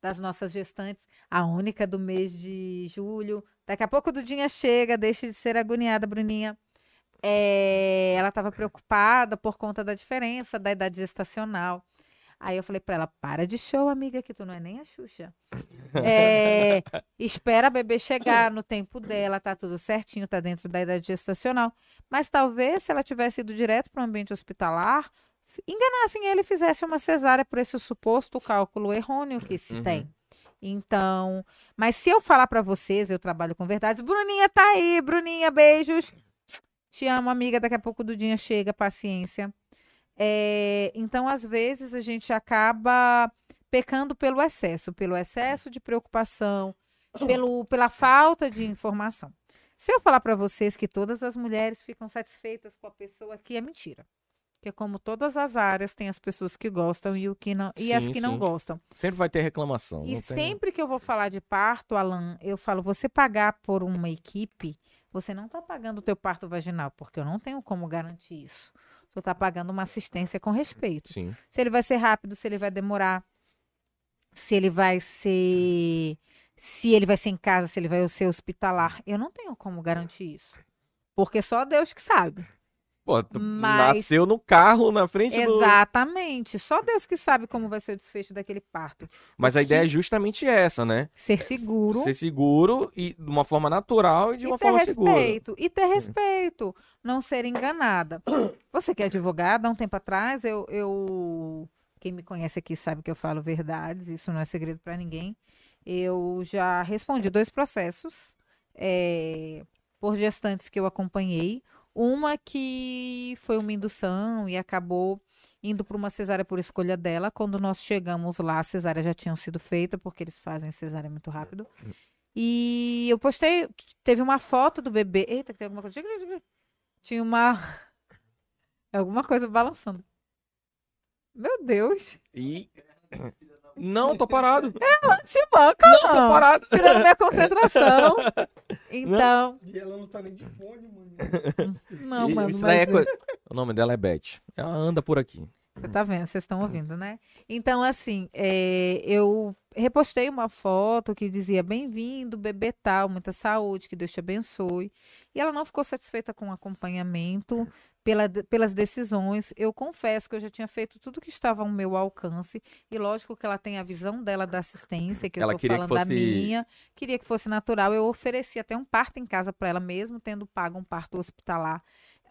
Speaker 2: das nossas gestantes, a única do mês de julho. Daqui a pouco o Dudinha chega, deixa de ser agoniada, Bruninha. É, ela estava preocupada por conta da diferença da idade gestacional. Aí eu falei para ela: para de show, amiga, que tu não é nem a Xuxa. É, espera a bebê chegar no tempo dela, tá tudo certinho, tá dentro da idade gestacional. Mas talvez, se ela tivesse ido direto para o ambiente hospitalar, enganassem ele e fizesse uma cesárea por esse suposto cálculo errôneo que se
Speaker 1: Uhum.
Speaker 2: tem. Então, mas se eu falar para vocês, eu trabalho com verdades. Bruninha tá aí, Bruninha, beijos. Te amo, amiga. Daqui a pouco o Dudinha chega, paciência. É, então, às vezes, a gente acaba pecando pelo excesso, pelo excesso de preocupação, pelo, pela falta de informação. Se eu falar para vocês que todas as mulheres ficam satisfeitas com a pessoa aqui, é mentira. Porque como todas as áreas, tem as pessoas que gostam e, o que não, e as
Speaker 1: Sim,
Speaker 2: que não
Speaker 1: sim.
Speaker 2: gostam.
Speaker 1: Sempre vai ter reclamação.
Speaker 2: E
Speaker 1: não tem-
Speaker 2: sempre que eu vou falar de parto, Alan, eu falo, você pagar por uma equipe, você não está pagando o teu parto vaginal, porque eu não tenho como garantir isso. Tu tá pagando uma assistência com respeito.
Speaker 1: Sim.
Speaker 2: Se ele vai ser rápido, se ele vai demorar, se ele vai ser. Se ele vai ser em casa, se ele vai ser hospitalar. Eu não tenho como garantir isso. Porque só Deus que sabe.
Speaker 1: Pô,
Speaker 2: Mas-
Speaker 1: nasceu no carro na frente do.
Speaker 2: Exatamente. Só Deus que sabe como vai ser o desfecho daquele parto.
Speaker 1: Mas a ideia é justamente essa, né?
Speaker 2: Ser seguro.
Speaker 1: Ser seguro e de uma forma natural e de
Speaker 2: e
Speaker 1: uma forma segura.
Speaker 2: respeito. E ter respeito. Não ser enganada. Você que é advogada, há um tempo atrás, eu, eu. Quem me conhece aqui sabe que eu falo verdades, isso não é segredo para ninguém. Eu já respondi dois processos eh, por gestantes que eu acompanhei. Uma que foi uma indução e acabou indo para uma cesárea por escolha dela. Quando nós chegamos lá, a cesárea já tinha sido feita, porque eles fazem cesárea muito rápido. E eu postei, teve uma foto do bebê. Eita, que tem alguma coisa. Tinha uma. Alguma coisa balançando. Meu Deus.
Speaker 1: E. Não, tô parado.
Speaker 2: Te banca,
Speaker 1: Não, tô
Speaker 2: não.
Speaker 1: parado.
Speaker 2: Tirando minha concentração. Então.
Speaker 3: E ela não tá nem de fone, mano.
Speaker 2: Não, mano.
Speaker 1: Isso daí é
Speaker 2: mas-
Speaker 1: coisa. O nome dela é Beth. Ela anda por aqui.
Speaker 2: Você tá vendo, vocês estão ouvindo, né? Então, assim, é, eu repostei uma foto que dizia bem-vindo, bebê tal, muita saúde, que Deus te abençoe. E ela não ficou satisfeita com o acompanhamento, pela, pelas decisões. Eu confesso que eu já tinha feito tudo que estava ao meu alcance. E lógico que ela tem a visão dela da assistência, que eu
Speaker 1: Ela
Speaker 2: tô
Speaker 1: queria que
Speaker 2: falando da
Speaker 1: fosse-
Speaker 2: minha. Queria que fosse natural. Eu ofereci até um parto em casa para ela, mesmo tendo pago um parto hospitalar.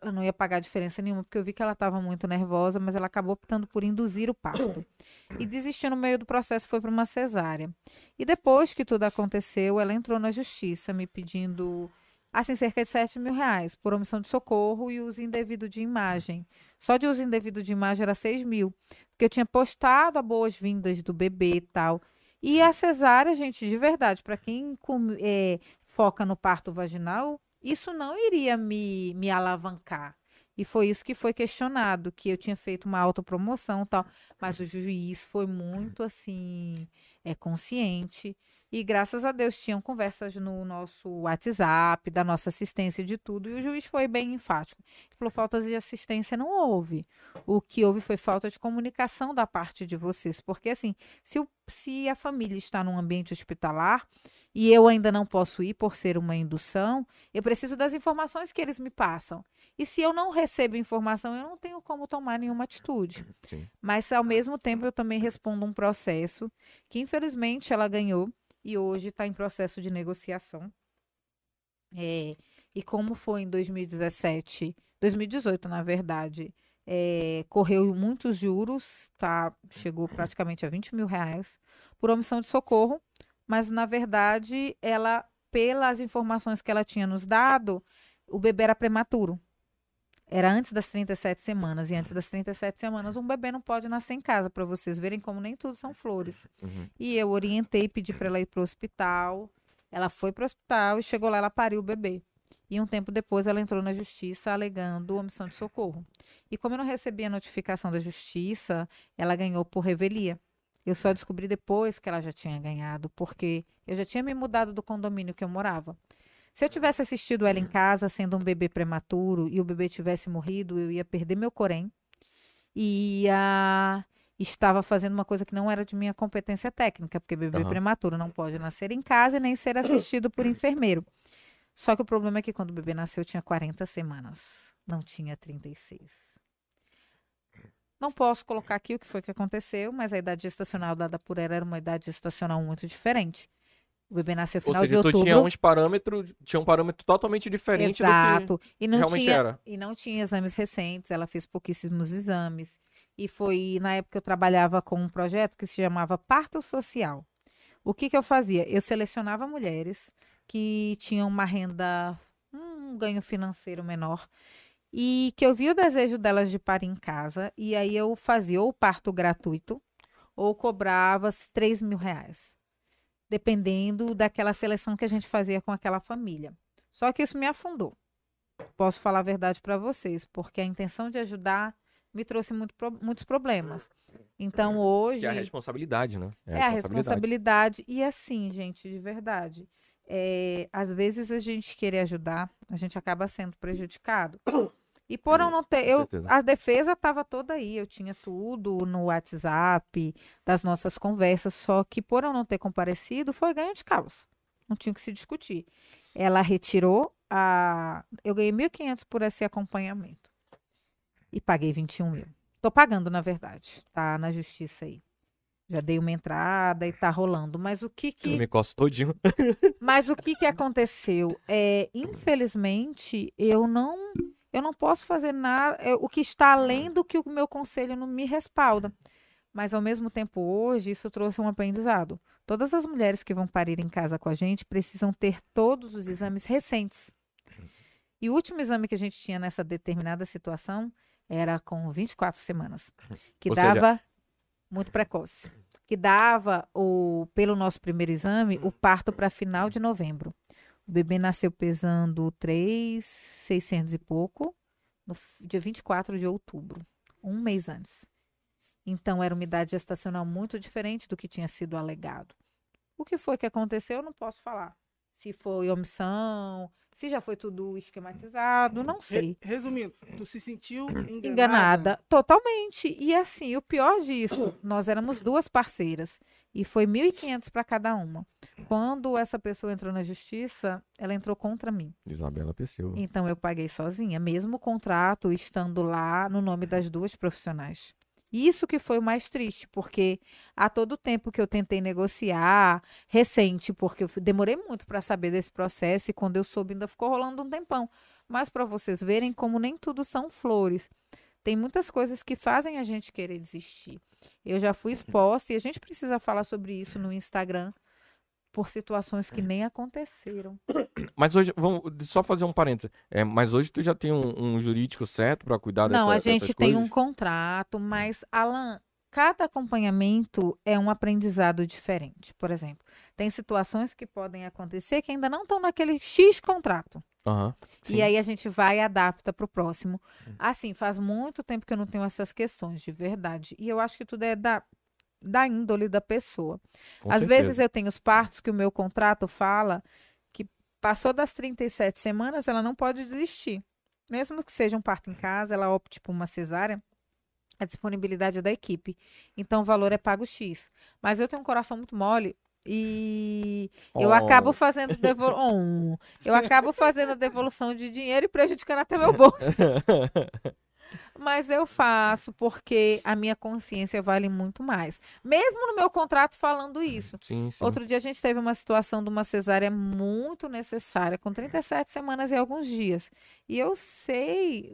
Speaker 2: Ela não ia pagar diferença nenhuma, porque eu vi que ela estava muito nervosa, mas ela acabou optando por induzir o parto. E desistiu no meio do processo, foi para uma cesárea. E depois que tudo aconteceu, ela entrou na justiça me pedindo, assim, cerca de 7 mil reais por omissão de socorro e uso indevido de imagem. Só de uso indevido de imagem era 6 mil. Porque eu tinha postado a boas-vindas do bebê e tal. E a cesárea, gente, de verdade, para quem eh, foca no parto vaginal, isso não iria me, me alavancar. E foi isso que foi questionado, que eu tinha feito uma autopromoção e tal. Mas o juiz foi muito, assim, é, consciente. E graças a Deus tinham conversas no nosso WhatsApp, da nossa assistência de tudo. E o juiz foi bem enfático. Ele falou: falta de assistência não houve. O que houve foi falta de comunicação da parte de vocês. Porque, assim, se, o, se a família está num ambiente hospitalar e eu ainda não posso ir por ser uma indução, eu preciso das informações que eles me passam. E se eu não recebo informação, eu não tenho como tomar nenhuma atitude.
Speaker 1: Sim.
Speaker 2: Mas, ao mesmo tempo, eu também respondo um processo que, infelizmente, ela ganhou e hoje está em processo de negociação. É, e como foi em 2017, 2018, na verdade, é, correu muitos juros, tá? Chegou praticamente a 20 mil reais por omissão de socorro, mas na verdade, ela, pelas informações que ela tinha nos dado, o bebê era prematuro. Era antes das 37 semanas. E antes das 37 semanas, um bebê não pode nascer em casa, para vocês verem como nem tudo são flores.
Speaker 1: Uhum.
Speaker 2: E eu orientei, pedi para ela ir para o hospital. Ela foi para o hospital e chegou lá, ela pariu o bebê. E um tempo depois ela entrou na justiça alegando omissão de socorro. E como eu não recebi a notificação da justiça, ela ganhou por revelia. Eu só descobri depois que ela já tinha ganhado, porque eu já tinha me mudado do condomínio que eu morava. Se eu tivesse assistido ela em casa sendo um bebê prematuro e o bebê tivesse morrido, eu ia perder meu corém e ia estava fazendo uma coisa que não era de minha competência técnica, porque bebê
Speaker 1: Aham.
Speaker 2: prematuro não pode nascer em casa e nem ser assistido por enfermeiro. Só que o problema é que quando o bebê nasceu tinha 40 semanas, não tinha 36. Não posso colocar aqui o que foi que aconteceu, mas a idade gestacional dada por ela era uma idade gestacional muito diferente. O bebê nasceu no
Speaker 1: Ou
Speaker 2: final de
Speaker 1: seja, tu
Speaker 2: outubro.
Speaker 1: tinha uns parâmetros, tinha um parâmetro totalmente diferente do
Speaker 2: Exato. E não
Speaker 1: realmente
Speaker 2: tinha,
Speaker 1: era.
Speaker 2: E não tinha exames recentes, ela fez pouquíssimos exames. E foi na época que eu trabalhava com um projeto que se chamava Parto Social. O que, que eu fazia? Eu selecionava mulheres que tinham uma renda, um ganho financeiro menor, e que eu via o desejo delas de parir em casa, e aí eu fazia ou parto gratuito, ou cobrava 3 mil reais, dependendo daquela seleção que a gente fazia com aquela família. Só que isso me afundou. Posso falar a verdade para vocês, porque a intenção de ajudar me trouxe muito muitos problemas. Então hoje
Speaker 1: que é a responsabilidade, né?
Speaker 2: é a responsabilidade. E assim, gente, de verdade, é, às vezes a gente querer ajudar, a gente acaba sendo prejudicado. E por eu não ter, eu, a defesa estava toda aí, eu tinha tudo no WhatsApp, das nossas conversas, só que por eu não ter comparecido, foi ganho de causa. Não tinha o que se discutir. Ela retirou a. Eu ganhei 1.500 por esse acompanhamento. E paguei 21 mil. Tô pagando, na verdade. Tá na justiça aí. Já dei uma entrada e tá rolando. Mas o que que.
Speaker 1: Eu me costo todinho.
Speaker 2: Mas o que que aconteceu? É, infelizmente, eu não eu não posso fazer nada, é, o que está além do que o meu conselho não me respalda. Mas ao mesmo tempo, hoje, isso trouxe um aprendizado. Todas as mulheres que vão parir em casa com a gente precisam ter todos os exames recentes. E o último exame que a gente tinha nessa determinada situação era com 24 semanas, que
Speaker 1: Ou seja-
Speaker 2: dava muito precoce, que dava o pelo nosso primeiro exame o parto para final de novembro. O bebê nasceu pesando 3,600 e pouco, no dia 24 de outubro, um mês antes. Então, era uma idade gestacional muito diferente do que tinha sido alegado. O que foi que aconteceu, eu não posso falar. Se foi omissão, se já foi tudo esquematizado, não sei
Speaker 3: Re- resumindo, tu se sentiu enganada.
Speaker 2: enganada totalmente. E assim, o pior disso, nós éramos duas parceiras e foi 1.500 para cada uma. Quando essa pessoa entrou na justiça, ela entrou contra mim.
Speaker 1: Isabela Pessoa.
Speaker 2: Então eu paguei sozinha, mesmo o contrato estando lá no nome das duas profissionais. Isso que foi o mais triste, porque a todo tempo que eu tentei negociar, recente, porque eu demorei muito para saber desse processo e quando eu soube ainda ficou rolando um tempão. Mas para vocês verem como nem tudo são flores. Tem muitas coisas que fazem a gente querer desistir. Eu já fui exposta e a gente precisa falar sobre isso no Instagram por situações que nem aconteceram.
Speaker 1: Mas hoje, vamos só fazer um parênteses. É, mas hoje tu já tem um, um jurídico certo pra cuidar dessa,
Speaker 2: Não, a gente tem um contrato, mas, Alan, cada acompanhamento é um aprendizado diferente. Por exemplo, tem situações que podem acontecer que ainda não estão naquele X contrato.
Speaker 1: Aham.
Speaker 2: E aí a gente vai e adapta para o próximo. Assim, faz muito tempo que eu não tenho essas questões, de verdade. E eu acho que tudo é da, da índole da pessoa.
Speaker 1: Com
Speaker 2: Às
Speaker 1: certeza.
Speaker 2: vezes eu tenho os partos que o meu contrato fala que passou das 37 semanas, ela não pode desistir. Mesmo que seja um parto em casa, ela opte por uma cesárea, a disponibilidade é da equipe. Então o valor é pago X. Mas eu tenho um coração muito mole e eu
Speaker 1: Oh.
Speaker 2: acabo fazendo devol... Oh, eu acabo fazendo a devolução de dinheiro e prejudicando até meu bolso. Mas eu faço porque a minha consciência vale muito mais. Mesmo no meu contrato falando isso.
Speaker 1: Sim, sim.
Speaker 2: Outro dia a gente teve uma situação de uma cesárea muito necessária, com 37 semanas e alguns dias. E eu sei,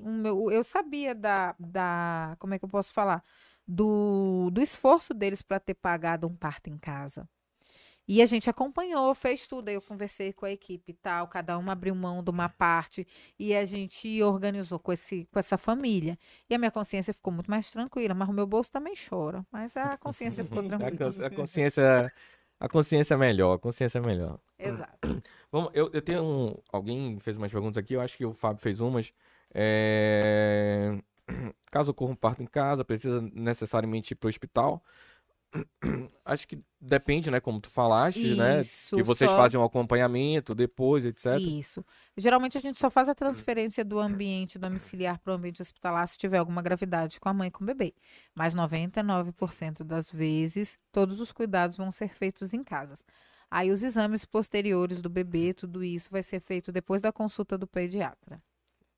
Speaker 2: eu sabia da, da. Como é que eu posso falar? Do, do esforço deles para ter pagado um parto em casa. E a gente acompanhou, fez tudo. Aí eu conversei com a equipe e tal, cada uma abriu mão de uma parte e a gente organizou com, esse, com essa família. E a minha consciência ficou muito mais tranquila, mas o meu bolso também chora. Mas a consciência ficou tranquila.
Speaker 1: a consciência. A consciência é melhor, a consciência é melhor.
Speaker 2: Exato.
Speaker 1: Vamos, eu, eu tenho um, alguém fez umas perguntas aqui, eu acho que o Fábio fez umas. É, Caso ocorra um parto em casa, precisa necessariamente ir para o hospital. Acho que depende, né? Como tu falaste, né?
Speaker 2: Isso,
Speaker 1: Que vocês
Speaker 2: só-
Speaker 1: fazem um acompanhamento depois, etc.
Speaker 2: Isso. Geralmente a gente só faz a transferência do ambiente domiciliar para o ambiente hospitalar se tiver alguma gravidade com a mãe e com o bebê. Mas 99% das vezes, todos os cuidados vão ser feitos em casa. Aí os exames posteriores do bebê, tudo isso vai ser feito depois da consulta do pediatra.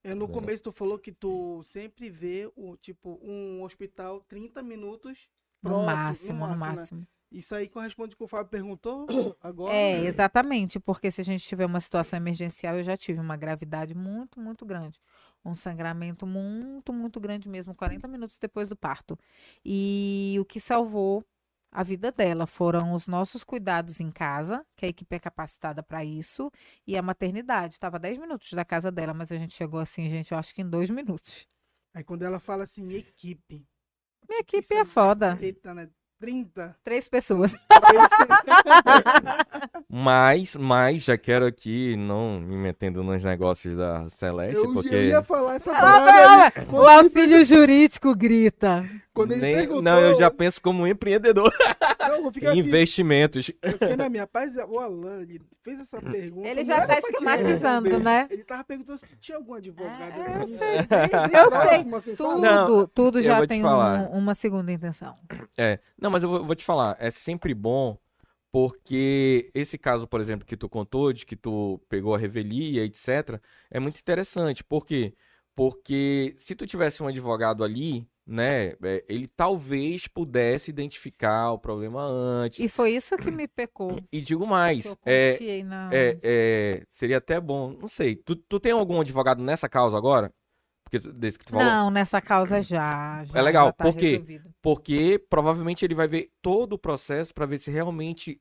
Speaker 3: É, no começo tu falou que tu sempre vê o tipo um hospital 30 minutos
Speaker 2: No
Speaker 3: próximo,
Speaker 2: máximo, no
Speaker 3: né?
Speaker 2: máximo.
Speaker 3: Isso aí corresponde com o que o Fábio perguntou agora.
Speaker 2: É,
Speaker 3: né?
Speaker 2: exatamente, porque se a gente tiver uma situação emergencial, eu já tive uma gravidade muito, muito grande. Um sangramento muito, muito grande mesmo, 40 minutos depois do parto. E o que salvou a vida dela foram os nossos cuidados em casa, que a equipe é capacitada para isso, e a maternidade. Estava 10 minutos da casa dela, mas a gente chegou assim, gente, eu acho que em dois minutos.
Speaker 3: Aí quando ela fala assim, equipe.
Speaker 2: Minha equipe
Speaker 3: isso
Speaker 2: é foda.
Speaker 3: caceta, né? 30.
Speaker 2: Três pessoas.
Speaker 1: Mas, mas já quero aqui, não me metendo nos negócios da Celeste,
Speaker 3: Eu,
Speaker 1: porque.
Speaker 3: eu ia falar essa
Speaker 2: Ah,
Speaker 3: palavra. aí.
Speaker 2: O auxílio jurídico grita.
Speaker 3: Quando ele
Speaker 1: nem-
Speaker 3: perguntou,
Speaker 1: Não, eu já penso como um empreendedor.
Speaker 3: Não, eu vou ficar assim.
Speaker 1: Investimentos.
Speaker 3: Eu fiquei na minha paz, o Alan, ele fez essa pergunta.
Speaker 2: Ele já tá
Speaker 3: te
Speaker 2: esquematizando, né?
Speaker 3: Ele tava perguntando se tinha algum advogado.
Speaker 2: É, eu sei. Eu sei. Tudo,
Speaker 1: Não,
Speaker 2: tudo já
Speaker 1: te
Speaker 2: tem
Speaker 1: falar.
Speaker 2: um- uma segunda intenção.
Speaker 1: É. Não, mas eu vou, vou te falar, é sempre bom porque esse caso, por exemplo, que tu contou, de que tu pegou a revelia, etc., é muito interessante. Por quê? Porque se tu tivesse um advogado ali, né, é, ele talvez pudesse identificar o problema antes.
Speaker 2: E foi isso que me pecou.
Speaker 1: E digo mais,
Speaker 2: eu
Speaker 1: é,
Speaker 2: confiei na.
Speaker 1: é, é, seria até bom, não sei, tu, tu tem algum advogado nessa causa agora? Porque desse que tu falou?
Speaker 2: Não, nessa causa já. já
Speaker 1: É legal,
Speaker 2: já tá
Speaker 1: por quê?
Speaker 2: resolvido.
Speaker 1: Porque provavelmente ele vai ver todo o processo para ver se realmente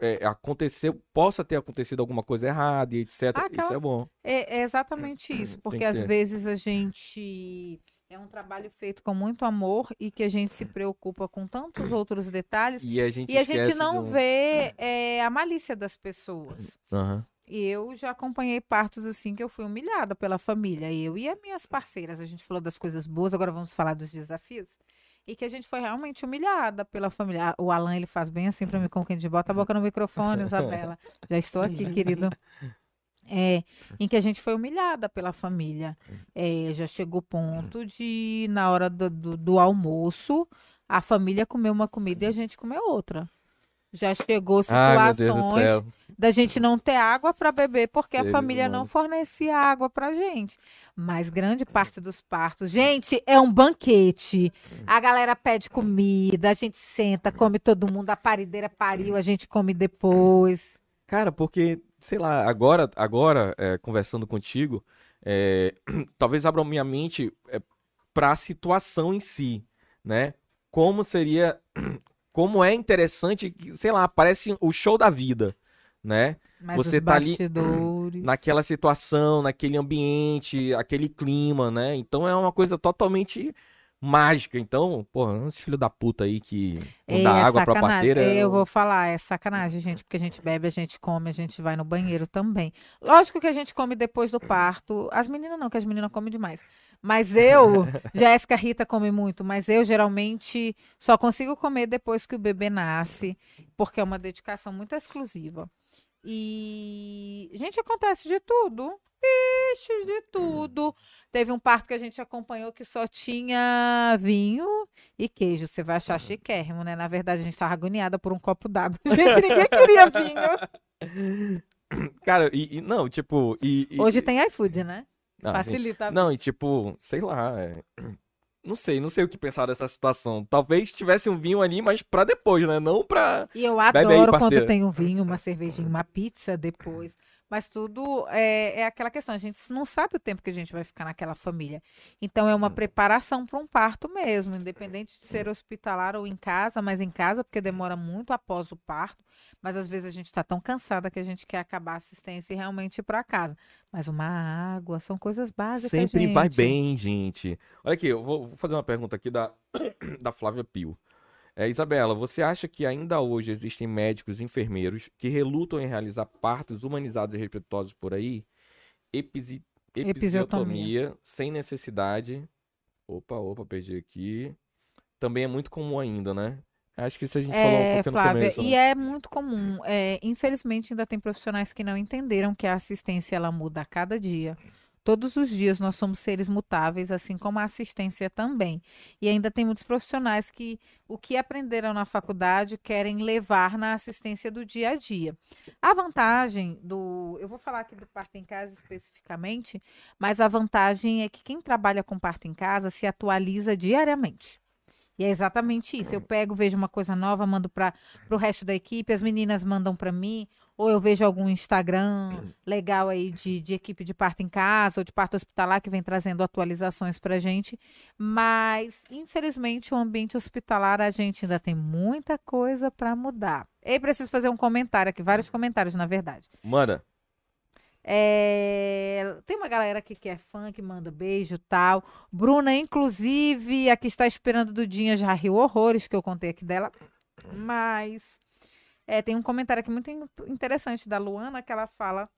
Speaker 1: é, aconteceu, possa ter acontecido alguma coisa errada e etc.
Speaker 2: Ah,
Speaker 1: Isso
Speaker 2: claro.
Speaker 1: é bom.
Speaker 2: É, é exatamente isso,
Speaker 1: Tem
Speaker 2: porque
Speaker 1: que
Speaker 2: às
Speaker 1: ter.
Speaker 2: vezes a gente. É um trabalho feito com muito amor e que a gente se preocupa com tantos outros detalhes
Speaker 1: E a gente
Speaker 2: e a gente não
Speaker 1: um-
Speaker 2: vê é, a malícia das pessoas.
Speaker 1: Aham.
Speaker 2: Eu já acompanhei partos assim que eu fui humilhada pela família. Eu e as minhas parceiras. A gente falou das coisas boas, agora vamos falar dos desafios. E que a gente foi realmente humilhada pela família. O Alan, ele faz bem assim pra mim, como que a gente bota a boca no microfone, Isabela. Já estou aqui, querido. É, em que a gente foi humilhada pela família. É, já chegou o ponto de, na hora do, do, do almoço, a família comer uma comida e a gente comer outra. Já chegou
Speaker 1: Ai,
Speaker 2: situações
Speaker 1: céu.
Speaker 2: da gente não ter água para beber porque a
Speaker 1: Seres
Speaker 2: família não
Speaker 1: humanos.
Speaker 2: fornecia água pra gente. Mas grande parte dos partos, gente, é um banquete. A galera pede comida, a gente senta, come todo mundo, a parideira pariu, a gente come depois.
Speaker 1: Cara, porque, sei lá, agora, agora é, conversando contigo, é, talvez abra minha mente é, para a situação em si, né? Como seria, como é interessante, sei lá, parece o show da vida, né?
Speaker 2: Mas
Speaker 1: Você tá ali. Naquela situação, naquele ambiente, aquele clima, né? Então é uma coisa totalmente mágica. Então, porra, uns filhos da puta aí que não
Speaker 2: É,
Speaker 1: dá
Speaker 2: é
Speaker 1: água pra
Speaker 2: sacanagem.
Speaker 1: parteira.
Speaker 2: É, Eu vou falar, é sacanagem, gente, porque a gente bebe, a gente come, a gente vai no banheiro também. Lógico que a gente come depois do parto. As meninas não, que as meninas comem demais. Mas eu, Jéssica Rita come muito, mas eu geralmente só consigo comer depois que o bebê nasce, porque é uma dedicação muito exclusiva. E, gente, acontece de tudo. Ixi, de tudo. Teve um parto que a gente acompanhou que só tinha vinho e queijo. Você vai achar chiquérrimo, né? Na verdade, a gente tava agoniada por um copo d'água. Gente, ninguém queria vinho.
Speaker 1: Cara, e, e não, tipo. E, e-
Speaker 2: Hoje tem iFood, né?
Speaker 1: Ah.
Speaker 2: Facilita. a
Speaker 1: Não, e tipo, sei lá. é, Não sei, não sei o que pensar dessa situação. Talvez tivesse um vinho ali, mas pra depois, né? Não pra.
Speaker 2: E eu
Speaker 1: Bebe aí,
Speaker 2: adoro quando tem um vinho, uma cervejinha, uma pizza depois. Mas tudo é, é aquela questão, a gente não sabe o tempo que a gente vai ficar naquela família. Então é uma preparação para um parto mesmo, independente de ser hospitalar ou em casa, mas em casa, porque demora muito após o parto. Mas às vezes a gente está tão cansada que a gente quer acabar a assistência e realmente ir para casa. Mas uma água, são coisas básicas.
Speaker 1: Sempre vai
Speaker 2: gente.
Speaker 1: bem, gente. Olha aqui, eu vou vou fazer uma pergunta aqui da, da Flávia Pio. É, Isabela, você acha que ainda hoje existem médicos e enfermeiros que relutam em realizar partos humanizados e respeitosos por aí? Episi, episiotomia sem necessidade. Opa, opa, perdi aqui. Também é muito comum ainda, né? Acho que isso a gente falou um
Speaker 2: É,
Speaker 1: pouquinho no
Speaker 2: Flávia,
Speaker 1: começo.
Speaker 2: e
Speaker 1: né?
Speaker 2: é muito comum. É, infelizmente, ainda tem profissionais que não entenderam que a assistência ela muda a cada dia. Todos os dias nós somos seres mutáveis, assim como a assistência também. E ainda tem muitos profissionais que o que aprenderam na faculdade querem levar na assistência do dia a dia. A vantagem do. Eu vou falar aqui do parto em casa especificamente, mas a vantagem é que quem trabalha com parto em casa se atualiza diariamente. E é exatamente isso. Eu pego, vejo uma coisa nova, mando para o resto da equipe, as meninas mandam para mim, ou eu vejo algum Instagram legal aí de, de equipe de parto em casa ou de parto hospitalar que vem trazendo atualizações para gente. Mas, infelizmente, o ambiente hospitalar a gente ainda tem muita coisa para mudar. E preciso fazer um comentário aqui, vários comentários, na verdade.
Speaker 1: Manda.
Speaker 2: É, Tem uma galera aqui que é fã, que manda beijo tal. Bruna, inclusive, aqui está esperando Dudinha, já riu horrores que eu contei aqui dela. Mas é, tem um comentário aqui muito in- interessante da Luana que ela fala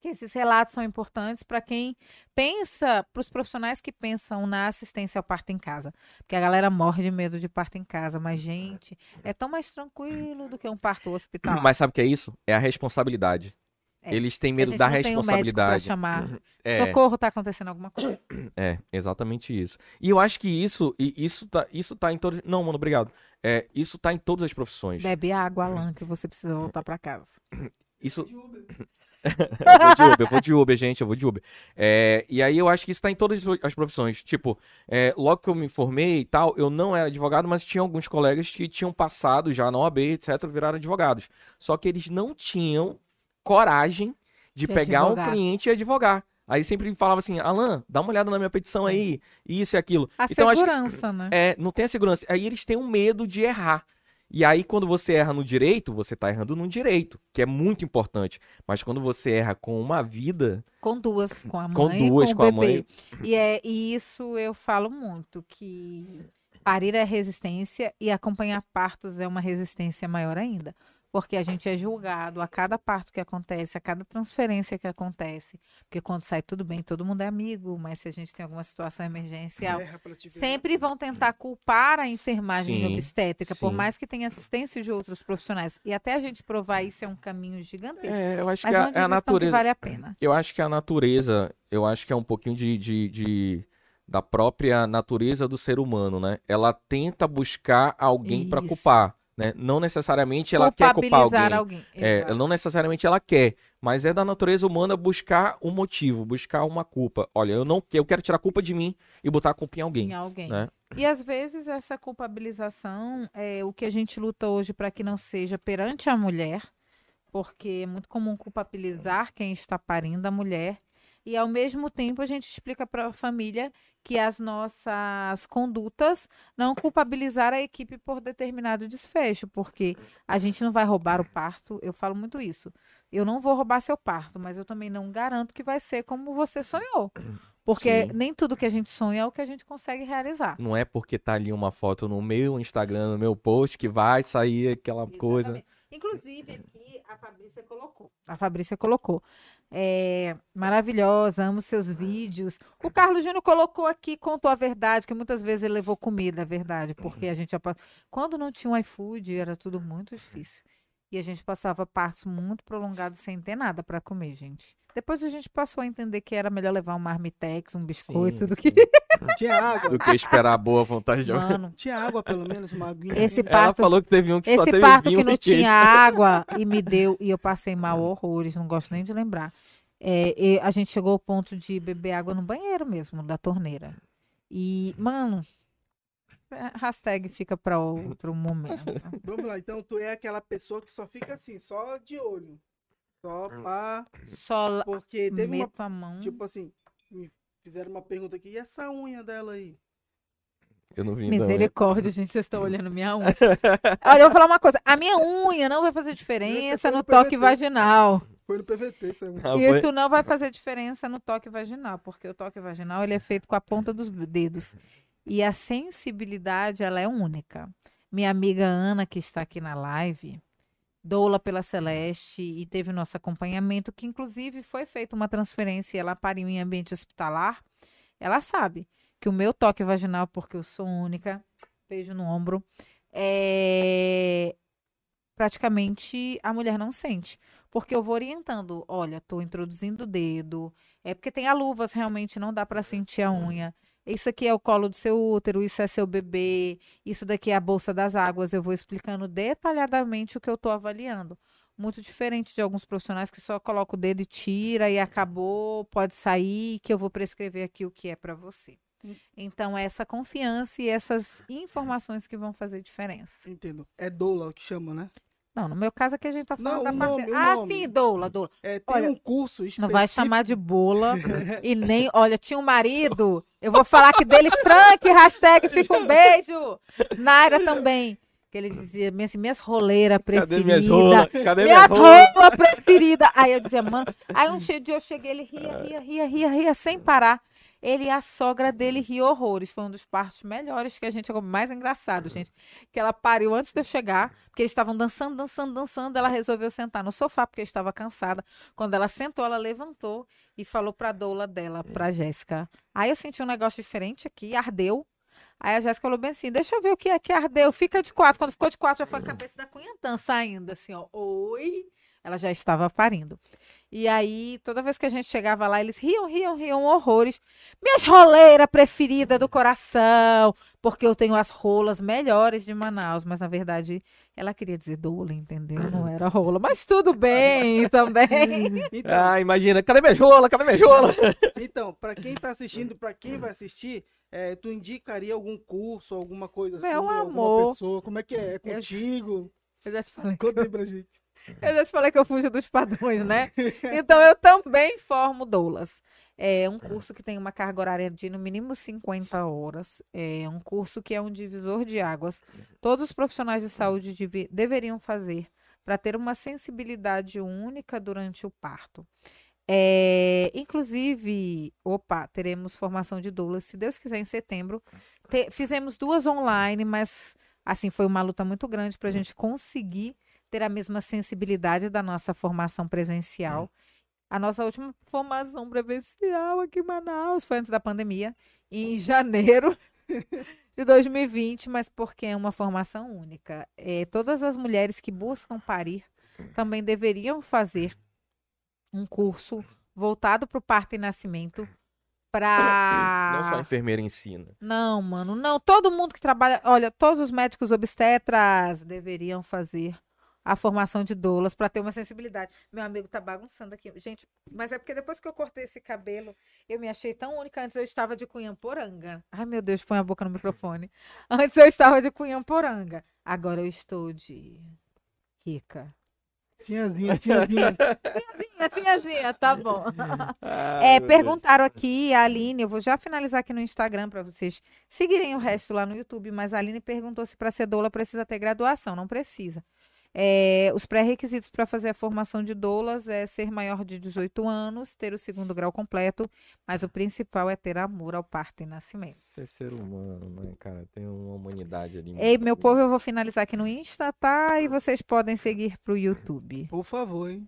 Speaker 2: que esses relatos são importantes para quem pensa, para os profissionais que pensam na assistência ao parto em casa. Porque a galera morre de medo de parto em casa, mas, gente, é tão mais tranquilo do que um parto hospitalar.
Speaker 1: Mas sabe o que é isso? É a responsabilidade.
Speaker 2: É.
Speaker 1: Eles têm medo da responsabilidade.
Speaker 2: chamar.
Speaker 1: É,
Speaker 2: Socorro, tá acontecendo alguma coisa.
Speaker 1: é, exatamente isso. E eu acho que isso, isso tá, isso tá em todos. Não, mano, obrigado. É, isso tá em todas as profissões.
Speaker 2: Bebe água, Alan, que você precisa voltar para casa.
Speaker 1: Isso. eu vou de Uber, eu vou de Uber, gente, eu vou de Uber. É, e aí eu acho que isso tá em todas as profissões. Tipo, é, logo que eu me formei e tal, eu não era advogado, mas tinha alguns colegas que tinham passado já na OAB, etc., viraram advogados. Só que eles não tinham coragem de
Speaker 2: De
Speaker 1: pegar um
Speaker 2: advogar.
Speaker 1: cliente e advogar. Aí sempre falava assim, Alan, dá uma olhada na minha petição aí, isso e aquilo.
Speaker 2: A
Speaker 1: então, acho
Speaker 2: segurança, né?
Speaker 1: é, não tem a segurança. Aí eles têm um medo de errar. E aí, quando você erra no direito, você tá errando no direito, que é muito importante. Mas quando você erra com uma vida,
Speaker 2: Com duas, com a mãe
Speaker 1: Com duas,
Speaker 2: com,
Speaker 1: com a
Speaker 2: o bebê.
Speaker 1: mãe.
Speaker 2: E, é, e isso eu falo muito, que parir é resistência e acompanhar partos é uma resistência maior ainda. Porque a gente é julgado a cada parto que acontece, a cada transferência que acontece. Porque quando sai tudo bem, todo mundo é amigo, mas se a gente tem alguma situação emergencial,
Speaker 3: ver.
Speaker 2: sempre vão tentar culpar a enfermagem
Speaker 1: Sim,
Speaker 2: obstétrica, por
Speaker 1: sim.
Speaker 2: mais que tenha assistência de outros profissionais. E até a gente provar isso é um caminho gigantesco.
Speaker 1: é, eu acho
Speaker 2: Mas
Speaker 1: que
Speaker 2: não
Speaker 1: a, é a
Speaker 2: desistam que
Speaker 1: natureza.
Speaker 2: vale a pena.
Speaker 1: Eu acho que a natureza, eu acho que é um pouquinho de, de, de- da própria natureza do ser humano, né? Ela tenta buscar alguém
Speaker 2: Isso.
Speaker 1: culpar, né? Não necessariamente ela quer culpar alguém.
Speaker 2: alguém.
Speaker 1: É, não necessariamente ela quer, mas é da natureza humana buscar um motivo, buscar uma culpa. Olha, eu não eu quero tirar a culpa de mim e botar a culpa em alguém,
Speaker 2: em alguém.
Speaker 1: né?
Speaker 2: E às vezes essa culpabilização é o que a gente luta hoje para que não seja perante a mulher, porque é muito comum culpabilizar quem está parindo a mulher. E ao mesmo tempo a gente explica para a família que as nossas condutas não culpabilizar a equipe por determinado desfecho, porque a gente não vai roubar o parto. Eu falo muito isso. Eu não vou roubar seu parto, mas eu também não garanto que vai ser como você sonhou. Porque
Speaker 1: Sim.
Speaker 2: nem tudo que a gente sonha é o que a gente consegue realizar.
Speaker 1: Não é porque tá ali uma foto no meu Instagram, no meu post, que vai sair aquela coisa.
Speaker 2: Exatamente. Inclusive, aqui a Fabrícia colocou. A Fabrícia colocou. É, maravilhosa, amo seus vídeos. O Carlos Júnior colocou aqui, contou a verdade, que muitas vezes ele levou comida, é verdade, porque a gente. Quando não tinha um iFood, era tudo muito difícil. E a gente passava partos muito prolongados sem ter nada para comer, gente. Depois a gente passou a entender que era melhor levar um marmitex, um biscoito,
Speaker 1: Sim,
Speaker 2: do que.
Speaker 1: sim.
Speaker 3: Tinha água.
Speaker 1: Do que esperar a boa vontade de alguém.
Speaker 2: Mano,
Speaker 3: Tinha água, pelo menos, uma aguinha.
Speaker 2: esse
Speaker 1: Ela
Speaker 2: parto
Speaker 1: falou que teve um que só
Speaker 2: Esse
Speaker 1: teve
Speaker 2: parto
Speaker 1: vinho
Speaker 2: que não
Speaker 1: e
Speaker 2: tinha água e me deu, e eu passei mal horrores, não gosto nem de lembrar. É, e a gente chegou ao ponto de beber água no banheiro mesmo, da torneira. E, mano, é, hashtag fica para outro momento.
Speaker 3: Vamos lá, então tu é aquela pessoa que só fica assim, só de olho. Só pá.
Speaker 2: Só lá-
Speaker 3: Porque teve uma.
Speaker 2: meto a mão.
Speaker 3: Tipo assim, me fizeram uma pergunta aqui, e essa unha dela aí?
Speaker 1: Eu não vi né?
Speaker 2: Misericórdia, gente, vocês estão olhando minha unha. Olha, eu vou falar uma coisa. A minha unha não vai fazer diferença
Speaker 3: foi
Speaker 2: no
Speaker 3: no
Speaker 2: toque
Speaker 3: PVT.
Speaker 2: vaginal.
Speaker 3: Foi no PVT, essa unha.
Speaker 1: Ah, foi?
Speaker 2: Isso não vai fazer diferença no toque vaginal, porque o toque vaginal ele é feito com a ponta dos dedos. E a sensibilidade, ela é única. Minha amiga Ana, que está aqui na live, doula pela Celeste e teve nosso acompanhamento, que inclusive foi feita uma transferência e ela pariu em ambiente hospitalar. Ela sabe que o meu toque vaginal, porque eu sou única, beijo no ombro, é praticamente a mulher não sente. Porque eu vou orientando, olha, tô introduzindo o dedo. É porque tem a luvas, realmente não dá para sentir a unha. Isso aqui é o colo do seu útero, isso é seu bebê, isso daqui é a bolsa das águas. Eu vou explicando detalhadamente o que eu tô avaliando. Muito diferente de alguns profissionais que só colocam o dedo e tira e acabou, pode sair, que eu vou prescrever aqui o que é para você. Então, é essa confiança e essas informações que vão fazer diferença.
Speaker 3: Entendo. É doula que chama, né?
Speaker 2: Não, no meu caso aqui a gente tá falando
Speaker 3: Não,
Speaker 2: da
Speaker 3: o
Speaker 2: parte.
Speaker 3: nome,
Speaker 2: ah,
Speaker 3: nome.
Speaker 2: sim, doula, doula.
Speaker 3: É, tem
Speaker 2: Olha,
Speaker 3: um curso específico.
Speaker 2: Não vai chamar de bula e nem. Olha, tinha um marido. Eu vou falar que dele, Frank, hashtag fica um beijo. Naira também. Que ele dizia, minhas, minhas roleiras
Speaker 1: Cadê
Speaker 2: preferidas.
Speaker 1: minhas rolas? Cadê
Speaker 2: Minha rola preferida. Aí eu dizia, mano. Aí um dia eu cheguei, ele ria, ria, ria, ria, ria, sem parar. Ele e a sogra dele riu horrores. Foi um dos partos melhores que a gente. Mais engraçado, gente. Que ela pariu antes de eu chegar, porque eles estavam dançando, dançando, dançando. Ela resolveu sentar no sofá, porque estava cansada. Quando ela sentou, ela levantou e falou pra doula dela, pra Jéssica. Aí eu senti um negócio diferente aqui, ardeu. Aí a Jéssica falou bem assim: deixa eu ver o que é que ardeu. Fica de quatro. Quando ficou de quatro, já foi a cabeça da Cunhantã saindo, assim, ó. Oi. Ela já estava parindo. E aí, toda vez que a gente chegava lá, eles riam, riam, riam horrores. Minhas roleiras preferidas do coração, porque eu tenho as rolas melhores de Manaus, mas na verdade ela queria dizer doula, entendeu? Não era rola, mas tudo bem também.
Speaker 3: Então,
Speaker 1: Ah, imagina, cadê minha jola? Cadê minha jola?
Speaker 3: então para quem tá assistindo, para quem vai assistir, é, tu indicaria algum curso, alguma coisa assim,
Speaker 2: Meu
Speaker 3: alguma
Speaker 2: amor.
Speaker 3: pessoa? Como é que é? É
Speaker 2: Eu-
Speaker 3: contigo?
Speaker 2: Eu já te falei.
Speaker 3: Conta aí pra gente.
Speaker 2: Eu já te falei que eu fujo dos padrões, né? Então eu também formo doulas. É um curso que tem uma carga horária de no mínimo 50 horas. É um curso que é um divisor de águas. Todos os profissionais de saúde deve- deveriam fazer para ter uma sensibilidade única durante o parto. É, inclusive, opa, teremos formação de doulas, se Deus quiser, em setembro. Te- fizemos duas online, mas assim foi uma luta muito grande para a gente conseguir ter a mesma sensibilidade da nossa formação presencial. A nossa última formação presencial aqui em Manaus foi antes da pandemia, em janeiro de 2020, mas porque é uma formação única. É, todas as mulheres que buscam parir também deveriam fazer um curso voltado para o parto e nascimento para
Speaker 1: Não só a enfermeira ensina.
Speaker 2: não, mano, não. Todo mundo que trabalha, olha, todos os médicos obstetras deveriam fazer a formação de doulas para ter uma sensibilidade. Meu amigo tá bagunçando aqui. Gente, mas é porque depois que eu cortei esse cabelo, eu me achei tão única. Antes eu estava de Cunhamporanga. Ai, meu Deus, põe a boca no microfone. Antes eu estava de Cunhamporanga. Agora eu estou de rica.
Speaker 3: Sinhazinha, sinhazinha.
Speaker 2: Sinhazinha, sinhazinha, tá bom.
Speaker 1: Ai,
Speaker 2: É,
Speaker 1: meu Deus.
Speaker 2: perguntaram aqui, a Aline, eu vou já finalizar aqui no Instagram para vocês seguirem o resto lá no YouTube, mas a Aline perguntou se para ser doula precisa ter graduação. Não precisa. É, os pré-requisitos para fazer a formação de doulas é ser maior de 18 anos, ter o segundo grau completo, mas o principal é ter amor ao parto e nascimento.
Speaker 1: Você é ser humano, né, cara? Tem uma humanidade ali.
Speaker 2: Ei, meu
Speaker 1: boa.
Speaker 2: povo, eu vou finalizar aqui no Insta, tá? E vocês podem seguir pro YouTube.
Speaker 3: Por favor, hein?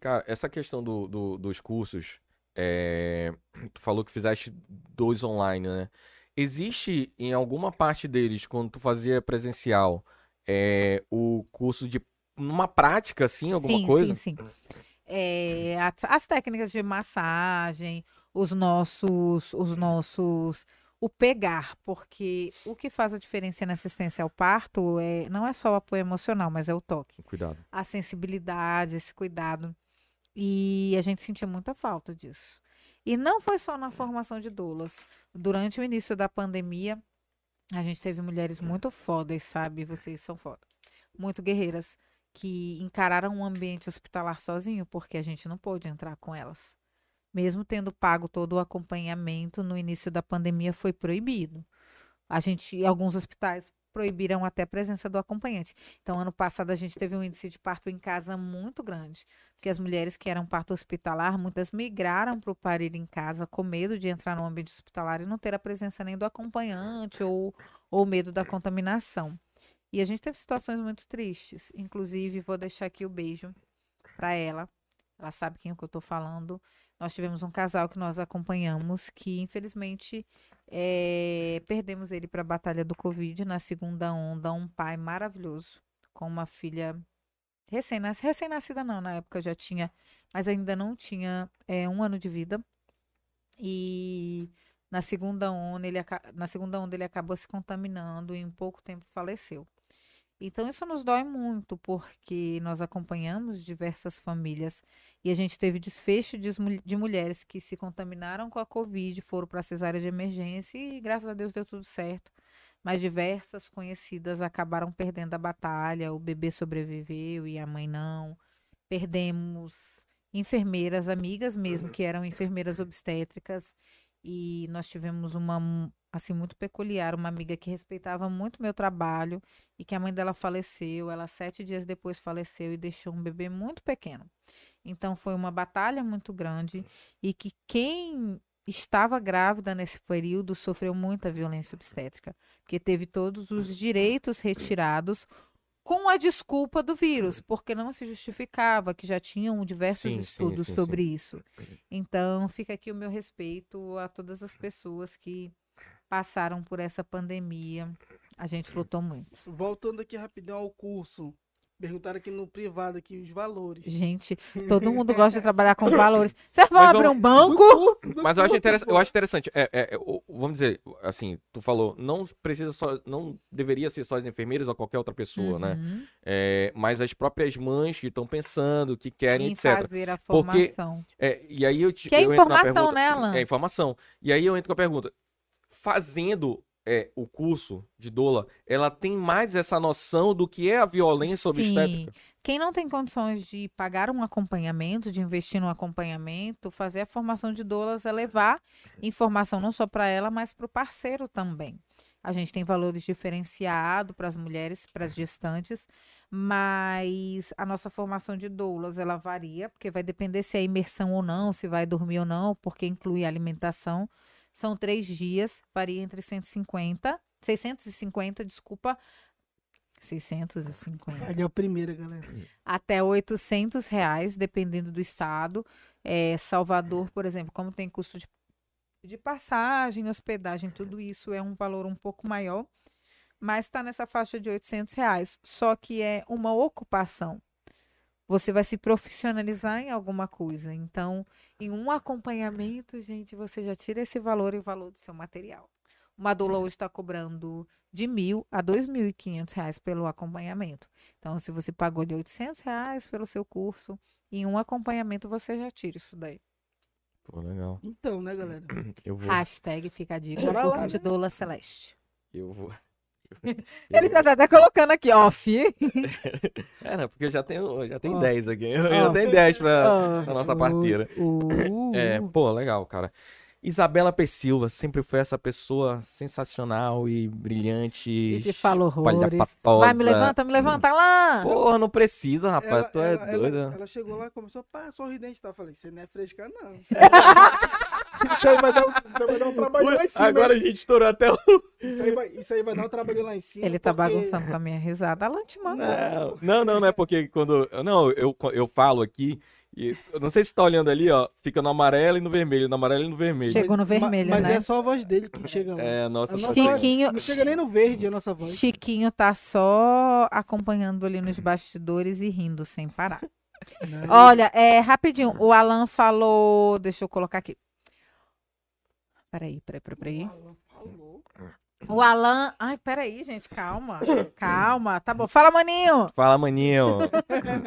Speaker 1: Cara, essa questão do, do- dos cursos, é, tu falou que fizeste dois online, né? Existe em alguma parte deles, quando tu fazia presencial, é, o curso de uma prática, assim, alguma
Speaker 2: sim,
Speaker 1: coisa?
Speaker 2: Sim, sim. É, as, as técnicas de massagem, os nossos, os nossos, o pegar, porque o que faz a diferença na assistência ao parto é, não é só o apoio emocional, mas é o toque,
Speaker 1: Cuidado.
Speaker 2: a sensibilidade, esse cuidado. E a gente sentia muita falta disso. E não foi só na formação de doulas. Durante o início da pandemia, a gente teve mulheres muito fodas, sabe? Vocês são foda. Muito guerreiras que encararam um ambiente hospitalar sozinho, porque a gente não pôde entrar com elas. Mesmo tendo pago todo o acompanhamento, no início da pandemia foi proibido. A gente, alguns hospitais proibiram até a presença do acompanhante. Então, ano passado, a gente teve um índice de parto em casa muito grande, porque as mulheres que eram parto hospitalar, muitas migraram para o parir em casa com medo de entrar no ambiente hospitalar e não ter a presença nem do acompanhante ou, ou medo da contaminação. E a gente teve situações muito tristes. Inclusive, vou deixar aqui o beijo para ela. Ela sabe quem é que eu estou falando. Nós tivemos um casal que nós acompanhamos que, infelizmente, eh, perdemos ele para a batalha do Covid na segunda onda. Um pai maravilhoso, com uma filha recém-nascida. Recém-nascida, não, na época já tinha, mas ainda não tinha eh, um ano de vida. E na segunda onda ele, na segunda onda ele acabou se contaminando e em pouco tempo faleceu. Então isso nos dói muito, porque nós acompanhamos diversas famílias e a gente teve desfecho de, de mulheres que se contaminaram com a Covid, foram para a cesárea de emergência e graças a Deus deu tudo certo. Mas diversas conhecidas acabaram perdendo a batalha, o bebê sobreviveu e a mãe não. Perdemos enfermeiras, amigas mesmo, que eram enfermeiras obstétricas E nós tivemos uma, assim, muito peculiar, uma amiga que respeitava muito meu trabalho e que a mãe dela faleceu. Ela, sete dias depois, faleceu e deixou um bebê muito pequeno. Então, foi uma batalha muito grande e que quem estava grávida nesse período sofreu muita violência obstétrica, porque teve todos os direitos retirados com a desculpa do vírus, porque não se justificava que já tinham diversos
Speaker 1: Sim, sim,
Speaker 2: estudos
Speaker 1: sim,
Speaker 2: sobre isso. Então, fica aqui o meu respeito a todas as pessoas que passaram por essa pandemia. A gente lutou muito.
Speaker 3: Voltando aqui rapidão ao curso. Perguntaram aqui no privado aqui os valores.
Speaker 2: Gente, todo mundo gosta de trabalhar com valores. Vocês vão
Speaker 1: Mas
Speaker 2: abrir um banco?
Speaker 3: Do curso, do
Speaker 1: Mas eu acho,
Speaker 3: curso,
Speaker 1: eu acho interessante. É, é, é, vamos dizer, assim, tu falou, não precisa só. Não deveria ser só as enfermeiras ou qualquer outra pessoa, né?
Speaker 2: Uhum.
Speaker 1: É, mas as próprias mães que estão pensando, que querem,
Speaker 2: Em
Speaker 1: etc.
Speaker 2: fazer a
Speaker 1: Porque-
Speaker 2: formação.
Speaker 1: É, e aí eu te.
Speaker 2: Que é
Speaker 1: eu entro na
Speaker 2: informação,
Speaker 1: pergunta-
Speaker 2: né, Alan?
Speaker 1: É informação. E aí eu entro com a pergunta: fazendo é, o curso de doula, ela tem mais essa noção do que é a violência obstétrica?
Speaker 2: Quem não tem condições de pagar um acompanhamento, de investir num acompanhamento, fazer a formação de doulas é levar informação não só para ela, mas para o parceiro também. A gente tem valores diferenciados para as mulheres, para as gestantes, mas a nossa formação de doulas ela varia, porque vai depender se é imersão ou não, se vai dormir ou não, porque inclui alimentação. São três dias, varia entre 150, 650, desculpa, 650
Speaker 3: Ali é a primeira, galera.
Speaker 2: até 800 reais, dependendo do estado. É, Salvador, por exemplo, como tem custo de, de passagem, hospedagem, tudo isso é um valor um pouco maior, mas está nessa faixa de 800 reais. Só que é uma ocupação. Você vai se profissionalizar em alguma coisa. Então, em um acompanhamento, gente, você já tira esse valor e o valor do seu material. Uma doula hoje está cobrando de mil a dois mil e quinhentos reais pelo acompanhamento. Então, se você pagou de 800 reais pelo seu curso, em um acompanhamento você já tira isso daí.
Speaker 1: Pô, legal.
Speaker 3: Então, né, galera?
Speaker 1: Eu vou.
Speaker 2: Hashtag fica a dica,
Speaker 3: Bora lá,
Speaker 2: curso de
Speaker 3: né?
Speaker 2: doula celeste.
Speaker 1: Eu vou.
Speaker 2: Ele já tá até colocando aqui, off.
Speaker 1: É, né? Porque eu já tenho, já tenho
Speaker 3: Ó.
Speaker 1: 10 aqui. Eu já tenho 10 pra,
Speaker 3: Ah,
Speaker 1: pra nossa parteira.
Speaker 2: Uh,
Speaker 1: É, pô, legal, cara. Isabela P. Silva sempre foi essa pessoa sensacional e brilhante.
Speaker 2: e te fala horrores. Vai, me levanta, me levanta lá.
Speaker 1: Porra, não precisa, rapaz.
Speaker 3: ela,
Speaker 1: tu é
Speaker 3: ela- ela-
Speaker 1: doida.
Speaker 3: ela chegou lá e começou, pá, sorridente, tá? Eu falei, você não é fresca, não. Isso aí, vai dar um, isso aí vai dar um trabalho lá em cima.
Speaker 1: Agora a gente estourou até o.
Speaker 3: Isso aí, vai, isso aí vai dar um trabalho lá em cima.
Speaker 2: Ele tá
Speaker 3: porque-
Speaker 2: bagunçando com a minha risada. Alan te manda.
Speaker 1: Não, não, não, não é porque quando. Não, eu, eu falo aqui. E eu não sei se tá olhando ali, ó. Fica no amarelo e no vermelho, no amarelo e no vermelho.
Speaker 2: Chegou no vermelho,
Speaker 3: Mas
Speaker 2: né?
Speaker 3: é só a voz dele que chega lá.
Speaker 1: É, nossa,
Speaker 3: A
Speaker 1: só
Speaker 3: nossa
Speaker 1: que-
Speaker 3: voz
Speaker 2: Chiquinho,
Speaker 3: Não chega nem no verde a nossa voz.
Speaker 2: Chiquinho tá só acompanhando ali nos bastidores e rindo sem parar.
Speaker 3: Não.
Speaker 2: Olha, é rapidinho. O Alan falou. Deixa eu colocar aqui. Peraí, peraí, peraí. O Alan. Ai, peraí, gente, calma. Calma, tá bom. Fala, maninho.
Speaker 1: Fala, maninho.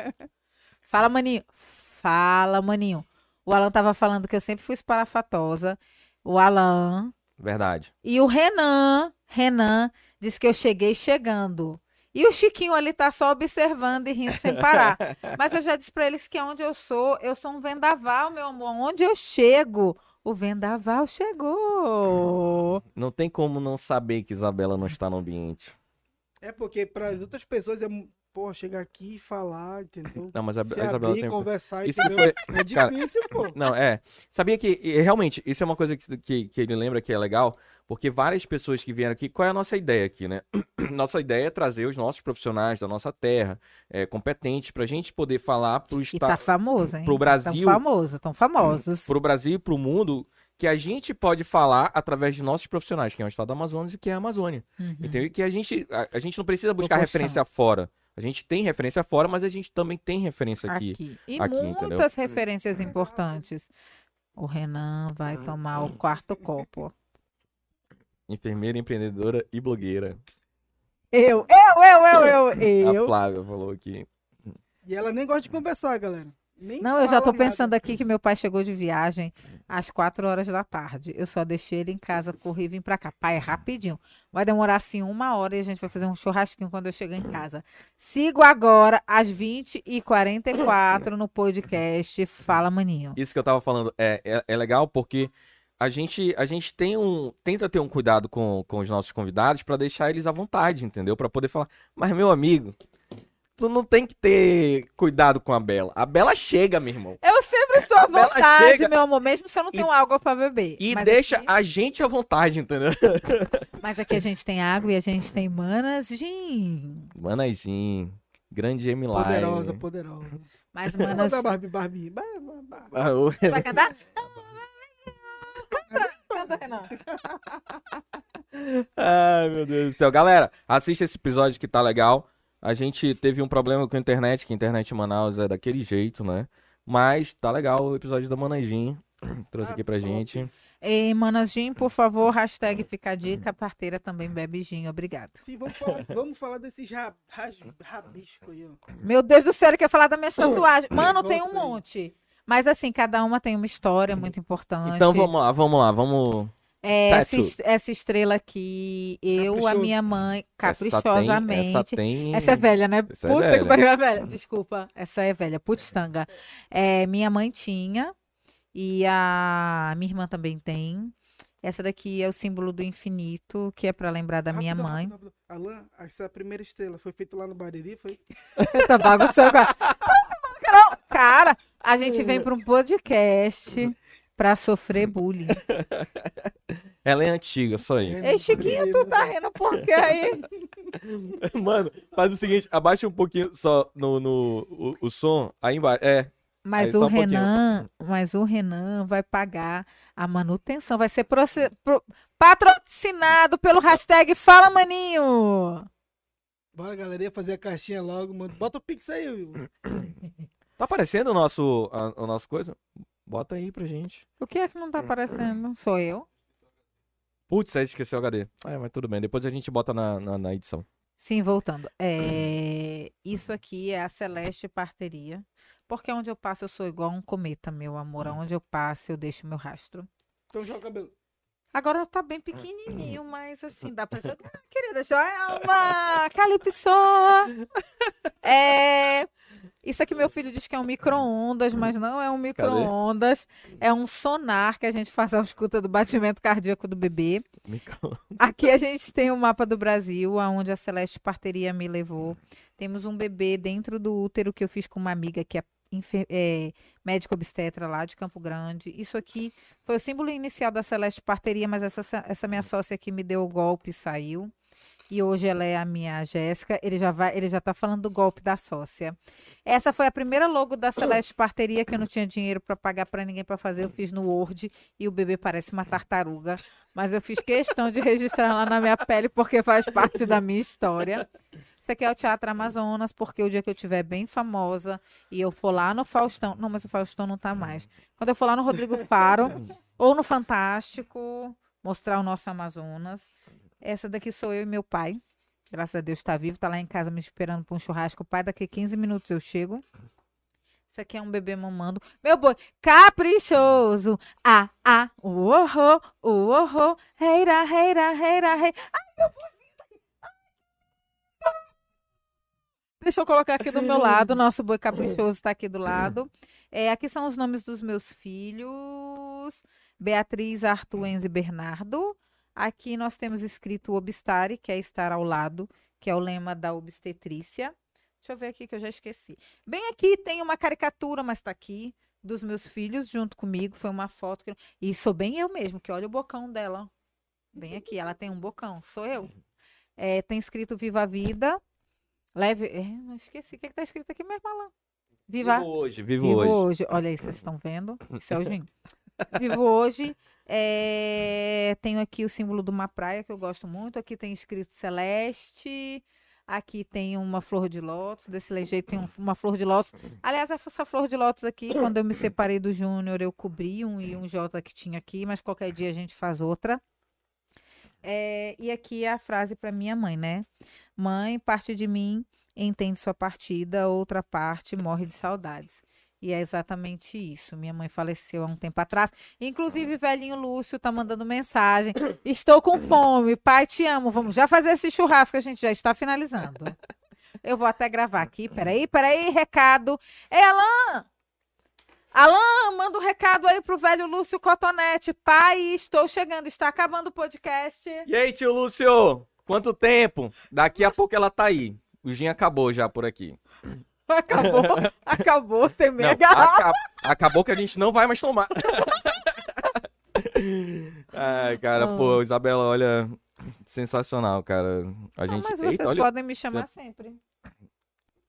Speaker 2: Fala, maninho. Fala, maninho. O Alan tava falando que eu sempre fui esparafatosa. O Alan.
Speaker 1: Verdade.
Speaker 2: E o Renan. Renan disse que eu cheguei chegando. E o Chiquinho ali tá só observando e rindo sem parar. Mas eu já disse pra eles que onde eu sou, eu sou um vendaval, meu amor. Onde eu chego, o vendaval chegou.
Speaker 1: Não tem como não saber que Isabela não está no ambiente.
Speaker 3: É porque para as outras pessoas é, pô, chegar aqui e falar, entendeu?
Speaker 1: Não, mas a, a
Speaker 3: Se
Speaker 1: Isabela
Speaker 3: abrir,
Speaker 1: sempre.
Speaker 3: conversar,
Speaker 1: Isso
Speaker 3: entendeu?
Speaker 1: foi-
Speaker 3: É
Speaker 1: cara,
Speaker 3: difícil, pô.
Speaker 1: Não, é. Sabia que, realmente, isso é uma coisa que, que, que ele lembra que é legal, porque várias pessoas que vieram aqui, qual é a nossa ideia aqui, né? Nossa ideia é trazer os nossos profissionais da nossa terra, é, competentes, pra gente poder falar
Speaker 2: E tá
Speaker 1: estado,
Speaker 2: famoso, hein?
Speaker 1: pro Brasil-
Speaker 2: Tão famoso, tão famosos.
Speaker 1: pro Brasil e pro mundo, que a gente pode falar através de nossos profissionais, que é o estado do Amazonas e que é a Amazônia.
Speaker 2: Uhum.
Speaker 1: Entendeu? E que a gente, a, a gente não precisa buscar referência fora. A gente tem referência fora, mas a gente também tem referência aqui.
Speaker 2: Aqui. E
Speaker 1: aqui, entendeu?
Speaker 2: muitas referências importantes. O Renan vai tomar o quarto copo.
Speaker 1: Enfermeira, empreendedora e blogueira.
Speaker 2: Eu, eu, eu, eu, eu,
Speaker 1: A
Speaker 2: eu.
Speaker 1: Flávia falou aqui.
Speaker 3: E ela nem gosta de conversar, galera. Nem
Speaker 2: Não, eu já tô
Speaker 3: nada.
Speaker 2: pensando aqui que meu pai chegou de viagem às quatro horas da tarde. Eu só deixei ele em casa, corri e vim pra cá. Pai, é rapidinho. Vai demorar assim uma hora e a gente vai fazer um churrasquinho quando eu chegar em casa. Sigo agora às 20h44 no podcast Fala Maninho.
Speaker 1: Isso que eu tava falando é, é, é legal porque a gente, a gente tem um, tenta ter um cuidado com, com os nossos convidados pra deixar eles à vontade, entendeu? Pra poder falar, mas meu amigo, tu não tem que ter cuidado com a Bela. A Bela chega, meu irmão.
Speaker 2: Eu sempre estou à vontade,
Speaker 1: chega
Speaker 2: meu amor, mesmo se eu não tenho água pra beber.
Speaker 1: E
Speaker 2: Mas
Speaker 1: deixa
Speaker 2: aqui-
Speaker 1: a gente à vontade, entendeu?
Speaker 2: Mas aqui a gente tem água e a gente tem manas gin.
Speaker 1: Grande Live.
Speaker 3: Poderosa, poderosa.
Speaker 2: Mas manas...
Speaker 3: Barbie, Barbie. Ba- ba- ba-
Speaker 1: o-
Speaker 2: Vai cantar? Canta, canta, Renan.
Speaker 1: Ai, meu Deus do céu. Galera, assista esse episódio que tá legal. A gente teve um problema com a internet, que a internet em Manaus é daquele jeito, né? Mas tá legal o episódio da Manajinho. Trouxe
Speaker 3: Ah,
Speaker 1: aqui pra gente.
Speaker 2: Ei, manas gin, por favor, hashtag fica a dica, a parteira também bebe gin, obrigado.
Speaker 3: Sim, vamos falar, vamos falar desses ra, ras- rabiscos aí, ó.
Speaker 2: Meu Deus do céu, ele quer falar da minha tatuagem. Mano, tem um monte. Mas assim, cada uma tem uma história muito importante.
Speaker 1: Então vamos lá, vamos lá, vamos.
Speaker 2: É, essa, essa estrela aqui, eu, a
Speaker 3: Caprichoso.
Speaker 2: minha mãe,
Speaker 1: Essa tem,
Speaker 2: caprichosamente.
Speaker 1: essa tem.
Speaker 2: Essa é velha, né?
Speaker 1: Essa é
Speaker 2: Puta
Speaker 1: velha.
Speaker 2: que pariu, é velha. Desculpa, essa é velha. Putz, tanga. É, minha mãe tinha e a minha irmã também tem. Essa daqui é o símbolo do infinito, que é pra lembrar da minha
Speaker 3: Rapidão,
Speaker 2: mãe.
Speaker 3: rapidão, rapidão. Alan, essa primeira estrela foi feita lá no Bariri, foi?
Speaker 2: tá bagunçando. cara. Não, Cara, a gente vem pra um podcast pra sofrer bullying.
Speaker 1: Ela é antiga, só isso.
Speaker 2: Ei, Chiquinho, tu tá rindo por quê aí?
Speaker 1: Mano, faz o seguinte, abaixa um pouquinho só no, no o, o som. Aí embaixo. É.
Speaker 2: Mas
Speaker 1: Aí
Speaker 2: o
Speaker 1: um pouquinho.
Speaker 2: Renan, mas o Renan vai pagar a manutenção, vai ser proce- pro- patrocinado pelo hashtag Fala Maninho.
Speaker 3: Bora, galerinha, fazer a caixinha logo, mano. Bota o Pix aí, Will.
Speaker 1: Tá aparecendo o nosso, a, o nosso coisa? Bota aí pra gente.
Speaker 2: O que é que não tá aparecendo? Sou eu?
Speaker 1: Putz, aí esqueceu o HD. É, mas tudo bem. Depois a gente bota na, na, na edição.
Speaker 2: Sim, voltando. É, Isso aqui é a Celeste Parteria. Porque onde eu passo eu sou igual um cometa, meu amor. Aonde eu passo eu deixo meu rastro.
Speaker 3: Então joga o cabelo.
Speaker 2: Agora tá bem pequenininho, mas assim, dá pra jogar. Querida Joelma, Calypso. É... Isso aqui meu filho diz que é um micro-ondas, mas não é um micro-ondas. É um sonar que a gente faz a escuta do batimento cardíaco do bebê. Aqui a gente tem o mapa do Brasil, aonde a Celeste Parteria me levou. Temos um bebê dentro do útero que eu fiz com uma amiga que é, é médico obstetra lá de Campo Grande. Isso aqui foi o símbolo inicial da Celeste Parteria, mas essa, essa minha sócia aqui me deu o golpe e saiu. E hoje ela é a minha Jéssica. Ele já vai, ele já tá falando do golpe da sócia. Essa foi a primeira logo da Celeste Parteria que eu não tinha dinheiro para pagar para ninguém para fazer. Eu fiz no Word e o bebê parece uma tartaruga, mas eu fiz questão de registrar lá na minha pele porque faz parte da minha história. Aqui é o Teatro Amazonas, porque o dia que eu estiver bem famosa e eu for lá no Faustão. Não, mas o Faustão não tá mais. Quando eu for lá no Rodrigo Faro ou no Fantástico, mostrar o nosso Amazonas. Essa daqui sou eu e meu pai. Graças a Deus está vivo, tá lá em casa me esperando para um churrasco. Pai, daqui 15 minutos eu chego. Isso aqui é um bebê mamando. Meu boi, caprichoso. Ah, ah, uoho, uoho. Reira, reira, reira, reira. Ai, meu boizinho Deixa eu colocar aqui do meu lado. Nosso boi caprichoso está aqui do lado. É, aqui são os nomes dos meus filhos. Beatriz, Arthur, Enzo e Bernardo. Aqui nós temos escrito obstare, que é estar ao lado, que é o lema da obstetrícia. Deixa eu ver aqui que eu já esqueci. Bem aqui tem uma caricatura, mas tá aqui, dos meus filhos junto comigo. Foi uma foto que. E sou bem eu mesmo, que olha o bocão dela. Bem aqui, ela tem um bocão, sou eu. É, tem escrito Viva a Vida. Leve. É, não esqueci. O que, que tá escrito aqui mesmo, Alan? Viva.
Speaker 1: Vivo hoje, vivo,
Speaker 2: Vivo
Speaker 1: hoje.
Speaker 2: hoje. Olha aí, vocês estão vendo? Isso é o Juninho. Vivo hoje. É, Tenho aqui o símbolo de uma praia que eu gosto muito. Aqui tem escrito Celeste. Aqui tem uma flor de lótus. Desse jeito tem um- uma flor de lótus. Aliás, essa flor de lótus aqui, quando eu me separei do Júnior, eu cobri um e um J que tinha aqui, mas qualquer dia a gente faz outra. É, e aqui é a frase para minha mãe, né? Mãe, parte de mim entende sua partida, outra parte morre de saudades. E é exatamente isso. Minha mãe faleceu há um tempo atrás. Inclusive, velhinho Lúcio tá mandando mensagem. Estou com fome. Pai, te amo. Vamos já fazer esse churrasco. A gente já está finalizando. Eu vou até gravar aqui. Peraí, peraí. Recado. Ei, Alan! Manda um recado aí pro velho Lúcio Cotonete. Pai, estou chegando, está acabando o podcast.
Speaker 1: E aí, tio Lúcio? Quanto tempo? Daqui a pouco ela tá aí. O gin acabou já por aqui.
Speaker 2: Acabou, acabou, tem
Speaker 1: Não,
Speaker 2: meia garrafa.
Speaker 1: aca- acabou que a gente não vai mais tomar. Ai, cara, pô, Isabela, olha, sensacional, cara. A
Speaker 2: Não,
Speaker 1: gente.
Speaker 2: mas vocês
Speaker 1: Eita, olha.
Speaker 2: podem me chamar sempre.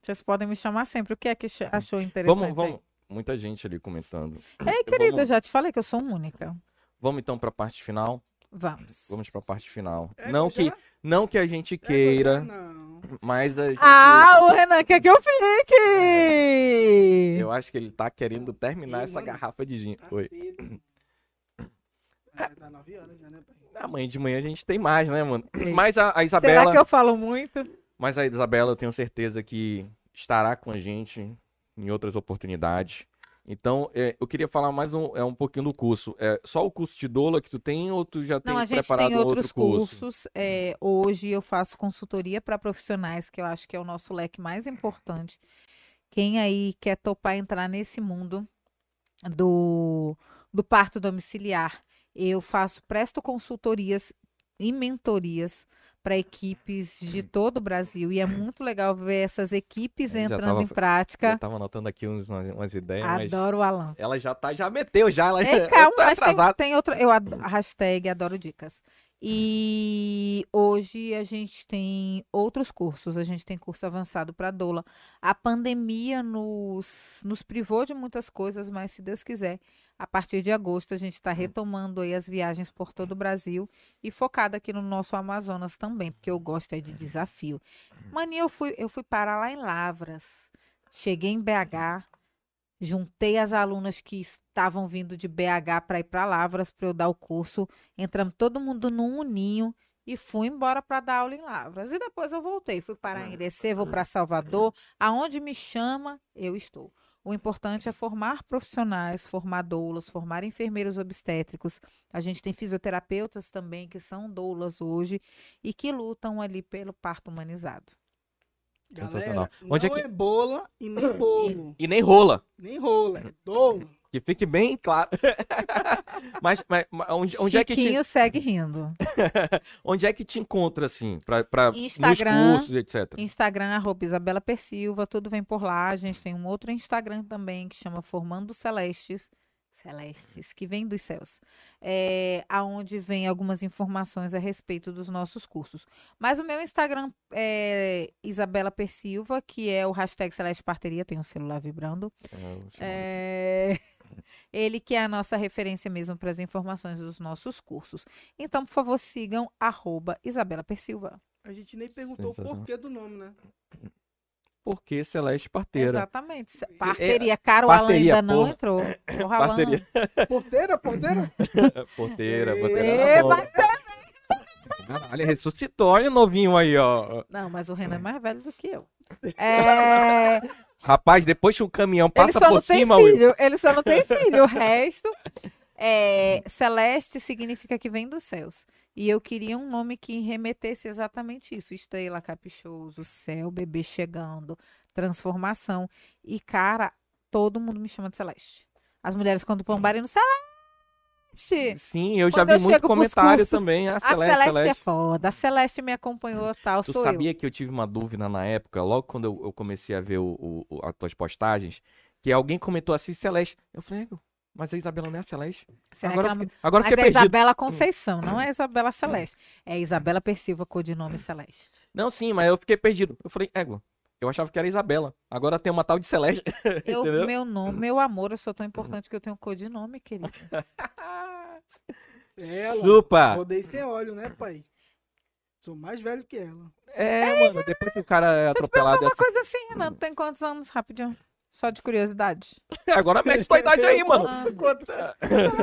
Speaker 2: Vocês podem me chamar sempre. O que é que ch- achou interessante?
Speaker 1: Vamos, vamos. Muita gente ali comentando.
Speaker 2: aí? Ei, querida, eu
Speaker 1: Vamos,
Speaker 2: já te falei que eu sou única.
Speaker 1: vamos então pra parte final.
Speaker 2: Vamos.
Speaker 1: Vamos pra parte final.
Speaker 3: É,
Speaker 1: não,
Speaker 3: já?
Speaker 1: que, não que a gente
Speaker 3: É,
Speaker 1: queira,
Speaker 3: Não.
Speaker 1: mas a gente.
Speaker 2: Ah, o Renan quer que eu fique!
Speaker 1: Eu acho que ele tá querendo terminar
Speaker 3: Ih,
Speaker 1: essa
Speaker 3: mano.
Speaker 1: garrafa de gin.
Speaker 3: Tá
Speaker 1: Oi.
Speaker 3: cedo. Ah, dá 9 horas já, né, pai?
Speaker 1: Amanhã de manhã a gente tem mais, né, mano?
Speaker 2: Ei.
Speaker 1: Mas a, a
Speaker 2: Será
Speaker 1: Isabela.
Speaker 2: que eu falo muito?
Speaker 1: Mas a Isabela, eu tenho certeza que estará com a gente em outras oportunidades. Então, é, eu queria falar mais um, é, um pouquinho do curso. É só o curso de doula que tu tem ou tu já tem
Speaker 2: Não, a gente
Speaker 1: preparado
Speaker 2: tem
Speaker 1: outro
Speaker 2: outros
Speaker 1: curso?
Speaker 2: cursos. É, hoje eu faço consultoria para profissionais, que eu acho que é o nosso leque mais importante. Quem aí quer topar entrar nesse mundo do, do parto domiciliar, eu faço, presto consultorias e mentorias para equipes de todo o Brasil. E é muito legal ver essas equipes
Speaker 1: É, já
Speaker 2: entrando
Speaker 1: tava-
Speaker 2: em prática.
Speaker 1: Eu tava anotando aqui uns, umas, ideias,
Speaker 2: Adoro o Alan.
Speaker 1: ela já tá, já meteu, já. Ela
Speaker 2: É,
Speaker 1: já
Speaker 2: calma,
Speaker 1: tá
Speaker 2: mas tem, tem outra. Eu ad, a hashtag adoro dicas. E hoje a gente tem outros cursos. A gente tem curso avançado para doula. A pandemia nos, nos privou de muitas coisas, mas se Deus quiser, a partir de agosto a gente está retomando aí as viagens por todo o Brasil e focada aqui no nosso Amazonas também, porque eu gosto é de desafio. Mania, eu fui, eu fui parar lá em Lavras. Cheguei em BH, juntei as alunas que estavam vindo de BH para ir para Lavras para eu dar o curso. Entramos todo mundo num uninho e fui embora para dar aula em Lavras. E depois eu voltei, fui para Irecê, vou para Salvador, aonde me chama, eu estou. O importante é formar profissionais, formar doulas, formar enfermeiros obstétricos. A gente tem fisioterapeutas também que são doulas hoje e que lutam ali pelo parto humanizado.
Speaker 1: Sensacional.
Speaker 3: Galera,
Speaker 1: Onde é
Speaker 3: não
Speaker 1: que-
Speaker 3: é bola e nem bolo.
Speaker 1: E nem rola.
Speaker 3: nem rola, é dolo.
Speaker 1: Que fique bem claro. mas, mas, mas onde, onde é que te,
Speaker 2: Chiquinho segue rindo.
Speaker 1: onde é que te encontra, assim, pra, pra, nos
Speaker 2: Instagram.
Speaker 1: cursos, etc?
Speaker 2: Instagram, arroba Isabela Persilva, tudo vem por lá. A gente tem um outro Instagram também que chama Formando Celestes. Celestes, que vem dos céus. É, aonde vem algumas informações a respeito dos nossos cursos. Mas o meu Instagram é Isabela Persilva, que é o hashtag Celeste Parteria, tem um celular vibrando.
Speaker 1: É,
Speaker 2: É, Ele que é a nossa referência mesmo para as informações dos nossos cursos. Então, por favor, sigam arroba Isabela Persilva.
Speaker 3: A gente nem perguntou o porquê do nome, né?
Speaker 1: Porque Celeste Parteira.
Speaker 2: Exatamente. Se- Parteria. Cara, o Alan
Speaker 1: parteria,
Speaker 2: ainda não
Speaker 1: porra.
Speaker 2: entrou. Porra, Alan.
Speaker 1: Parteria.
Speaker 3: Porteira, porteira?
Speaker 1: Porteira, porteira. Bom. Caralho, ressuscitou. Olha o novinho aí, ó.
Speaker 2: Não, mas o Renan é mais velho do que eu. É,
Speaker 1: Rapaz, depois que o caminhão
Speaker 2: ele
Speaker 1: passa
Speaker 2: só
Speaker 1: por
Speaker 2: não tem
Speaker 1: cima, Will.
Speaker 2: filho. Ele só não tem filho. O resto. é, celeste significa que vem dos céus. E eu queria um nome que remetesse exatamente isso. Estrela, caprichoso, céu, bebê chegando, transformação. E, cara, todo mundo me chama de Celeste. As mulheres, quando pombarem no Celeste.
Speaker 1: Sim, eu já
Speaker 2: Quando
Speaker 1: vi
Speaker 2: eu
Speaker 1: muito comentário
Speaker 2: cursos,
Speaker 1: também. A
Speaker 2: A
Speaker 1: Celeste,
Speaker 2: Celeste, é
Speaker 1: Celeste.
Speaker 2: foda. A Celeste me acompanhou, tal.
Speaker 1: Tu sabia que eu tive uma dúvida na época, logo quando eu, eu comecei a ver o, o- as tuas postagens, que alguém comentou assim, Celeste. Eu falei, "Ego, mas a Isabela não é a Celeste.
Speaker 2: Será
Speaker 1: agora
Speaker 2: que
Speaker 1: eu
Speaker 2: ela...
Speaker 1: fiquei, agora
Speaker 2: Mas
Speaker 1: fiquei
Speaker 2: é
Speaker 1: perdido.
Speaker 2: Isabela Conceição, não é Isabela Celeste. É Isabela Persilva, codinome Celeste.
Speaker 1: Não, sim, mas eu fiquei perdido. Eu falei, ego, eu achava que era Isabela. Agora tem uma tal de Celeste.
Speaker 2: Eu, meu nome, meu amor, eu sou tão importante que eu tenho codinome, querido.
Speaker 3: Ela.
Speaker 1: Chupa!
Speaker 3: Rodei sem óleo, né, pai? Sou mais velho que ela.
Speaker 1: É, mano, depois que o cara é atropelado
Speaker 2: Uma
Speaker 1: assim.
Speaker 2: coisa assim, Renan, tem quantos anos, rapidinho? Só de curiosidade.
Speaker 1: Agora mete tua idade aí, mano.
Speaker 2: Ah,
Speaker 3: Quanto?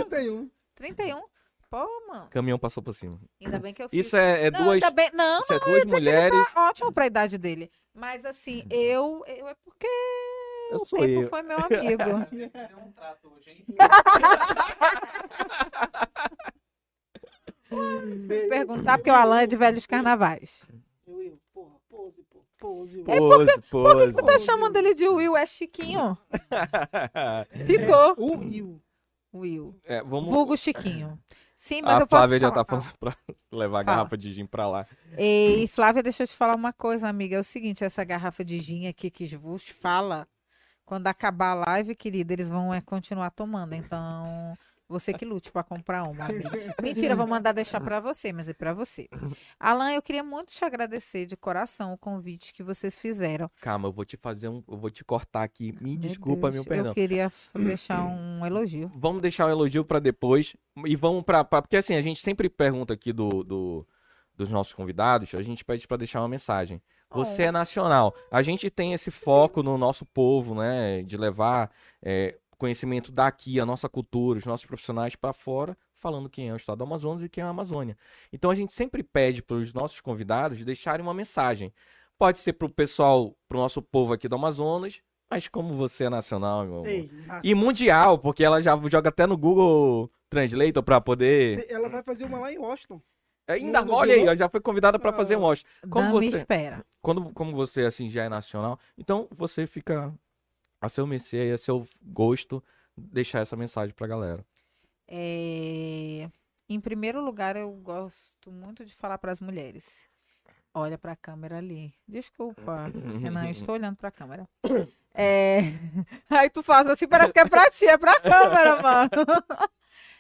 Speaker 3: 31.
Speaker 2: 31? Pô, mano.
Speaker 1: Caminhão passou por cima.
Speaker 2: Ainda bem que eu fiz.
Speaker 1: Isso é, é
Speaker 2: não,
Speaker 1: duas.
Speaker 2: ainda bem... Não,
Speaker 1: Isso é duas mulheres.
Speaker 2: tá ótimo pra idade dele. Mas assim, eu, eu é porque
Speaker 1: Eu
Speaker 2: o
Speaker 1: sou
Speaker 2: tempo
Speaker 1: eu.
Speaker 2: foi meu amigo. Perguntar porque o Alan é de velhos carnavais.
Speaker 3: Pose, pô. Pose.
Speaker 1: Pose, pose.
Speaker 2: Tu tá chamando ele de Will, é Chiquinho. Ficou.
Speaker 3: O Will.
Speaker 2: Will.
Speaker 1: É, vamos...
Speaker 2: Vulgo Chiquinho. Sim, mas
Speaker 1: A
Speaker 2: eu posso
Speaker 1: Flávia já
Speaker 2: falar.
Speaker 1: tá falando pra levar a
Speaker 2: Fala.
Speaker 1: garrafa de gin pra lá.
Speaker 2: Ei, Flávia, deixa eu te falar uma coisa, amiga. É o seguinte, essa garrafa de gin aqui que vos fala, quando acabar a live, querida, eles vão é, continuar tomando. Então, você que lute pra comprar uma, amiga. Mentira, vou mandar deixar pra você, mas é pra você. Alan, eu queria muito te agradecer de coração o convite que vocês fizeram.
Speaker 1: Calma, eu vou te fazer um. Eu vou te cortar aqui. Me
Speaker 2: Meu
Speaker 1: desculpa, meu
Speaker 2: Deus,
Speaker 1: perdão.
Speaker 2: Eu queria deixar um elogio.
Speaker 1: Vamos deixar o elogio pra depois. E vamos pra, pra- Porque assim, a gente sempre pergunta aqui do, do- dos nossos convidados, a gente pede pra deixar uma mensagem. Você é nacional. A gente tem esse foco no nosso povo, né? De levar é, conhecimento daqui, a nossa cultura, os nossos profissionais pra fora, falando quem é o estado do Amazonas e quem é a Amazônia. Então a gente sempre pede para os nossos convidados deixarem uma mensagem. Pode ser pro pessoal, pro nosso povo aqui do Amazonas, mas como você é nacional, meu amor.
Speaker 3: Ei,
Speaker 1: E mundial, porque ela já joga até no Google Translator pra poder.
Speaker 3: ela vai fazer uma lá em Washington.
Speaker 1: Ainda,
Speaker 3: Não
Speaker 1: olha aí, já foi convidada pra fazer um
Speaker 3: Ah.
Speaker 1: Washington. Como
Speaker 2: Não me
Speaker 1: você,
Speaker 2: espera.
Speaker 1: quando, como você assim já é nacional, então você fica a seu mercê e a seu gosto deixar essa mensagem pra galera.
Speaker 2: É, Em primeiro lugar, eu gosto muito de falar para as mulheres. Olha para a câmera ali. Desculpa, Renan, eu estou olhando para a câmera. É... Aí tu faz assim, parece que é pra ti, é pra câmera, mano.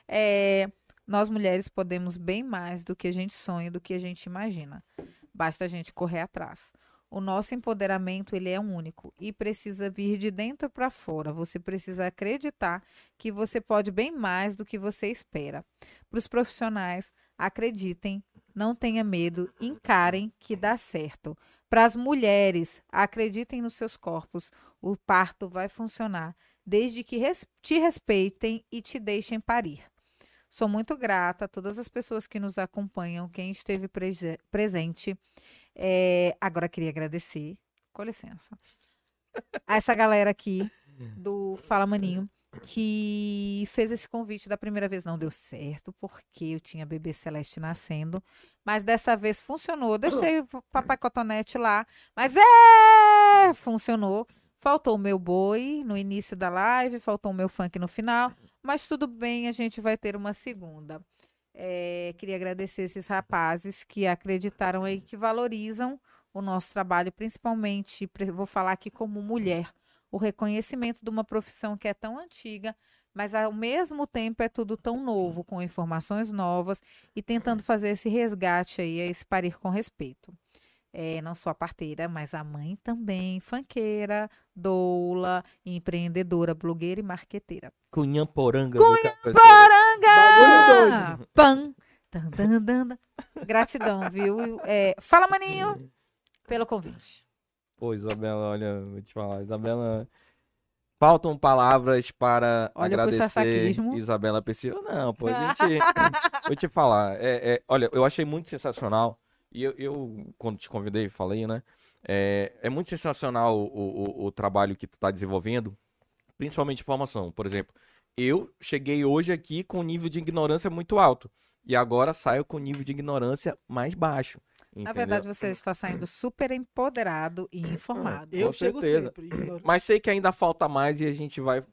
Speaker 2: É, Nós mulheres podemos bem mais do que a gente sonha, do que a gente imagina. Basta a gente correr atrás. O nosso empoderamento, ele é único e precisa vir de dentro para fora. Você precisa acreditar que você pode bem mais do que você espera. Para os profissionais, acreditem, não tenha medo, encarem que dá certo. Para as mulheres, acreditem nos seus corpos, o parto vai funcionar, desde que res- te respeitem e te deixem parir. Sou muito grata a todas as pessoas que nos acompanham, quem esteve prese- presente. É, agora queria agradecer, com licença, a essa galera aqui do Fala Maninho que fez esse convite da primeira vez. Não deu certo, porque eu tinha bebê Celeste nascendo. Mas dessa vez funcionou. Deixei o papai cotonete lá. Mas é! Funcionou. Faltou o meu boi no início da live, faltou o meu funk no final. Mas tudo bem, a gente vai ter uma segunda. É, queria agradecer esses rapazes que acreditaram aí, que valorizam o nosso trabalho, principalmente, vou falar aqui como mulher o reconhecimento de uma profissão que é tão antiga, mas ao mesmo tempo é tudo tão novo, com informações novas e tentando fazer esse resgate aí, esse parir com respeito. É, não só a parteira, mas a mãe também, fanqueira, doula, empreendedora, blogueira e marqueteira.
Speaker 1: Cunhamporanga.
Speaker 2: Poranga! Pam! Tan, tan, tan, tan. Gratidão, viu? É, fala, maninho, pelo convite.
Speaker 1: Pô, Isabela, olha, vou te falar, Isabela. Faltam palavras para
Speaker 2: Olha
Speaker 1: agradecer. Isabela Pessoa. Não, pô, a gente. vou te falar. É, é, olha, eu achei muito sensacional. E eu, eu, quando te convidei, falei, né? É, é muito sensacional o, o, o trabalho que tu tá desenvolvendo, principalmente formação. Por exemplo, eu cheguei hoje aqui com um nível de ignorância muito alto. E agora saio com um nível de ignorância mais baixo.
Speaker 2: Na
Speaker 1: entendeu?
Speaker 2: verdade, você está saindo super empoderado e informado.
Speaker 3: Eu
Speaker 1: Com
Speaker 3: chego
Speaker 1: certeza.
Speaker 3: sempre.
Speaker 1: Mas sei que ainda falta mais e a gente vai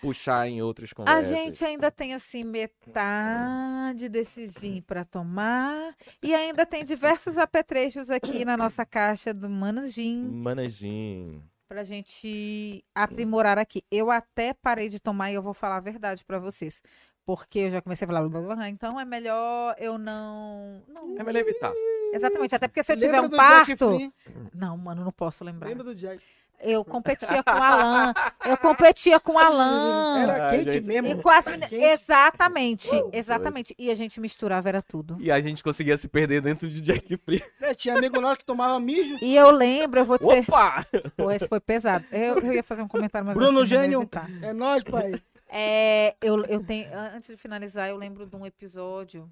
Speaker 1: puxar em outras
Speaker 2: A
Speaker 1: conversas.
Speaker 2: gente ainda tem assim metade desse gin para tomar e ainda tem diversos apetrechos aqui na nossa caixa do Manos Gin
Speaker 1: Manajinho.
Speaker 2: pra gente aprimorar aqui. Eu até parei de tomar e eu vou falar a verdade para vocês, porque eu já comecei a falar, blá, blá, blá, então é melhor eu não, não
Speaker 1: É melhor evitar.
Speaker 2: Exatamente, até porque se eu tiver
Speaker 3: Lembra
Speaker 2: um
Speaker 3: do Jack
Speaker 2: parto, não, mano, não posso lembrar.
Speaker 3: Lembra do Jack?
Speaker 2: Eu competia com o Alan, eu competia com o Alan.
Speaker 3: Era quente
Speaker 1: gente.
Speaker 3: mesmo.
Speaker 2: E quase.
Speaker 3: Quente.
Speaker 2: Exatamente, exatamente. E a gente misturava, era tudo.
Speaker 1: E a gente conseguia se perder dentro de Jack Free.
Speaker 3: É, tinha amigo nosso que tomava mijo.
Speaker 2: E eu lembro, eu vou dizer.
Speaker 1: Opa!
Speaker 2: Pô, esse foi pesado. Eu, eu ia fazer um comentário, mas
Speaker 3: Bruno Gênio. É nóis, pai.
Speaker 2: É, eu, eu tenho. Antes de finalizar, eu lembro de um episódio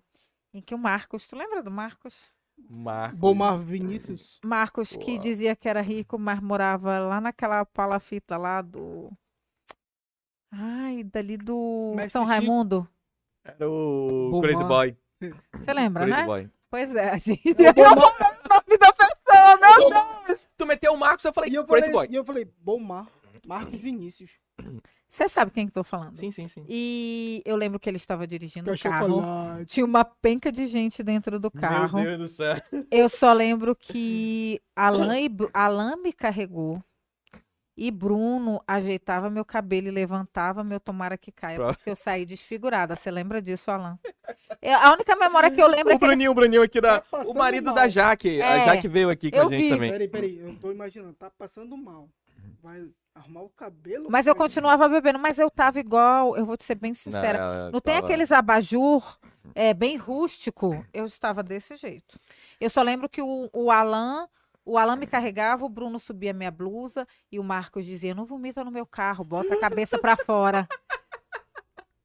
Speaker 2: em que o Marcos. Tu lembra do Marcos?
Speaker 1: Marcos.
Speaker 3: Bomar Vinícius.
Speaker 2: Marcos, que
Speaker 1: Uau.
Speaker 2: dizia que era rico, mas morava lá naquela palafita lá do. Ai, dali do
Speaker 3: Mestre
Speaker 2: São
Speaker 3: Chico.
Speaker 2: Raimundo.
Speaker 1: Era o
Speaker 3: Bomar.
Speaker 1: Crazy Boy.
Speaker 2: Você lembra,
Speaker 1: Crazy
Speaker 2: né?
Speaker 1: Boy.
Speaker 2: Pois é, a gente.
Speaker 3: O Bomar,
Speaker 2: nome da pessoa, meu
Speaker 1: Deus! Tu meteu o Marcos, eu falei,
Speaker 3: E eu falei,
Speaker 1: Boy.
Speaker 3: e eu falei, bom Mar, Marcos Vinícius.
Speaker 2: Você sabe quem que tô falando.
Speaker 1: Sim, sim, sim.
Speaker 2: E eu lembro que ele estava dirigindo
Speaker 3: Que é
Speaker 2: o carro.
Speaker 3: chocolate.
Speaker 2: Tinha uma penca de gente dentro do carro.
Speaker 1: Meu Deus do céu.
Speaker 2: Eu só lembro que Alan, e Alan me carregou. E Bruno ajeitava meu cabelo e levantava meu tomara que caia,
Speaker 1: Pro-
Speaker 2: porque eu saí desfigurada. Você lembra disso, Alan? Eu- a única memória que eu lembro é
Speaker 1: O
Speaker 2: que ele...
Speaker 1: Bruninho, o Bruninho aqui da.
Speaker 3: Tá
Speaker 1: O marido
Speaker 3: mal.
Speaker 1: da Jaque. A
Speaker 2: É,
Speaker 1: Jaque veio aqui com
Speaker 2: eu
Speaker 1: a gente
Speaker 2: vi.
Speaker 1: também.
Speaker 3: Peraí, peraí, eu tô imaginando, tá passando mal. Vai arrumar o cabelo?
Speaker 2: Mas eu continuava bebendo, mas eu tava igual, eu vou te ser bem sincera.
Speaker 1: ela
Speaker 2: Não tem
Speaker 1: tava-
Speaker 2: aqueles abajur é, bem rústico? Eu estava desse jeito. Eu só lembro que o, o Alan, o Alan me carregava, o Bruno subia minha blusa e o Marcos dizia: não vomita no meu carro, bota a cabeça pra fora.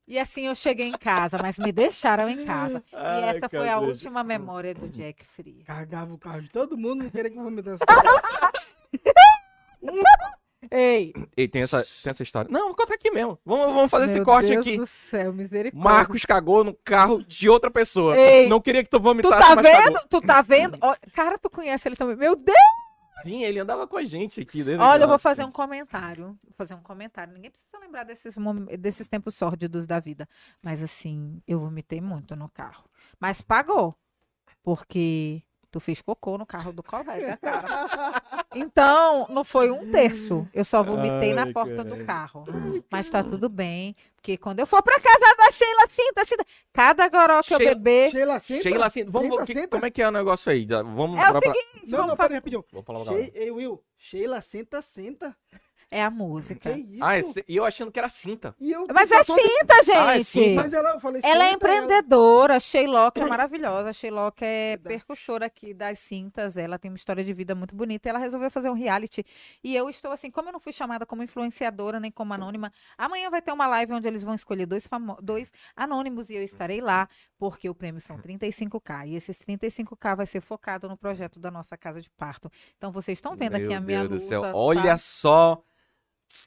Speaker 2: E assim eu cheguei em casa, mas me deixaram em casa. E
Speaker 1: Ai,
Speaker 2: essa foi a
Speaker 1: cacete.
Speaker 2: última memória do Jack Free.
Speaker 3: Carregava o carro de todo mundo, não queria que eu vomitasse.
Speaker 2: Ei,
Speaker 1: Ei, tem essa, tem essa história. Não, vou contar aqui mesmo. Vamos, vamos fazer esse
Speaker 2: meu
Speaker 1: corte
Speaker 2: Deus
Speaker 1: aqui.
Speaker 2: do céu, misericórdia.
Speaker 1: Marcos cagou no carro de outra pessoa.
Speaker 2: Ei,
Speaker 1: não queria que tu
Speaker 2: Tu
Speaker 1: vomitasse,
Speaker 2: tá
Speaker 1: mas cagou.
Speaker 2: vendo? Tu tá vendo? Ó, Cara, tu conhece ele também. Meu Deus!
Speaker 1: Sim, ele andava com a gente aqui.
Speaker 2: Olha, eu vou fazer um comentário. Vou fazer um comentário. Ninguém precisa lembrar desses, desses tempos sórdidos da vida. Mas assim, eu vomitei muito no carro. Mas pagou. Porque tu fez cocô no carro do colega, cara. Então, não foi um terço. Eu só vomitei na
Speaker 1: Ai,
Speaker 2: porta do
Speaker 1: caralho.
Speaker 2: carro. Mas tá tudo bem. Porque quando eu for pra casa da Sheila, sinta, sinta. Cada goró que eu
Speaker 1: Sheila-
Speaker 2: beber.
Speaker 3: Sheila, senta.
Speaker 1: Sheila, assim, vamos,
Speaker 3: senta,
Speaker 1: que-
Speaker 3: senta.
Speaker 1: como é que é o negócio aí? Da- Vamos
Speaker 2: É o
Speaker 1: pra- pra-
Speaker 2: seguinte,
Speaker 3: Não,
Speaker 2: vamos
Speaker 3: não,
Speaker 2: fa-
Speaker 3: peraí, rapidinho.
Speaker 1: Vou falar agora.
Speaker 3: She- Ei, Will, Sheila, senta, senta.
Speaker 2: É a música.
Speaker 3: Que isso?
Speaker 1: Ah, esse- e eu achando que era cinta.
Speaker 3: E eu,
Speaker 2: Mas é
Speaker 3: só de-
Speaker 2: cinta, gente.
Speaker 1: Ah, é cinta.
Speaker 3: Mas ela, eu falei,
Speaker 2: Ela é empreendedora, Sheilok é maravilhosa. Sheilok é percussora aqui das cintas. Ela tem uma história de vida muito bonita. E ela resolveu fazer um reality. E eu estou assim, como eu não fui chamada como influenciadora nem como anônima, amanhã vai ter uma live onde eles vão escolher dois, famo- dois anônimos e eu estarei lá, porque o prêmio são 35k. E esses 35k vai ser focado no projeto da nossa casa de parto. Então vocês estão vendo aqui a
Speaker 1: Meu
Speaker 2: minha
Speaker 1: Deus do céu.
Speaker 2: luta,
Speaker 1: Olha
Speaker 2: tá?
Speaker 1: só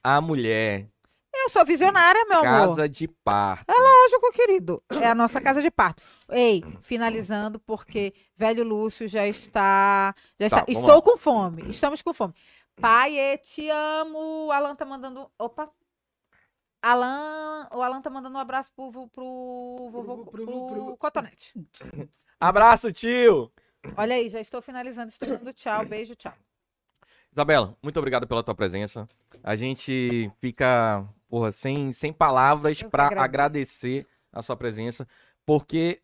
Speaker 1: a mulher.
Speaker 2: Eu sou visionária, meu amor.
Speaker 1: Casa de parto.
Speaker 2: Lógico, querido. É a nossa casa de parto. Ei, finalizando, porque velho Lúcio já está. Já
Speaker 1: Tá,
Speaker 2: está estou
Speaker 1: lá.
Speaker 2: com fome. Estamos com fome. Pai, eu te amo. O Alan tá mandando. Opa. Alan, o Alan tá mandando um abraço pro, pro, pro, vovô-
Speaker 3: Pro- pro-
Speaker 2: pro
Speaker 3: pro-
Speaker 2: Cotonete.
Speaker 1: Abraço, tio!
Speaker 2: Olha aí, já estou finalizando. Estou dando tchau. Beijo, tchau.
Speaker 1: Isabela, muito obrigado pela tua presença. A gente fica, porra, sem, sem palavras para agradecer a sua presença, porque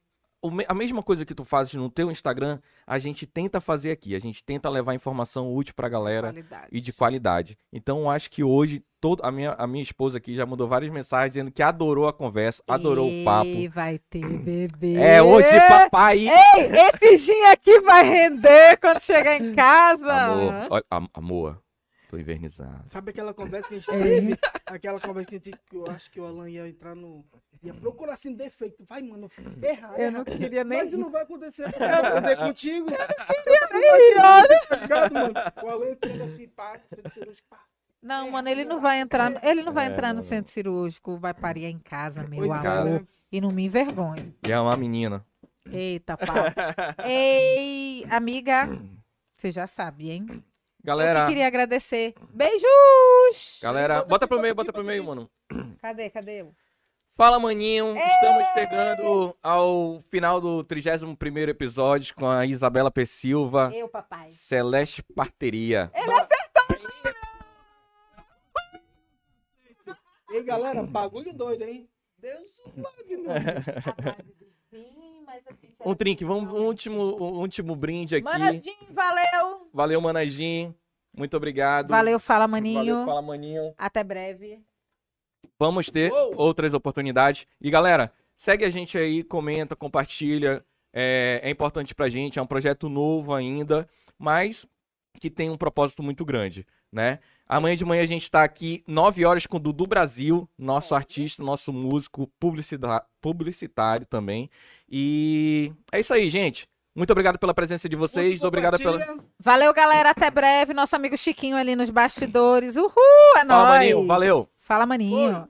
Speaker 1: a mesma coisa que tu fazes no teu Instagram, a gente tenta fazer aqui. A gente tenta levar informação útil pra galera
Speaker 2: Qualidade.
Speaker 1: e de qualidade. Então, acho que hoje todo a minha, a minha esposa aqui já mandou várias mensagens dizendo que adorou a conversa, adorou o papo.
Speaker 2: E vai ter bebê.
Speaker 1: É hoje, papai.
Speaker 2: Ei, esse gin aqui vai render quando chegar em casa.
Speaker 1: Amor, olha, am- amor, tô invernizado.
Speaker 3: Sabe aquela conversa que a gente
Speaker 2: É.
Speaker 3: teve? Aquela conversa que a gente, que eu acho que o Alan ia entrar no. ia procurar assim defeito. Vai, mano, errar.
Speaker 2: Eu
Speaker 3: errar.
Speaker 2: não queria nem
Speaker 3: Mas não vai acontecer, porque vai acontecer contigo.
Speaker 2: rir, olha.
Speaker 3: Tá ligado, mano? O Alan entrando assim, pá, centro cirúrgico, pá.
Speaker 2: Não, mano, ele não vai entrar, ele não vai
Speaker 1: É,
Speaker 2: entrar no
Speaker 1: não.
Speaker 2: centro cirúrgico, vai parir em casa, meu
Speaker 3: Pois é,
Speaker 2: amor.
Speaker 3: né?
Speaker 2: E não me envergonhe.
Speaker 1: E é uma menina.
Speaker 2: Eita, pau. Ei, amiga, você já sabe, hein? Eu
Speaker 1: Galera,
Speaker 2: que queria agradecer. Beijos!
Speaker 1: galera, bota pro meio, bota pro meio, mano.
Speaker 2: Cadê, cadê? eu?
Speaker 1: Fala, maninho. Estamos chegando ao final do 31º episódio com a Isabela P. Silva,
Speaker 2: Eu, papai.
Speaker 1: Celeste Parteria.
Speaker 3: Ei, galera, bagulho doido, hein? Deus o livre, meu.
Speaker 1: Um drink, vamos, um último, um último brinde aqui.
Speaker 2: Manadinho, valeu!
Speaker 1: Valeu, Manajim. Muito obrigado.
Speaker 2: Valeu, fala, maninho.
Speaker 1: Valeu, fala, maninho.
Speaker 2: Até breve.
Speaker 1: Vamos ter
Speaker 3: Uou.
Speaker 1: outras oportunidades. E galera, segue a gente aí, comenta, compartilha. É, é importante pra gente, é um projeto novo ainda, mas que tem um propósito muito grande, né? Amanhã de manhã a gente tá aqui, 9 horas, com o Dudu Brasil, nosso artista, nosso músico, publicitário também. E é isso aí, gente. Muito obrigado pela presença de vocês. Obrigado pela.
Speaker 2: Valeu, galera. Até breve. Nosso amigo Chiquinho ali nos bastidores. Uhul, é
Speaker 1: Fala,
Speaker 2: nóis.
Speaker 1: Maninho. Valeu.
Speaker 2: Fala, maninho.